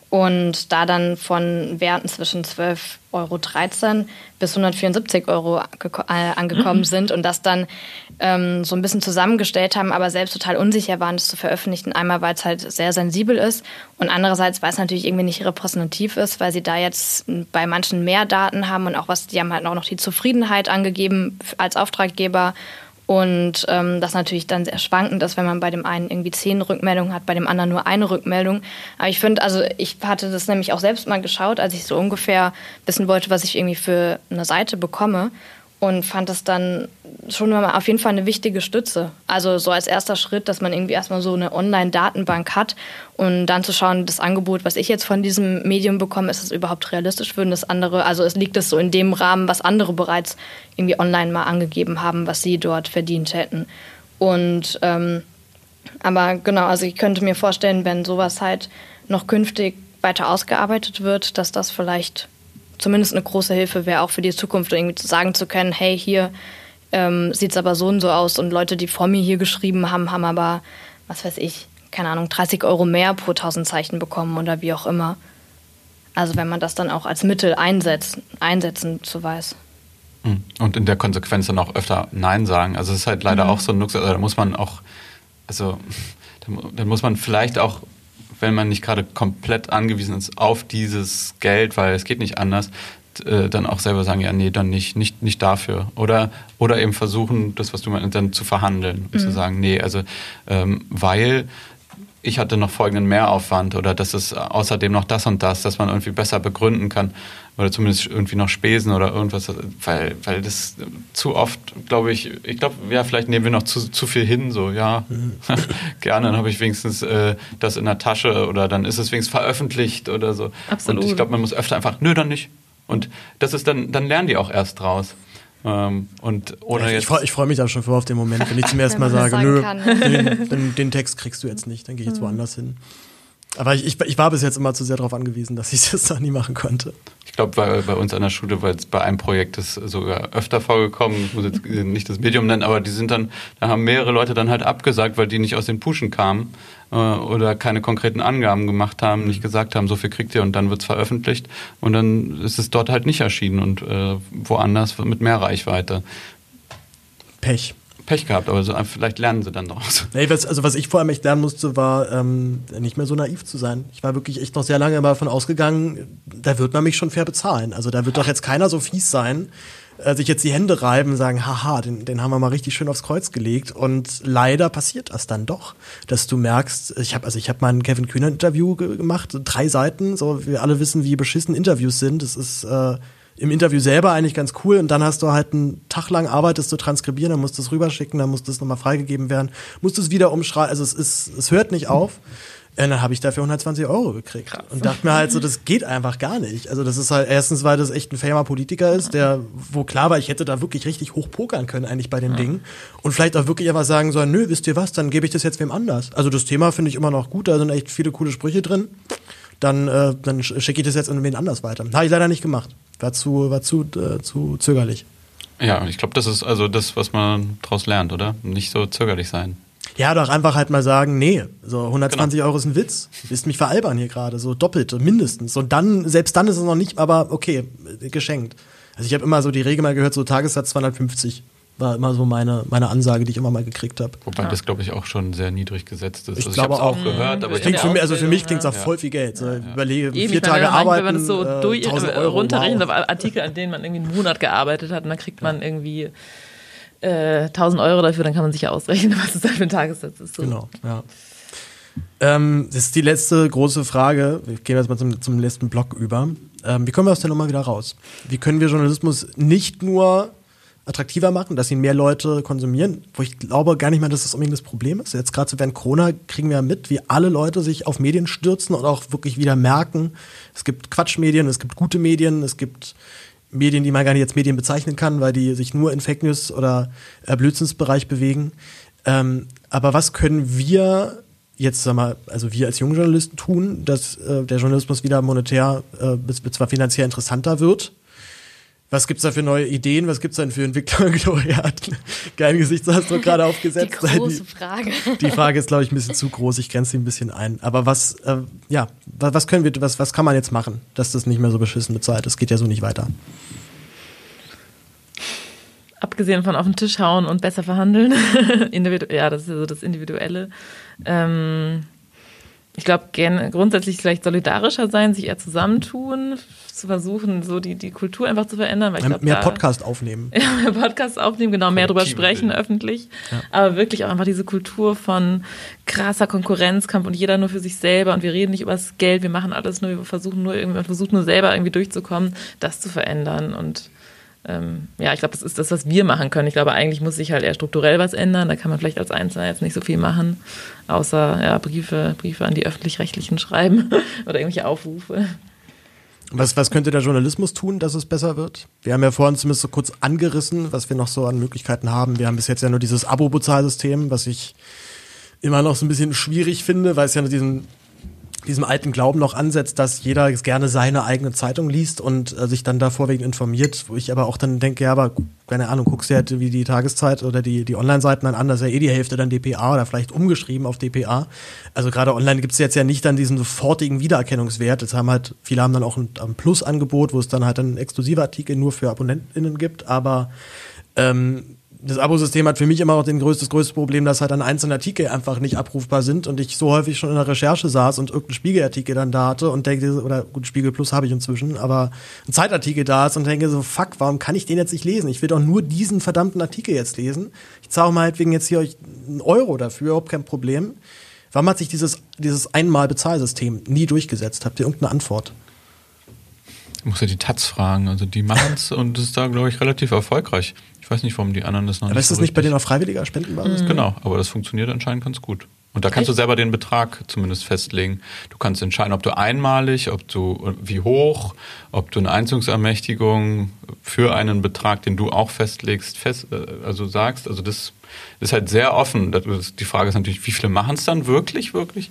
Und da dann von Werten zwischen 12,13 Euro bis 174 Euro äh, angekommen mhm. sind und das dann ähm, so ein bisschen zusammengestellt haben, aber selbst total unsicher waren, das zu veröffentlichen. Einmal, weil es halt sehr sensibel ist und andererseits, weil es natürlich irgendwie nicht repräsentativ ist, weil sie da jetzt bei manchen mehr Daten haben und auch was, die haben halt auch noch die Zufriedenheit angegeben als Auftraggeber und ähm, das natürlich dann sehr schwankend ist, wenn man bei dem einen irgendwie zehn Rückmeldungen hat, bei dem anderen nur eine Rückmeldung. Aber ich finde, also ich hatte das nämlich auch selbst mal geschaut, als ich so ungefähr wissen wollte, was ich irgendwie für eine Seite bekomme und fand das dann schon mal auf jeden Fall eine wichtige Stütze. Also so als erster Schritt, dass man irgendwie erstmal so eine Online-Datenbank hat und dann zu schauen, das Angebot, was ich jetzt von diesem Medium bekomme, ist es überhaupt realistisch? Würden das andere, also es liegt es so in dem Rahmen, was andere bereits irgendwie online mal angegeben haben, was sie dort verdient hätten. Und ähm, aber genau, also ich könnte mir vorstellen, wenn sowas halt noch künftig weiter ausgearbeitet wird, dass das vielleicht zumindest eine große Hilfe wäre, auch für die Zukunft, irgendwie zu sagen zu können, hey, hier ähm, sieht es aber so und so aus und Leute, die vor mir hier geschrieben haben, haben aber, was weiß ich, keine Ahnung, 30 Euro mehr pro 1000 Zeichen bekommen oder wie auch immer. Also wenn man das dann auch als Mittel einsetzt, einsetzen zu weiß. Hm. Und in der Konsequenz dann auch öfter Nein sagen. Also es ist halt leider mhm. auch so ein Nux, also da muss man auch, also [laughs] dann muss man vielleicht auch wenn man nicht gerade komplett angewiesen ist auf dieses Geld, weil es geht nicht anders, äh, dann auch selber sagen, ja, nee, dann nicht, nicht, nicht dafür. Oder, oder eben versuchen, das, was du meinst, dann zu verhandeln und mhm. zu sagen, nee, also ähm, weil ich hatte noch folgenden Mehraufwand oder das ist außerdem noch das und das, dass man irgendwie besser begründen kann oder zumindest irgendwie noch Spesen oder irgendwas, weil, weil das zu oft, glaube ich, ich glaube, ja, vielleicht nehmen wir noch zu, zu viel hin, so, ja, [laughs] gerne, dann habe ich wenigstens äh, das in der Tasche oder dann ist es wenigstens veröffentlicht oder so. Absolut. Und ich glaube, man muss öfter einfach, nö, dann nicht. Und das ist dann, dann lernen die auch erst draus. Ähm, und ohne ich, ich freue mich da schon vor auf den Moment, wenn ich zum [laughs] ersten Mal sage, nö, den, [laughs] den, den, Text kriegst du jetzt nicht, dann gehe ich jetzt mhm. woanders hin. Aber ich, ich, ich, war bis jetzt immer zu sehr darauf angewiesen, dass ich das da nie machen konnte. Ich glaube, bei, bei uns an der Schule war jetzt bei einem Projekt das sogar öfter vorgekommen, ich muss jetzt nicht das Medium nennen, aber die sind dann, da haben mehrere Leute dann halt abgesagt, weil die nicht aus den Puschen kamen äh, oder keine konkreten Angaben gemacht haben, nicht gesagt haben, so viel kriegt ihr und dann wird es veröffentlicht und dann ist es dort halt nicht erschienen und äh, woanders mit mehr Reichweite. Pech. Pech gehabt, aber so, vielleicht lernen sie dann daraus. Nee, was, also was ich vor allem echt lernen musste, war ähm, nicht mehr so naiv zu sein. Ich war wirklich echt noch sehr lange davon ausgegangen, da wird man mich schon fair bezahlen. Also da wird doch jetzt keiner so fies sein, äh, sich jetzt die Hände reiben und sagen, haha, den, den haben wir mal richtig schön aufs Kreuz gelegt. Und leider passiert das dann doch, dass du merkst, ich habe also ich habe mal ein Kevin Kühner Interview gemacht, drei Seiten, so wir alle wissen, wie beschissen Interviews sind. Das ist äh, im Interview selber eigentlich ganz cool und dann hast du halt einen Tag lang Arbeit, das zu transkribieren, dann musst du es rüberschicken, dann muss das nochmal freigegeben werden, musst du es wieder umschreiben, also es ist, es hört nicht auf. Und dann habe ich dafür 120 Euro gekriegt Krass. und dachte mir halt so, das geht einfach gar nicht. Also das ist halt erstens, weil das echt ein famer Politiker ist, der, wo klar war, ich hätte da wirklich richtig hoch pokern können eigentlich bei den ja. Dingen und vielleicht auch wirklich einfach sagen sollen, nö, wisst ihr was, dann gebe ich das jetzt wem anders. Also das Thema finde ich immer noch gut, da sind echt viele coole Sprüche drin. Dann, äh, dann schicke ich das jetzt an wen anders weiter. Habe ich leider nicht gemacht. War zu, war zu, äh, zu zögerlich. Ja, ich glaube, das ist also das, was man daraus lernt, oder? Nicht so zögerlich sein. Ja, doch einfach halt mal sagen, nee, so 120 genau. Euro ist ein Witz. Willst mich veralbern hier gerade, so doppelt, mindestens. Und dann, selbst dann ist es noch nicht, aber okay, geschenkt. Also ich habe immer so die Regel mal gehört, so Tagessatz 250 war immer so meine, meine Ansage, die ich immer mal gekriegt habe. Wobei ja. das, glaube ich, auch schon sehr niedrig gesetzt ist. Ich also glaube ich auch gehört, aber klingt für mich, also für mich klingt es auch voll viel Geld. So, ja. Überlege, Eben, vier Tage arbeiten, wenn man das so äh, durch, Euro, runterrechnet wow. auf Artikel, an denen man irgendwie einen Monat gearbeitet hat und dann kriegt man irgendwie äh, 1000 Euro dafür, dann kann man sich ja ausrechnen, [laughs] was es dann für ein Tagessatz ist. So. Genau, ja. Ähm, das ist die letzte große Frage. Wir gehen jetzt mal zum, zum letzten Block über. Ähm, wie kommen wir aus der Nummer wieder raus? Wie können wir Journalismus nicht nur attraktiver machen, dass ihn mehr Leute konsumieren, wo ich glaube gar nicht mehr, dass das unbedingt das Problem ist. Jetzt gerade so während Corona kriegen wir mit, wie alle Leute sich auf Medien stürzen und auch wirklich wieder merken, es gibt Quatschmedien, es gibt gute Medien, es gibt Medien, die man gar nicht als Medien bezeichnen kann, weil die sich nur in Fake News oder äh, Blödsinnsbereich bewegen. Ähm, aber was können wir jetzt, sag mal, also wir als junge Journalisten tun, dass äh, der Journalismus wieder monetär, äh, zwar finanziell interessanter wird, Was gibt's da für neue Ideen? Was gibt's denn für Entwickler? [laughs] Gloria hat keinen Gesichtsausdruck gerade aufgesetzt. Die große Frage. Die, Frage ist, glaube ich, ein bisschen zu groß. Ich grenze sie ein bisschen ein. Aber was, äh, ja, was können wir, was, was kann man jetzt machen, dass das nicht mehr so beschissen bezahlt? Es geht ja so nicht weiter. Abgesehen von auf den Tisch hauen und besser verhandeln. [laughs] ja, das ist also das Individuelle. Ähm, ich glaube, grundsätzlich vielleicht solidarischer sein, sich eher zusammentun, zu versuchen, so die, die Kultur einfach zu verändern. Weil ich glaub, mehr da, Podcast aufnehmen. [laughs] Ja, mehr Podcast aufnehmen, genau, mehr drüber sprechen Bild. öffentlich. Ja. Aber wirklich auch einfach diese Kultur von krasser Konkurrenzkampf und jeder nur für sich selber und wir reden nicht über das Geld, wir machen alles nur, wir versuchen nur irgendwie, man versucht nur selber irgendwie durchzukommen, das zu verändern und ähm, ja, ich glaube, das ist das, was wir machen können. Ich glaube, eigentlich muss sich halt eher strukturell was ändern. Da kann man vielleicht als Einzelner jetzt nicht so viel machen, außer ja, Briefe, Briefe an die öffentlich-rechtlichen schreiben [laughs] oder irgendwelche Aufrufe. Was, was könnte der Journalismus tun, dass es besser wird? Wir haben ja vorhin zumindest so kurz angerissen, was wir noch so an Möglichkeiten haben. Wir haben bis jetzt ja nur dieses Abo-Bezahlsystem, was ich immer noch so ein bisschen schwierig finde, weil es ja diesen diesem alten Glauben noch ansetzt, dass jeder gerne seine eigene Zeitung liest und äh, sich dann da vorwiegend informiert, wo ich aber auch dann denke, ja, aber keine Ahnung, guckst du halt wie die Tageszeit oder die, die Online-Seiten dann an, das ist ja eh die Hälfte dann DPA oder vielleicht umgeschrieben auf DPA. Also gerade online gibt es jetzt ja nicht dann diesen sofortigen Wiedererkennungswert. Jetzt haben halt, viele haben dann auch ein, ein Plus-Angebot, wo es dann halt dann exklusive Artikel nur für AbonnentInnen gibt, aber ähm, das Abosystem hat für mich immer auch den größtes, größte Problem, dass halt dann einzelne Artikel einfach nicht abrufbar sind und ich so häufig schon in der Recherche saß und irgendeinen Spiegelartikel dann da hatte und denke, oder gut, Spiegel Plus habe ich inzwischen, aber ein Zeitartikel da ist und denke so, fuck, warum kann ich den jetzt nicht lesen? Ich will doch nur diesen verdammten Artikel jetzt lesen. Ich zahle mal halt wegen jetzt hier euch einen Euro dafür, überhaupt kein Problem. Warum hat sich dieses, dieses Einmal-Bezahlsystem nie durchgesetzt? Habt ihr irgendeine Antwort? Ich muss ja die Taz fragen. Also die machen es und es ist da, glaube ich, relativ erfolgreich. Ich weiß nicht, warum die anderen das noch aber nicht ist das so nicht bei denen auf freiwilliger Spendenbasis? Mhm. Genau, aber das funktioniert anscheinend ganz gut. Und da kannst Echt? du selber den Betrag zumindest festlegen. Du kannst entscheiden, ob du einmalig, ob du wie hoch, ob du eine Einzugsermächtigung für einen Betrag, den du auch festlegst, fest, äh, also sagst. Also das ist halt sehr offen. Die Frage ist natürlich, wie viele machen es dann wirklich, wirklich?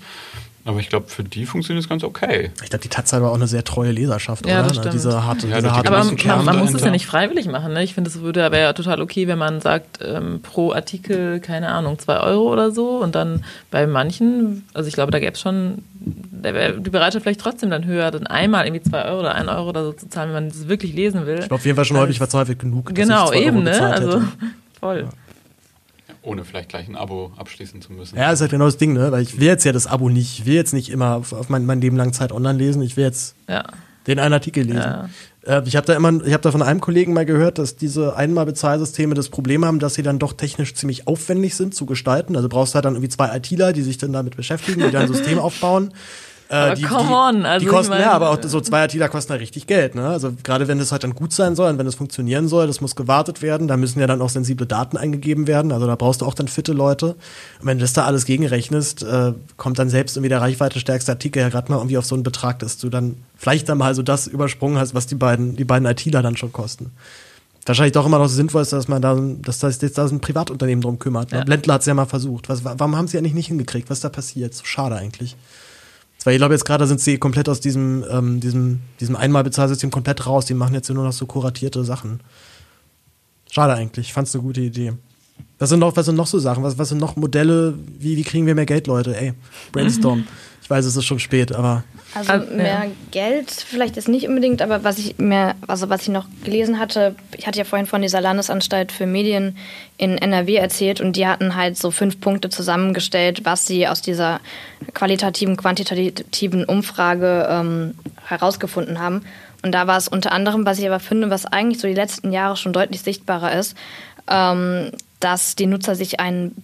Aber ich glaube, für die funktioniert es ganz okay. Ich glaube, die Taz hat aber auch eine sehr treue Leserschaft, ja, oder? Das stimmt. Diese harte, ja, diese harte aber man, man muss es ja nicht freiwillig machen. Ne? Ich finde, es würde aber ja total okay, wenn man sagt, ähm, pro Artikel, keine Ahnung, zwei Euro oder so. Und dann bei manchen, also ich glaube, da gäbe es schon, da wäre die Bereitschaft vielleicht trotzdem dann höher, dann einmal irgendwie zwei Euro oder ein Euro oder so zu zahlen, wenn man das wirklich lesen will. Ich glaube, auf jeden Fall schon häufig verzweifelt genug. Genau, eben, ne? Also [laughs] voll. Ja. Ohne vielleicht gleich ein Abo abschließen zu müssen. Ja, ist halt genau das Ding, ne? Weil ich will jetzt ja das Abo nicht, ich will jetzt nicht immer auf, auf mein, mein Leben lang Zeit online lesen, ich will jetzt ja. den einen Artikel lesen. Ja. Äh, ich habe da immer, ich habe da von einem Kollegen mal gehört, dass diese Einmalbezahlsysteme das Problem haben, dass sie dann doch technisch ziemlich aufwendig sind zu gestalten. Also brauchst du halt dann irgendwie zwei ITler, die sich dann damit beschäftigen, die dann ein System [laughs] aufbauen. Äh, die, come on, also die kosten, ich mein, ja, aber auch so zwei Artiller kosten halt richtig Geld, ne? Also gerade wenn das halt dann gut sein soll und wenn es funktionieren soll, das muss gewartet werden, da müssen ja dann auch sensible Daten eingegeben werden, also da brauchst du auch dann fitte Leute. Und wenn du das da alles gegenrechnest, äh, kommt dann selbst irgendwie der reichweite Artikel ja gerade mal irgendwie auf so einen Betrag, dass du dann vielleicht dann mal so das übersprungen hast, was die beiden, die beiden ITler dann schon kosten wahrscheinlich doch immer noch so sinnvoll ist, dass man da, dass das jetzt da so ein Privatunternehmen drum kümmert. Ne? Ja. Blendler hat es ja mal versucht. Was, warum haben sie eigentlich nicht hingekriegt? Was ist da passiert? So schade eigentlich. Weil ich glaube, jetzt gerade sind sie komplett aus diesem, ähm, diesem, diesem Einmalbezahlsystem komplett raus. Die machen jetzt nur noch so kuratierte Sachen. Schade eigentlich. Ich fand es eine gute Idee. Was sind noch, was sind noch so Sachen? Was, was sind noch Modelle? Wie, wie kriegen wir mehr Geld, Leute? Ey, Brainstorm. [laughs] Ich weiß, es ist schon spät, aber. Also mehr ja. Geld vielleicht ist nicht unbedingt, aber was ich mehr, also was ich noch gelesen hatte, ich hatte ja vorhin von dieser Landesanstalt für Medien in NRW erzählt und die hatten halt so fünf Punkte zusammengestellt, was sie aus dieser qualitativen, quantitativen Umfrage ähm, herausgefunden haben. Und da war es unter anderem, was ich aber finde, was eigentlich so die letzten Jahre schon deutlich sichtbarer ist, ähm, dass die Nutzer sich einen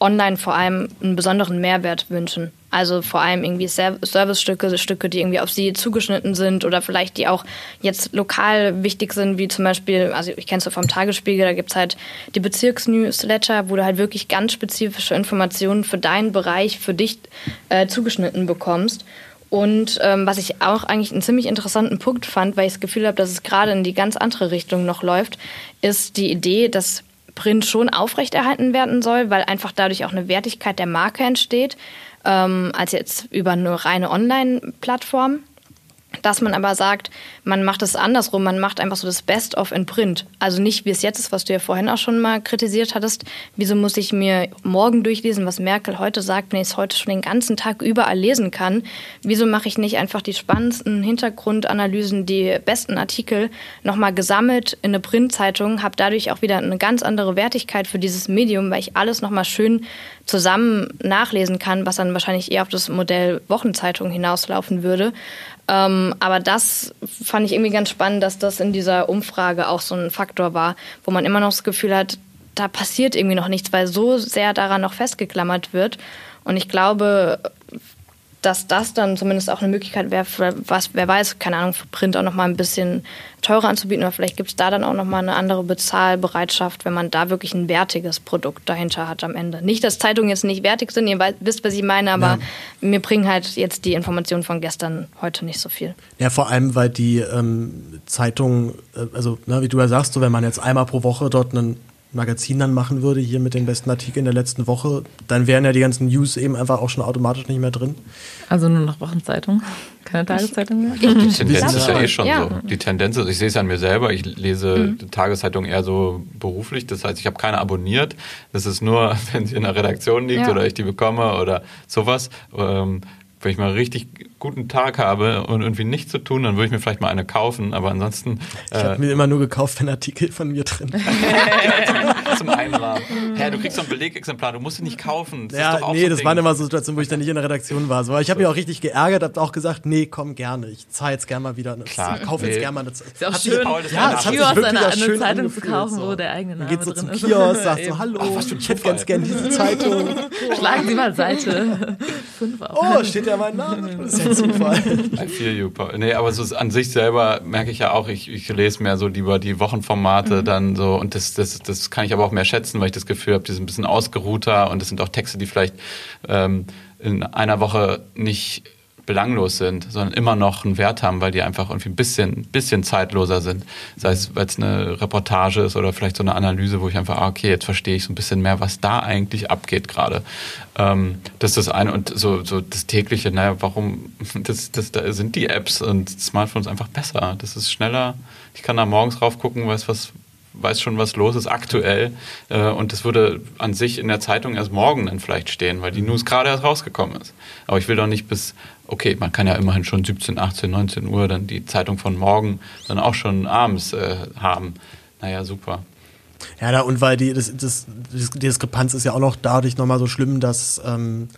online vor allem einen besonderen Mehrwert wünschen. Also vor allem irgendwie Servicestücke, Stücke, die irgendwie auf sie zugeschnitten sind oder vielleicht die auch jetzt lokal wichtig sind, wie zum Beispiel, also ich kenne es so vom Tagesspiegel, da gibt es halt die Bezirksnewsletter, wo du halt wirklich ganz spezifische Informationen für deinen Bereich, für dich äh, zugeschnitten bekommst. Und ähm, was ich auch eigentlich einen ziemlich interessanten Punkt fand, weil ich das Gefühl habe, dass es gerade in die ganz andere Richtung noch läuft, ist die Idee, dass Print schon aufrechterhalten werden soll, weil einfach dadurch auch eine Wertigkeit der Marke entsteht, ähm, als jetzt über eine reine Online-Plattform. Dass man aber sagt, man macht es andersrum, man macht einfach so das Best-of in Print. Also nicht wie es jetzt ist, was du ja vorhin auch schon mal kritisiert hattest. Wieso muss ich mir morgen durchlesen, was Merkel heute sagt, wenn ich es heute schon den ganzen Tag überall lesen kann? Wieso mache ich nicht einfach die spannendsten Hintergrundanalysen, die besten Artikel nochmal gesammelt in eine Printzeitung, habe dadurch auch wieder eine ganz andere Wertigkeit für dieses Medium, weil ich alles nochmal schön zusammen nachlesen kann, was dann wahrscheinlich eher auf das Modell Wochenzeitung hinauslaufen würde. Ähm, aber das fand ich irgendwie ganz spannend, dass das in dieser Umfrage auch so ein Faktor war, wo man immer noch das Gefühl hat, da passiert irgendwie noch nichts, weil so sehr daran noch festgeklammert wird. Und ich glaube, dass das dann zumindest auch eine Möglichkeit wäre, was, wer weiß, keine Ahnung, für Print auch nochmal ein bisschen teurer anzubieten oder vielleicht gibt es da dann auch nochmal eine andere Bezahlbereitschaft, wenn man da wirklich ein wertiges Produkt dahinter hat am Ende. Nicht, dass Zeitungen jetzt nicht wertig sind, ihr wisst, was ich meine, aber ja. mir bringen halt jetzt die Informationen von gestern heute nicht so viel. Ja, vor allem, weil die ähm, Zeitungen, äh, also ne, wie du ja sagst, so wenn man jetzt einmal pro Woche dort einen Magazin dann machen würde, hier mit den besten Artikeln der letzten Woche, dann wären ja die ganzen News eben einfach auch schon automatisch nicht mehr drin. Also nur noch Wochenzeitung, keine Tageszeitung mehr? Die [laughs] Tendenz ist ja eh schon ja. so. Die Tendenz ist, ich sehe es an mir selber, ich lese mhm. Tageszeitung eher so beruflich, das heißt, ich habe keine abonniert. Das ist nur, [laughs] wenn sie in der Redaktion liegt ja. oder ich die bekomme oder sowas. Ähm, wenn ich mal einen richtig guten Tag habe und irgendwie nichts zu tun, dann würde ich mir vielleicht mal eine kaufen, aber ansonsten. Ich äh, habe mir immer nur gekauft, wenn Artikel von mir drin [laughs] [laughs] [laughs] Zum Einrahmen. Hä, du kriegst so ein Belegexemplar, du musst ihn nicht kaufen. Das ja, nee, so das Ding. waren immer so Situationen, wo ich dann nicht in der Redaktion war. So, ich habe mich auch richtig geärgert, habe auch gesagt, nee, komm gerne, ich zahle jetzt gerne mal wieder eine Klar, ich kaufe nee. jetzt gerne mal eine Zeitung. Ist ja auch schön, Paul, ja, das Kiosk eine, eine, eine Zeitung zu kaufen, so. wo der eigene Name geht so zum Kiosk, sagt so, hallo, Ach, was ich hätte ganz gerne diese Zeitung. [laughs] Schlagen Sie mal Seite [laughs] 5 auf. Oh, steht ja mein Name. Das ist ja Zufall. [laughs] I feel you, Paul. Nee, aber so an sich selber merke ich ja auch, ich, ich lese mehr so lieber die Wochenformate mhm. dann so und das, das, das kann ich aber auch mehr schätzen, weil ich das Gefühl habe, die sind ein bisschen ausgeruhter und das sind auch Texte, die vielleicht ähm, in einer Woche nicht belanglos sind, sondern immer noch einen Wert haben, weil die einfach irgendwie ein bisschen, bisschen zeitloser sind. Sei es, weil es eine Reportage ist oder vielleicht so eine Analyse, wo ich einfach, ah, okay, jetzt verstehe ich so ein bisschen mehr, was da eigentlich abgeht gerade. Ähm, das ist das eine und so, so das tägliche, naja, warum, [laughs] das, das, da sind die Apps und Smartphones einfach besser. Das ist schneller. Ich kann da morgens rauf gucken, weiß was, weiß schon, was los ist aktuell. Äh, und das würde an sich in der Zeitung erst morgen dann vielleicht stehen, weil die News gerade erst rausgekommen ist. Aber ich will doch nicht bis, okay, man kann ja immerhin schon 17, 18, 19 Uhr dann die Zeitung von morgen dann auch schon abends äh, haben. Naja, super. Ja, da, und weil die, das, das, die Diskrepanz ist ja auch noch dadurch nochmal so schlimm, dass ähm,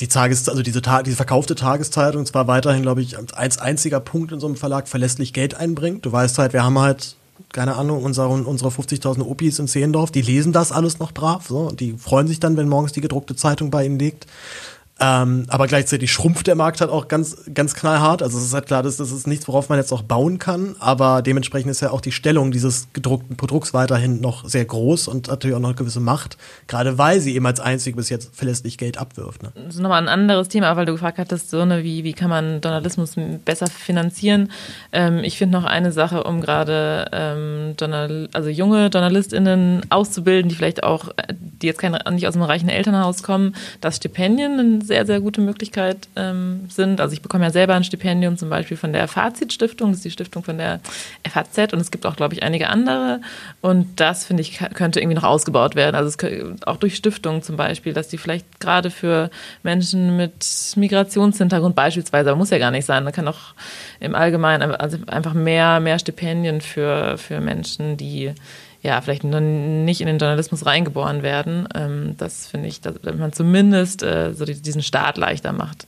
die Tages, also diese, Ta diese verkaufte Tageszeitung zwar weiterhin, glaube ich, als einziger Punkt in so einem Verlag verlässlich Geld einbringt. Du weißt halt, wir haben halt keine Ahnung, unsere, unsere 50.000 Opis in Zehendorf, die lesen das alles noch brav, so, und die freuen sich dann, wenn morgens die gedruckte Zeitung bei ihnen liegt. Ähm, aber gleichzeitig schrumpft der Markt halt auch ganz, ganz knallhart. Also es ist halt klar, das, das ist nichts, worauf man jetzt auch bauen kann. Aber dementsprechend ist ja auch die Stellung dieses gedruckten Produkts weiterhin noch sehr groß und natürlich auch noch eine gewisse Macht. Gerade weil sie eben als einzig bis jetzt verlässlich Geld abwirft. Ne? Das ist nochmal ein anderes Thema, weil du gefragt hattest, so ne, wie, wie kann man Journalismus besser finanzieren. Ähm, ich finde noch eine Sache, um gerade ähm, Journal also junge JournalistInnen auszubilden, die vielleicht auch, die jetzt kein, nicht aus einem reichen Elternhaus kommen, dass Stipendien sehr, sehr gute Möglichkeit ähm, sind. Also ich bekomme ja selber ein Stipendium zum Beispiel von der Fazit-Stiftung, das ist die Stiftung von der FAZ und es gibt auch, glaube ich, einige andere. Und das, finde ich, könnte irgendwie noch ausgebaut werden. Also es, auch durch Stiftungen zum Beispiel, dass die vielleicht gerade für Menschen mit Migrationshintergrund beispielsweise, aber muss ja gar nicht sein, man kann auch im Allgemeinen also einfach mehr, mehr Stipendien für, für Menschen, die ja, vielleicht nicht in den Journalismus reingeboren werden. Ähm, das finde ich, dass man zumindest äh, so diesen Start leichter macht.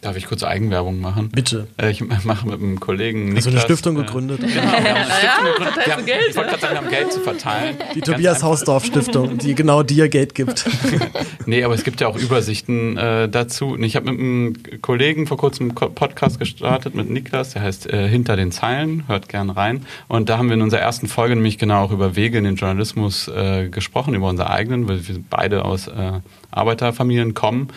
Darf ich kurz Eigenwerbung machen? Bitte. Äh, ich mache mit einem Kollegen. Niklas, Hast du eine Stiftung äh, gegründet? Genau, wir haben eine [laughs] Stiftung gegründet. Wir haben, Geld, ich wollte gerade sagen, wir haben Geld zu verteilen. Die Tobias Hausdorf Stiftung, die genau dir Geld gibt. [laughs] nee, aber es gibt ja auch Übersichten äh, dazu. Ich habe mit einem Kollegen vor kurzem einen Podcast gestartet mit Niklas, der heißt äh, Hinter den Zeilen, hört gern rein. Und da haben wir in unserer ersten Folge nämlich genau auch über Wege in den Journalismus äh, gesprochen, über unsere eigenen, weil wir beide aus äh, Arbeiterfamilien kommen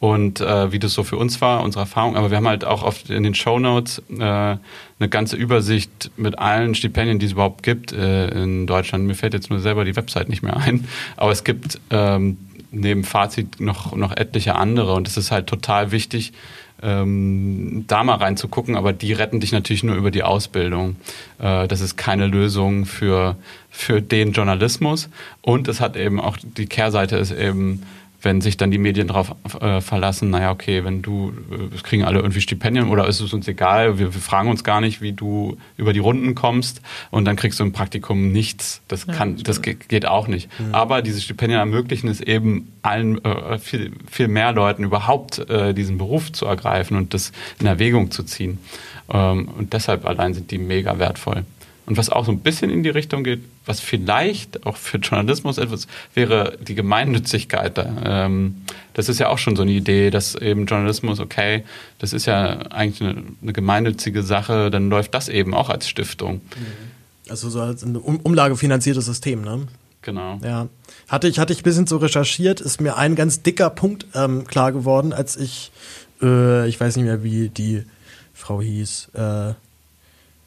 und äh, wie das so für uns war, unsere Erfahrung. Aber wir haben halt auch oft in den Show Notes äh, eine ganze Übersicht mit allen Stipendien, die es überhaupt gibt äh, in Deutschland. Mir fällt jetzt nur selber die Website nicht mehr ein. Aber es gibt ähm, neben Fazit noch, noch etliche andere. Und es ist halt total wichtig, ähm, da mal reinzugucken, aber die retten dich natürlich nur über die Ausbildung. Äh, das ist keine Lösung für, für den Journalismus. Und es hat eben auch, die Kehrseite ist eben, wenn sich dann die Medien darauf äh, verlassen, naja, okay, wenn du, äh, es kriegen alle irgendwie Stipendien oder ist es uns egal, wir, wir, fragen uns gar nicht, wie du über die Runden kommst und dann kriegst du im Praktikum nichts. Das kann, ja, das geht auch nicht. Mhm. Aber diese Stipendien ermöglichen es eben allen, äh, viel, viel mehr Leuten überhaupt äh, diesen Beruf zu ergreifen und das in Erwägung zu ziehen. Ähm, und deshalb allein sind die mega wertvoll. Und was auch so ein bisschen in die Richtung geht, was vielleicht auch für Journalismus etwas wäre, die Gemeinnützigkeit. Ähm, das ist ja auch schon so eine Idee, dass eben Journalismus, okay, das ist ja eigentlich eine, eine gemeinnützige Sache, dann läuft das eben auch als Stiftung. Also so als ein umlagefinanziertes System, ne? Genau. Ja. Hatte ich, hatte ich ein bisschen so recherchiert, ist mir ein ganz dicker Punkt ähm, klar geworden, als ich, äh, ich weiß nicht mehr, wie die Frau hieß, äh,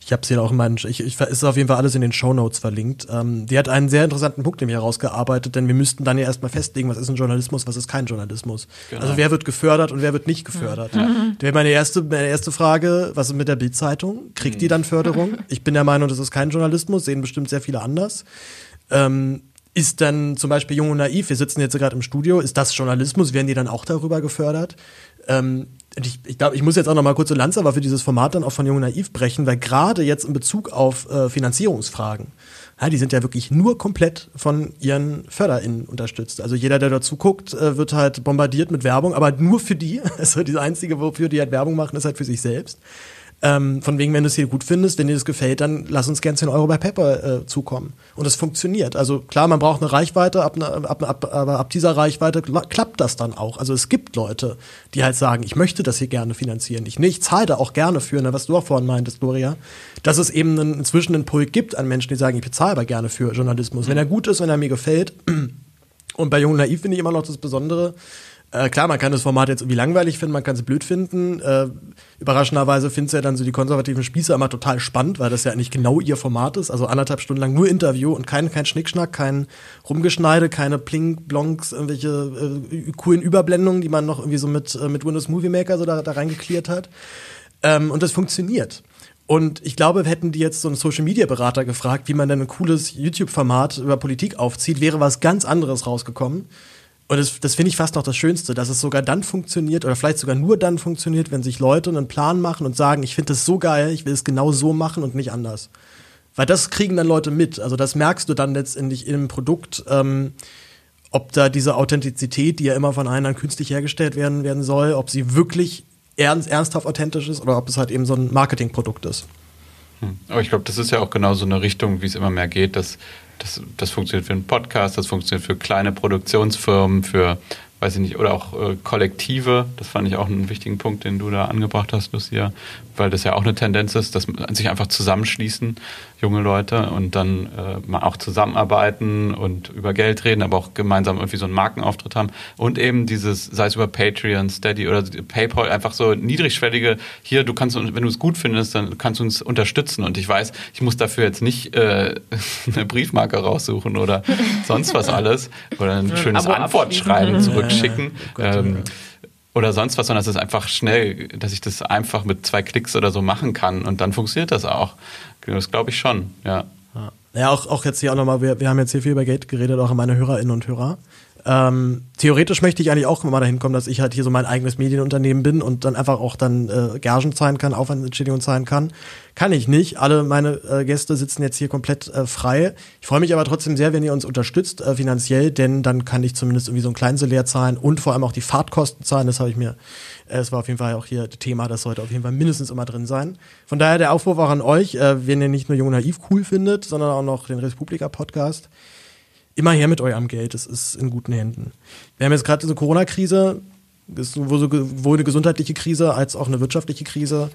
ich habe es hier auch in meinen, ich, ich, ist auf jeden Fall alles in den Show Notes verlinkt. Ähm, die hat einen sehr interessanten Punkt nämlich herausgearbeitet, denn wir müssten dann ja erstmal festlegen, was ist ein Journalismus, was ist kein Journalismus. Genau. Also wer wird gefördert und wer wird nicht gefördert. Mhm. [laughs] mhm. wäre meine erste, meine erste Frage, was ist mit der Bildzeitung? Kriegt mhm. die dann Förderung? Ich bin der Meinung, das ist kein Journalismus, sehen bestimmt sehr viele anders. Ähm, ist dann zum Beispiel Jung und Naiv, wir sitzen jetzt gerade im Studio, ist das Journalismus? Werden die dann auch darüber gefördert? Ähm, ich, ich glaube, ich muss jetzt auch noch mal kurz so Lanze aber für dieses Format dann auch von Jung Naiv brechen, weil gerade jetzt in Bezug auf äh, Finanzierungsfragen, ja, die sind ja wirklich nur komplett von ihren FörderInnen unterstützt. Also jeder, der dazu guckt, äh, wird halt bombardiert mit Werbung, aber nur für die. [laughs] Also die einzige, wofür die halt Werbung machen, ist halt für sich selbst. Ähm, von wegen, wenn du es hier gut findest, wenn dir das gefällt, dann lass uns gern 10 Euro bei Pepper äh, zukommen. Und es funktioniert. Also klar, man braucht eine Reichweite, ab, ab, ab, aber ab dieser Reichweite klappt das dann auch. Also es gibt Leute, die halt sagen, ich möchte das hier gerne finanzieren. Ich, ich zahle da auch gerne für, ne, was du auch vorhin meintest, Gloria. Dass es eben einen, inzwischen einen Pult gibt an Menschen, die sagen, ich bezahle aber gerne für Journalismus. Wenn er gut ist, wenn er mir gefällt. Und bei Jung Naiv finde ich immer noch das Besondere, äh, klar, man kann das Format jetzt irgendwie langweilig finden, man kann es blöd finden. Äh, überraschenderweise findet ja dann so die konservativen Spieße immer total spannend, weil das ja eigentlich genau ihr Format ist. Also anderthalb Stunden lang nur Interview und kein, kein Schnickschnack, kein Rumgeschneide, keine Pling, Blonks, irgendwelche äh, coolen Überblendungen, die man noch irgendwie so mit, äh, mit Windows Movie Maker so da, da reingeklärt hat. Ähm, und das funktioniert. Und ich glaube, hätten die jetzt so einen Social Media Berater gefragt, wie man denn ein cooles YouTube-Format über Politik aufzieht, wäre was ganz anderes rausgekommen. Und das, das finde ich fast noch das Schönste, dass es sogar dann funktioniert oder vielleicht sogar nur dann funktioniert, wenn sich Leute einen Plan machen und sagen, ich finde das so geil, ich will es genau so machen und nicht anders. Weil das kriegen dann Leute mit. Also das merkst du dann letztendlich im Produkt, ähm, ob da diese Authentizität, die ja immer von einem künstlich hergestellt werden, werden soll, ob sie wirklich ernst, ernsthaft authentisch ist oder ob es halt eben so ein Marketingprodukt ist. Hm. Aber ich glaube, das ist ja auch genau so eine Richtung, wie es immer mehr geht, dass das, das funktioniert für einen Podcast, das funktioniert für kleine Produktionsfirmen, für weiß ich nicht, oder auch äh, Kollektive, das fand ich auch einen wichtigen Punkt, den du da angebracht hast, Lucia, weil das ja auch eine Tendenz ist, dass sich einfach zusammenschließen, junge Leute, und dann äh, mal auch zusammenarbeiten und über Geld reden, aber auch gemeinsam irgendwie so einen Markenauftritt haben. Und eben dieses, sei es über Patreon, Steady oder PayPal, einfach so niedrigschwellige, hier, du kannst, wenn du es gut findest, dann kannst du uns unterstützen. Und ich weiß, ich muss dafür jetzt nicht äh, [laughs] eine Briefmarke raussuchen oder sonst was [laughs] alles oder ein schönes Antwortschreiben zurück zurückschicken. Oh ähm, oder sonst was, sondern es ist einfach schnell, dass ich das einfach mit zwei Klicks oder so machen kann und dann funktioniert das auch. Das glaube ich schon, ja. Ja, auch, auch jetzt hier auch nochmal, wir, wir haben jetzt hier viel über Geld geredet, auch an meine Hörerinnen und Hörer. Ähm, theoretisch möchte ich eigentlich auch mal dahin kommen, dass ich halt hier so mein eigenes Medienunternehmen bin und dann einfach auch dann äh, Gagen zahlen kann, Aufwandsentschädigung zahlen kann. Kann ich nicht. Alle meine äh, Gäste sitzen jetzt hier komplett äh, frei. Ich freue mich aber trotzdem sehr, wenn ihr uns unterstützt äh, finanziell, denn dann kann ich zumindest irgendwie so ein Kleinselär zahlen und vor allem auch die Fahrtkosten zahlen. Das habe ich mir, äh, es war auf jeden Fall auch hier Thema, das sollte auf jeden Fall mindestens immer drin sein. Von daher der Aufruf auch an euch, äh, wenn ihr nicht nur Jung Naiv cool findet, sondern auch noch den Republika Podcast immer her mit eurem Geld, es ist in guten Händen. Wir haben jetzt gerade diese Corona-Krise, sowohl eine gesundheitliche Krise als auch eine wirtschaftliche Krise.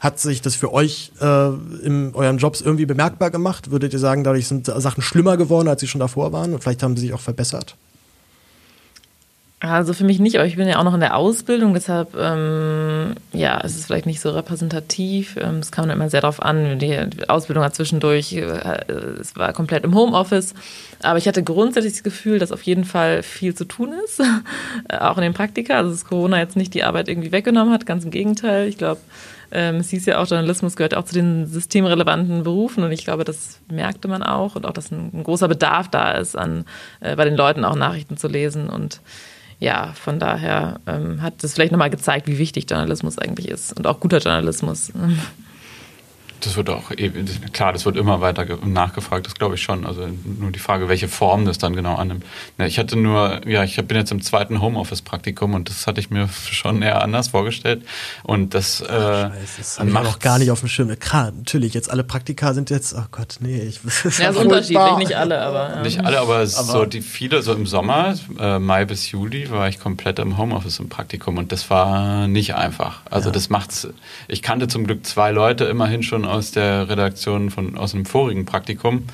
Hat sich das für euch äh, in euren Jobs irgendwie bemerkbar gemacht? Würdet ihr sagen, dadurch sind Sachen schlimmer geworden, als sie schon davor waren? Und vielleicht haben sie sich auch verbessert? Also für mich nicht, aber ich bin ja auch noch in der Ausbildung, deshalb ähm, ja, es ist vielleicht nicht so repräsentativ. Ähm, es kam immer sehr darauf an. Die, die Ausbildung hat zwischendurch, äh, es war komplett im Homeoffice, aber ich hatte grundsätzlich das Gefühl, dass auf jeden Fall viel zu tun ist, [laughs] auch in den Praktika. Also dass Corona jetzt nicht die Arbeit irgendwie weggenommen hat, ganz im Gegenteil. Ich glaube, ähm, es hieß ja auch, Journalismus gehört auch zu den systemrelevanten Berufen und ich glaube, das merkte man auch und auch, dass ein, ein großer Bedarf da ist, an äh, bei den Leuten auch Nachrichten zu lesen und ja, von daher ähm, hat das vielleicht nochmal gezeigt, wie wichtig Journalismus eigentlich ist und auch guter Journalismus. Das wird auch, klar, das wird immer weiter nachgefragt, das glaube ich schon. Also nur die Frage, welche Form das dann genau annimmt. Ich hatte nur, ja, ich bin jetzt im zweiten Homeoffice-Praktikum und das hatte ich mir schon eher anders vorgestellt. Und das, äh, Scheiße, das ich noch gar nicht auf dem Schirm. Klar, natürlich, jetzt alle Praktika sind jetzt, oh Gott, nee, ich das [laughs] Ja, ist unterschiedlich, nicht alle, aber. Ja. Nicht alle, aber, aber so die viele, so im Sommer, äh, Mai bis Juli, war ich komplett im Homeoffice im Praktikum und das war nicht einfach. Also ja. das macht's, ich kannte zum Glück zwei Leute immerhin schon aus der Redaktion von aus einem vorigen Praktikum,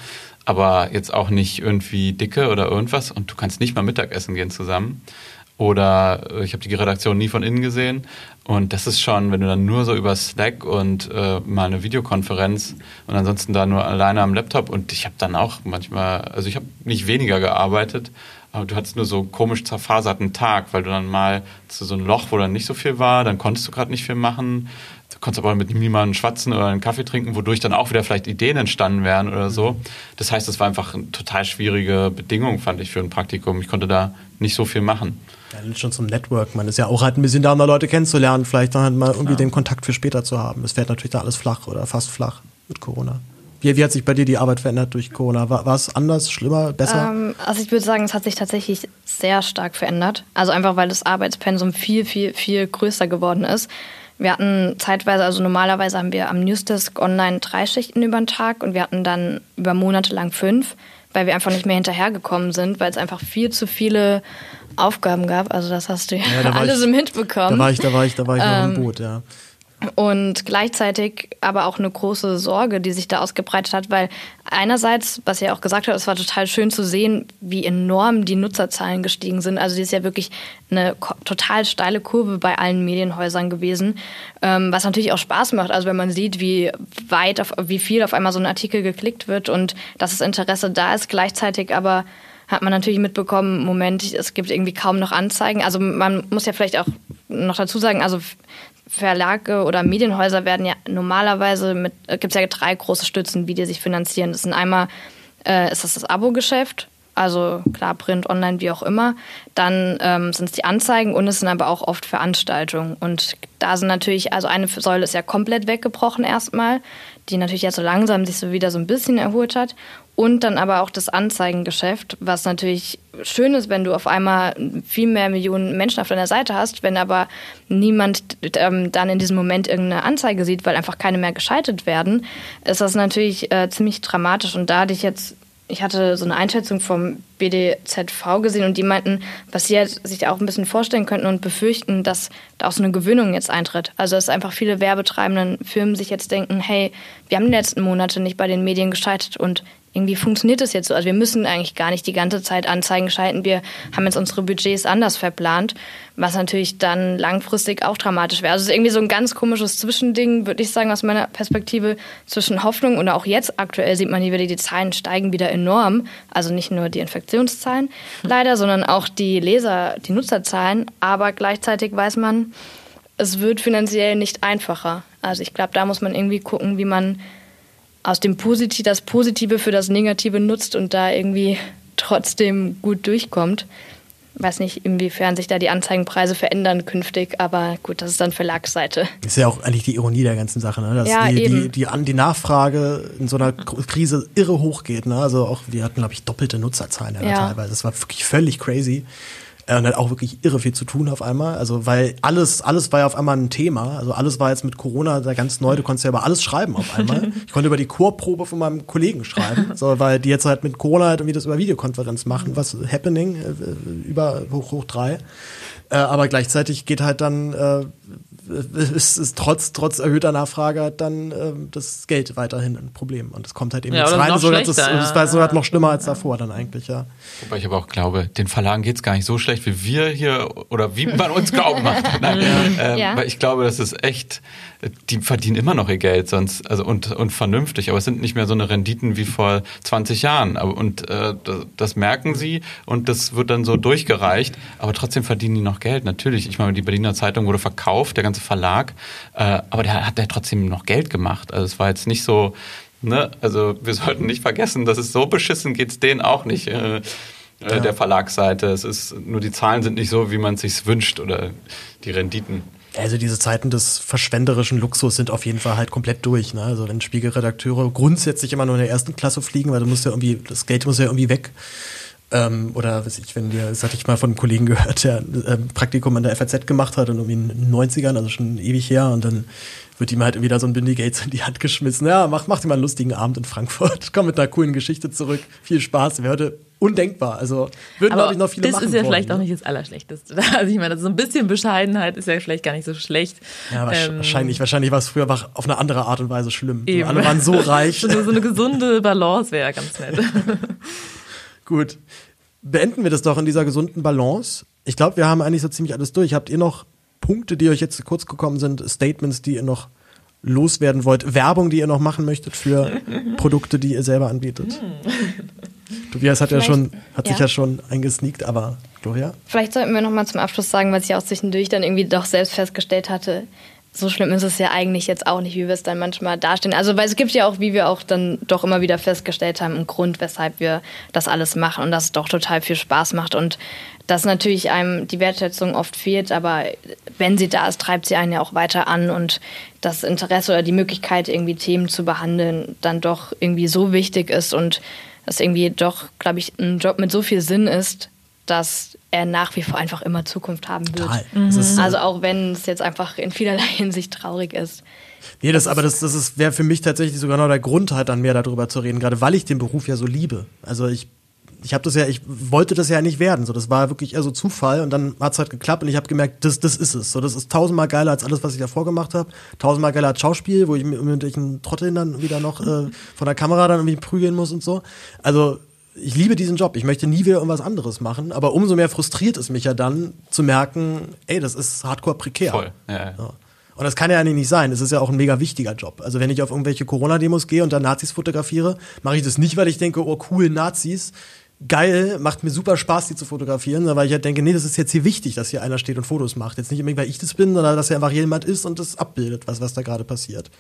aber jetzt auch nicht irgendwie dicke oder irgendwas und du kannst nicht mal Mittagessen gehen zusammen. Oder äh, ich habe die Redaktion nie von innen gesehen. Und das ist schon, wenn du dann nur so über Slack und äh, mal eine Videokonferenz und ansonsten da nur alleine am Laptop und ich habe dann auch manchmal, also ich habe nicht weniger gearbeitet, aber du hattest nur so komisch zerfaserten Tag, weil du dann mal zu so ein Loch, wo dann nicht so viel war, dann konntest du gerade nicht viel machen. Du konntest aber mit niemandem schwatzen oder einen Kaffee trinken, wodurch dann auch wieder vielleicht Ideen entstanden wären oder so. Das heißt, es war einfach eine total schwierige Bedingung, fand ich, für ein Praktikum. Ich konnte da nicht so viel machen. Ja, schon zum Network. Man ist ja auch halt ein bisschen da, um da Leute kennenzulernen, vielleicht dann halt mal irgendwie ja. den Kontakt für später zu haben. Es fährt natürlich da alles flach oder fast flach mit Corona. Wie, wie hat sich bei dir die Arbeit verändert durch Corona? War, war es anders, schlimmer, besser? Ähm, also ich würde sagen, es hat sich tatsächlich sehr stark verändert. Also einfach, weil das Arbeitspensum viel, viel, viel größer geworden ist. Wir hatten zeitweise, also normalerweise haben wir am Newsdesk online drei Schichten über den Tag und wir hatten dann über Monate lang fünf, weil wir einfach nicht mehr hinterhergekommen sind, weil es einfach viel zu viele Aufgaben gab. Also das hast du ja, ja [laughs] alles ich, im Hint bekommen. Da war ich, da war ich, da war ich ähm, noch im ähm, Boot, ja. Und gleichzeitig aber auch eine große Sorge, die sich da ausgebreitet hat, weil einerseits, was ihr auch gesagt habt, es war total schön zu sehen, wie enorm die Nutzerzahlen gestiegen sind. Also die ist ja wirklich eine total steile Kurve bei allen Medienhäusern gewesen, ähm, was natürlich auch Spaß macht. Also wenn man sieht, wie weit, auf, wie viel auf einmal so ein Artikel geklickt wird und dass das Interesse da ist, gleichzeitig aber hat man natürlich mitbekommen, Moment, es gibt irgendwie kaum noch Anzeigen. Also man muss ja vielleicht auch noch dazu sagen, also Verlage oder Medienhäuser werden ja normalerweise mit, äh, gibt es ja drei große Stützen, wie die sich finanzieren. Das sind einmal, äh, ist das das Abo-Geschäft, also klar, Print, Online, wie auch immer. Dann ähm, sind es die Anzeigen und es sind aber auch oft Veranstaltungen. Und da sind natürlich, also eine Säule ist ja komplett weggebrochen erstmal, die natürlich jetzt so langsam sich so wieder so ein bisschen erholt hat. Und dann aber auch das Anzeigengeschäft, was natürlich schön ist, wenn du auf einmal viel mehr Millionen Menschen auf deiner Seite hast, wenn aber niemand ähm, dann in diesem Moment irgendeine Anzeige sieht, weil einfach keine mehr geschaltet werden, ist das natürlich äh, ziemlich dramatisch. Und da hatte ich jetzt ich hatte so eine Einschätzung vom BDZV gesehen und die meinten, was sie halt sich auch ein bisschen vorstellen könnten und befürchten, dass da auch so eine Gewöhnung jetzt eintritt. Also dass einfach viele werbetreibenden Firmen sich jetzt denken, hey, wir haben die letzten Monate nicht bei den Medien geschaltet und irgendwie funktioniert das jetzt so. Also wir müssen eigentlich gar nicht die ganze Zeit Anzeigen schalten. Wir haben jetzt unsere Budgets anders verplant, was natürlich dann langfristig auch dramatisch wäre. Also es ist irgendwie so ein ganz komisches Zwischending, würde ich sagen, aus meiner Perspektive zwischen Hoffnung und auch jetzt aktuell sieht man wieder, die Zahlen steigen wieder enorm. Also nicht nur die Infektionszahlen leider, sondern auch die Leser, die Nutzerzahlen. Aber gleichzeitig weiß man, es wird finanziell nicht einfacher. Also ich glaube, da muss man irgendwie gucken, wie man aus dem Positiv das Positive für das Negative nutzt und da irgendwie trotzdem gut durchkommt. Weiß nicht, inwiefern sich da die Anzeigenpreise verändern künftig, aber gut, das ist dann Verlagsseite. Das ist ja auch eigentlich die Ironie der ganzen Sache, ne? dass ja, die, die, die, die, Nachfrage in so einer Krise irre hochgeht. Ne? Also auch, wir hatten, glaube ich, doppelte Nutzerzahlen ja. teilweise. Das war wirklich völlig crazy. Äh, und hat auch wirklich irre viel zu tun auf einmal. Also, weil alles, alles war ja auf einmal ein Thema. Also alles war jetzt mit Corona da ganz neu. Du konntest ja über alles schreiben auf einmal. [laughs] Ich konnte über die Chorprobe von meinem Kollegen schreiben, so, weil die jetzt halt mit Corona halt irgendwie das über Videokonferenz machen, was Happening äh, über hoch, hoch drei. Äh, aber gleichzeitig geht halt dann, äh, ist, ist trotz, trotz erhöhter Nachfrage dann ähm, das Geld weiterhin ein Problem. Und es kommt halt eben Ja, jetzt rein. noch So, das, ja. war so halt noch schlimmer als davor dann eigentlich, ja. Wobei ich aber auch glaube, den Verlagen geht's gar nicht so schlecht, wie wir hier oder wie man uns glauben macht. [laughs] Nein, ähm, Ja. Weil ich glaube, das ist echt, die verdienen immer noch ihr Geld sonst also und, und vernünftig, aber es sind nicht mehr so eine Renditen wie vor 20 Jahren. Aber, und äh, das, das merken sie und das wird dann so durchgereicht, aber trotzdem verdienen die noch Geld. Natürlich, ich meine, die Berliner Zeitung wurde verkauft, der ganze Verlag, äh, aber der hat ja trotzdem noch Geld gemacht. Also es war jetzt nicht so, ne, also wir sollten nicht vergessen, dass es so beschissen geht's denen auch nicht. Äh, äh, der Verlagsseite. Es ist nur die Zahlen sind nicht so, wie man es sich wünscht oder die Renditen. Also diese Zeiten des verschwenderischen Luxus sind auf jeden Fall halt komplett durch. Ne? Also wenn Spiegelredakteure grundsätzlich immer nur in der ersten Klasse fliegen, weil du musst ja irgendwie, das Geld muss ja irgendwie weg. Ähm, oder weiß ich, wenn dir, das hatte ich mal von einem Kollegen gehört, der ähm, Praktikum an der FAZ gemacht hat und irgendwie in den 90ern, also schon ewig her, und dann wird ihm halt wieder so ein Bindi Gates in die Hand geschmissen. Ja, mach, mach dir mal einen lustigen Abend in Frankfurt. [laughs] Komm mit einer coolen Geschichte zurück. Viel Spaß. Wäre heute undenkbar. Also würden, glaube ich, noch viele das machen ist ja wollen, vielleicht ne? auch nicht das Allerschlechteste. [laughs] Also ich meine, so ein bisschen Bescheidenheit ist ja vielleicht gar nicht so schlecht. Ja, Ähm, wahrscheinlich, wahrscheinlich war es früher war auf eine andere Art und Weise schlimm. Eben. alle waren so [laughs] reich. So eine, so eine gesunde Balance wäre ja ganz nett. Gut. Beenden wir das doch in dieser gesunden Balance. Ich glaube, wir haben eigentlich so ziemlich alles durch. Habt ihr noch Punkte, die euch jetzt zu kurz gekommen sind, Statements, die ihr noch loswerden wollt, Werbung, die ihr noch machen möchtet für [laughs] Produkte, die ihr selber anbietet? Tobias hat ja schon, hat sich ja. ja schon eingesneakt, aber Gloria? Vielleicht sollten wir noch mal zum Abschluss sagen, was ich auch zwischendurch dann irgendwie doch selbst festgestellt hatte. So schlimm ist es ja eigentlich jetzt auch nicht, wie wir es dann manchmal darstellen. Also, weil es gibt ja auch, wie wir auch dann doch immer wieder festgestellt haben, einen Grund, weshalb wir das alles machen und dass es doch total viel Spaß macht und dass natürlich einem die Wertschätzung oft fehlt, aber wenn sie da ist, treibt sie einen ja auch weiter an und das Interesse oder die Möglichkeit, irgendwie Themen zu behandeln, dann doch irgendwie so wichtig ist und das irgendwie doch, glaube ich, ein Job mit so viel Sinn ist, dass er nach wie vor einfach immer Zukunft haben wird. Total. Ist, Also auch wenn es jetzt einfach in vielerlei [laughs] Hinsicht traurig ist. Nee, das, aber das, das ist, wäre für mich tatsächlich sogar noch der Grund, halt dann mehr darüber zu reden, gerade weil ich den Beruf ja so liebe. Also ich, ich habe das ja, ich wollte das ja nicht werden. So, das war wirklich eher so Zufall und dann hat's halt geklappt und ich habe gemerkt, das, das ist es. So, das ist tausendmal geiler als alles, was ich davor gemacht habe. Tausendmal geiler als Schauspiel, wo ich mit irgendwelchen Trotteln dann wieder noch äh, von der Kamera dann irgendwie prügeln muss und so. Also ich liebe diesen Job. Ich möchte nie wieder irgendwas anderes machen, aber umso mehr frustriert es mich ja dann zu merken, ey, das ist hardcore prekär. Voll. Ja, ja. Ja. Und das kann ja eigentlich nicht sein. Es ist ja auch ein mega wichtiger Job. Also wenn ich auf irgendwelche Corona-Demos gehe und da Nazis fotografiere, mache ich das nicht, weil ich denke, oh cool, Nazis, geil, macht mir super Spaß, die zu fotografieren, sondern weil ich halt denke, nee, das ist jetzt hier wichtig, dass hier einer steht und Fotos macht. Jetzt nicht unbedingt, weil ich das bin, sondern dass er einfach jemand ist und das abbildet, was, was da gerade passiert.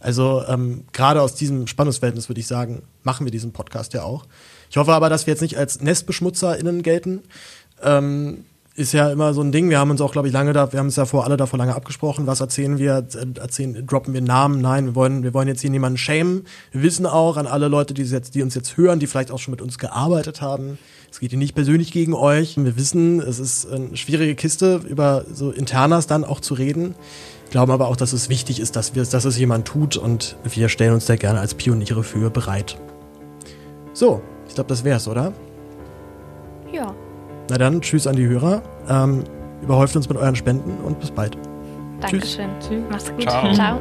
Also ähm, gerade aus diesem Spannungsverhältnis würde ich sagen, machen wir diesen Podcast ja auch. Ich hoffe aber, dass wir jetzt nicht als NestbeschmutzerInnen gelten. Ähm, ist ja immer so ein Ding. Wir haben uns auch, glaube ich, lange da, wir haben es ja vor alle davor lange abgesprochen. Was erzählen wir? Äh, Erzählen, droppen wir Namen? Nein, wir wollen, wir wollen jetzt hier niemanden schämen. Wir wissen auch an alle Leute, die, jetzt, die uns jetzt hören, die vielleicht auch schon mit uns gearbeitet haben. Es geht hier nicht persönlich gegen euch. Wir wissen, es ist eine schwierige Kiste, über so Internas dann auch zu reden. Glauben aber auch, dass es wichtig ist, dass wir, dass es jemand tut und wir stellen uns da gerne als Pioniere für bereit. So, ich glaube, das wär's, oder? Ja. Na dann, tschüss an die Hörer. Ähm, überhäuft uns mit euren Spenden und bis bald. Dankeschön. Tschüss. Mach's gut. Ciao. Ciao.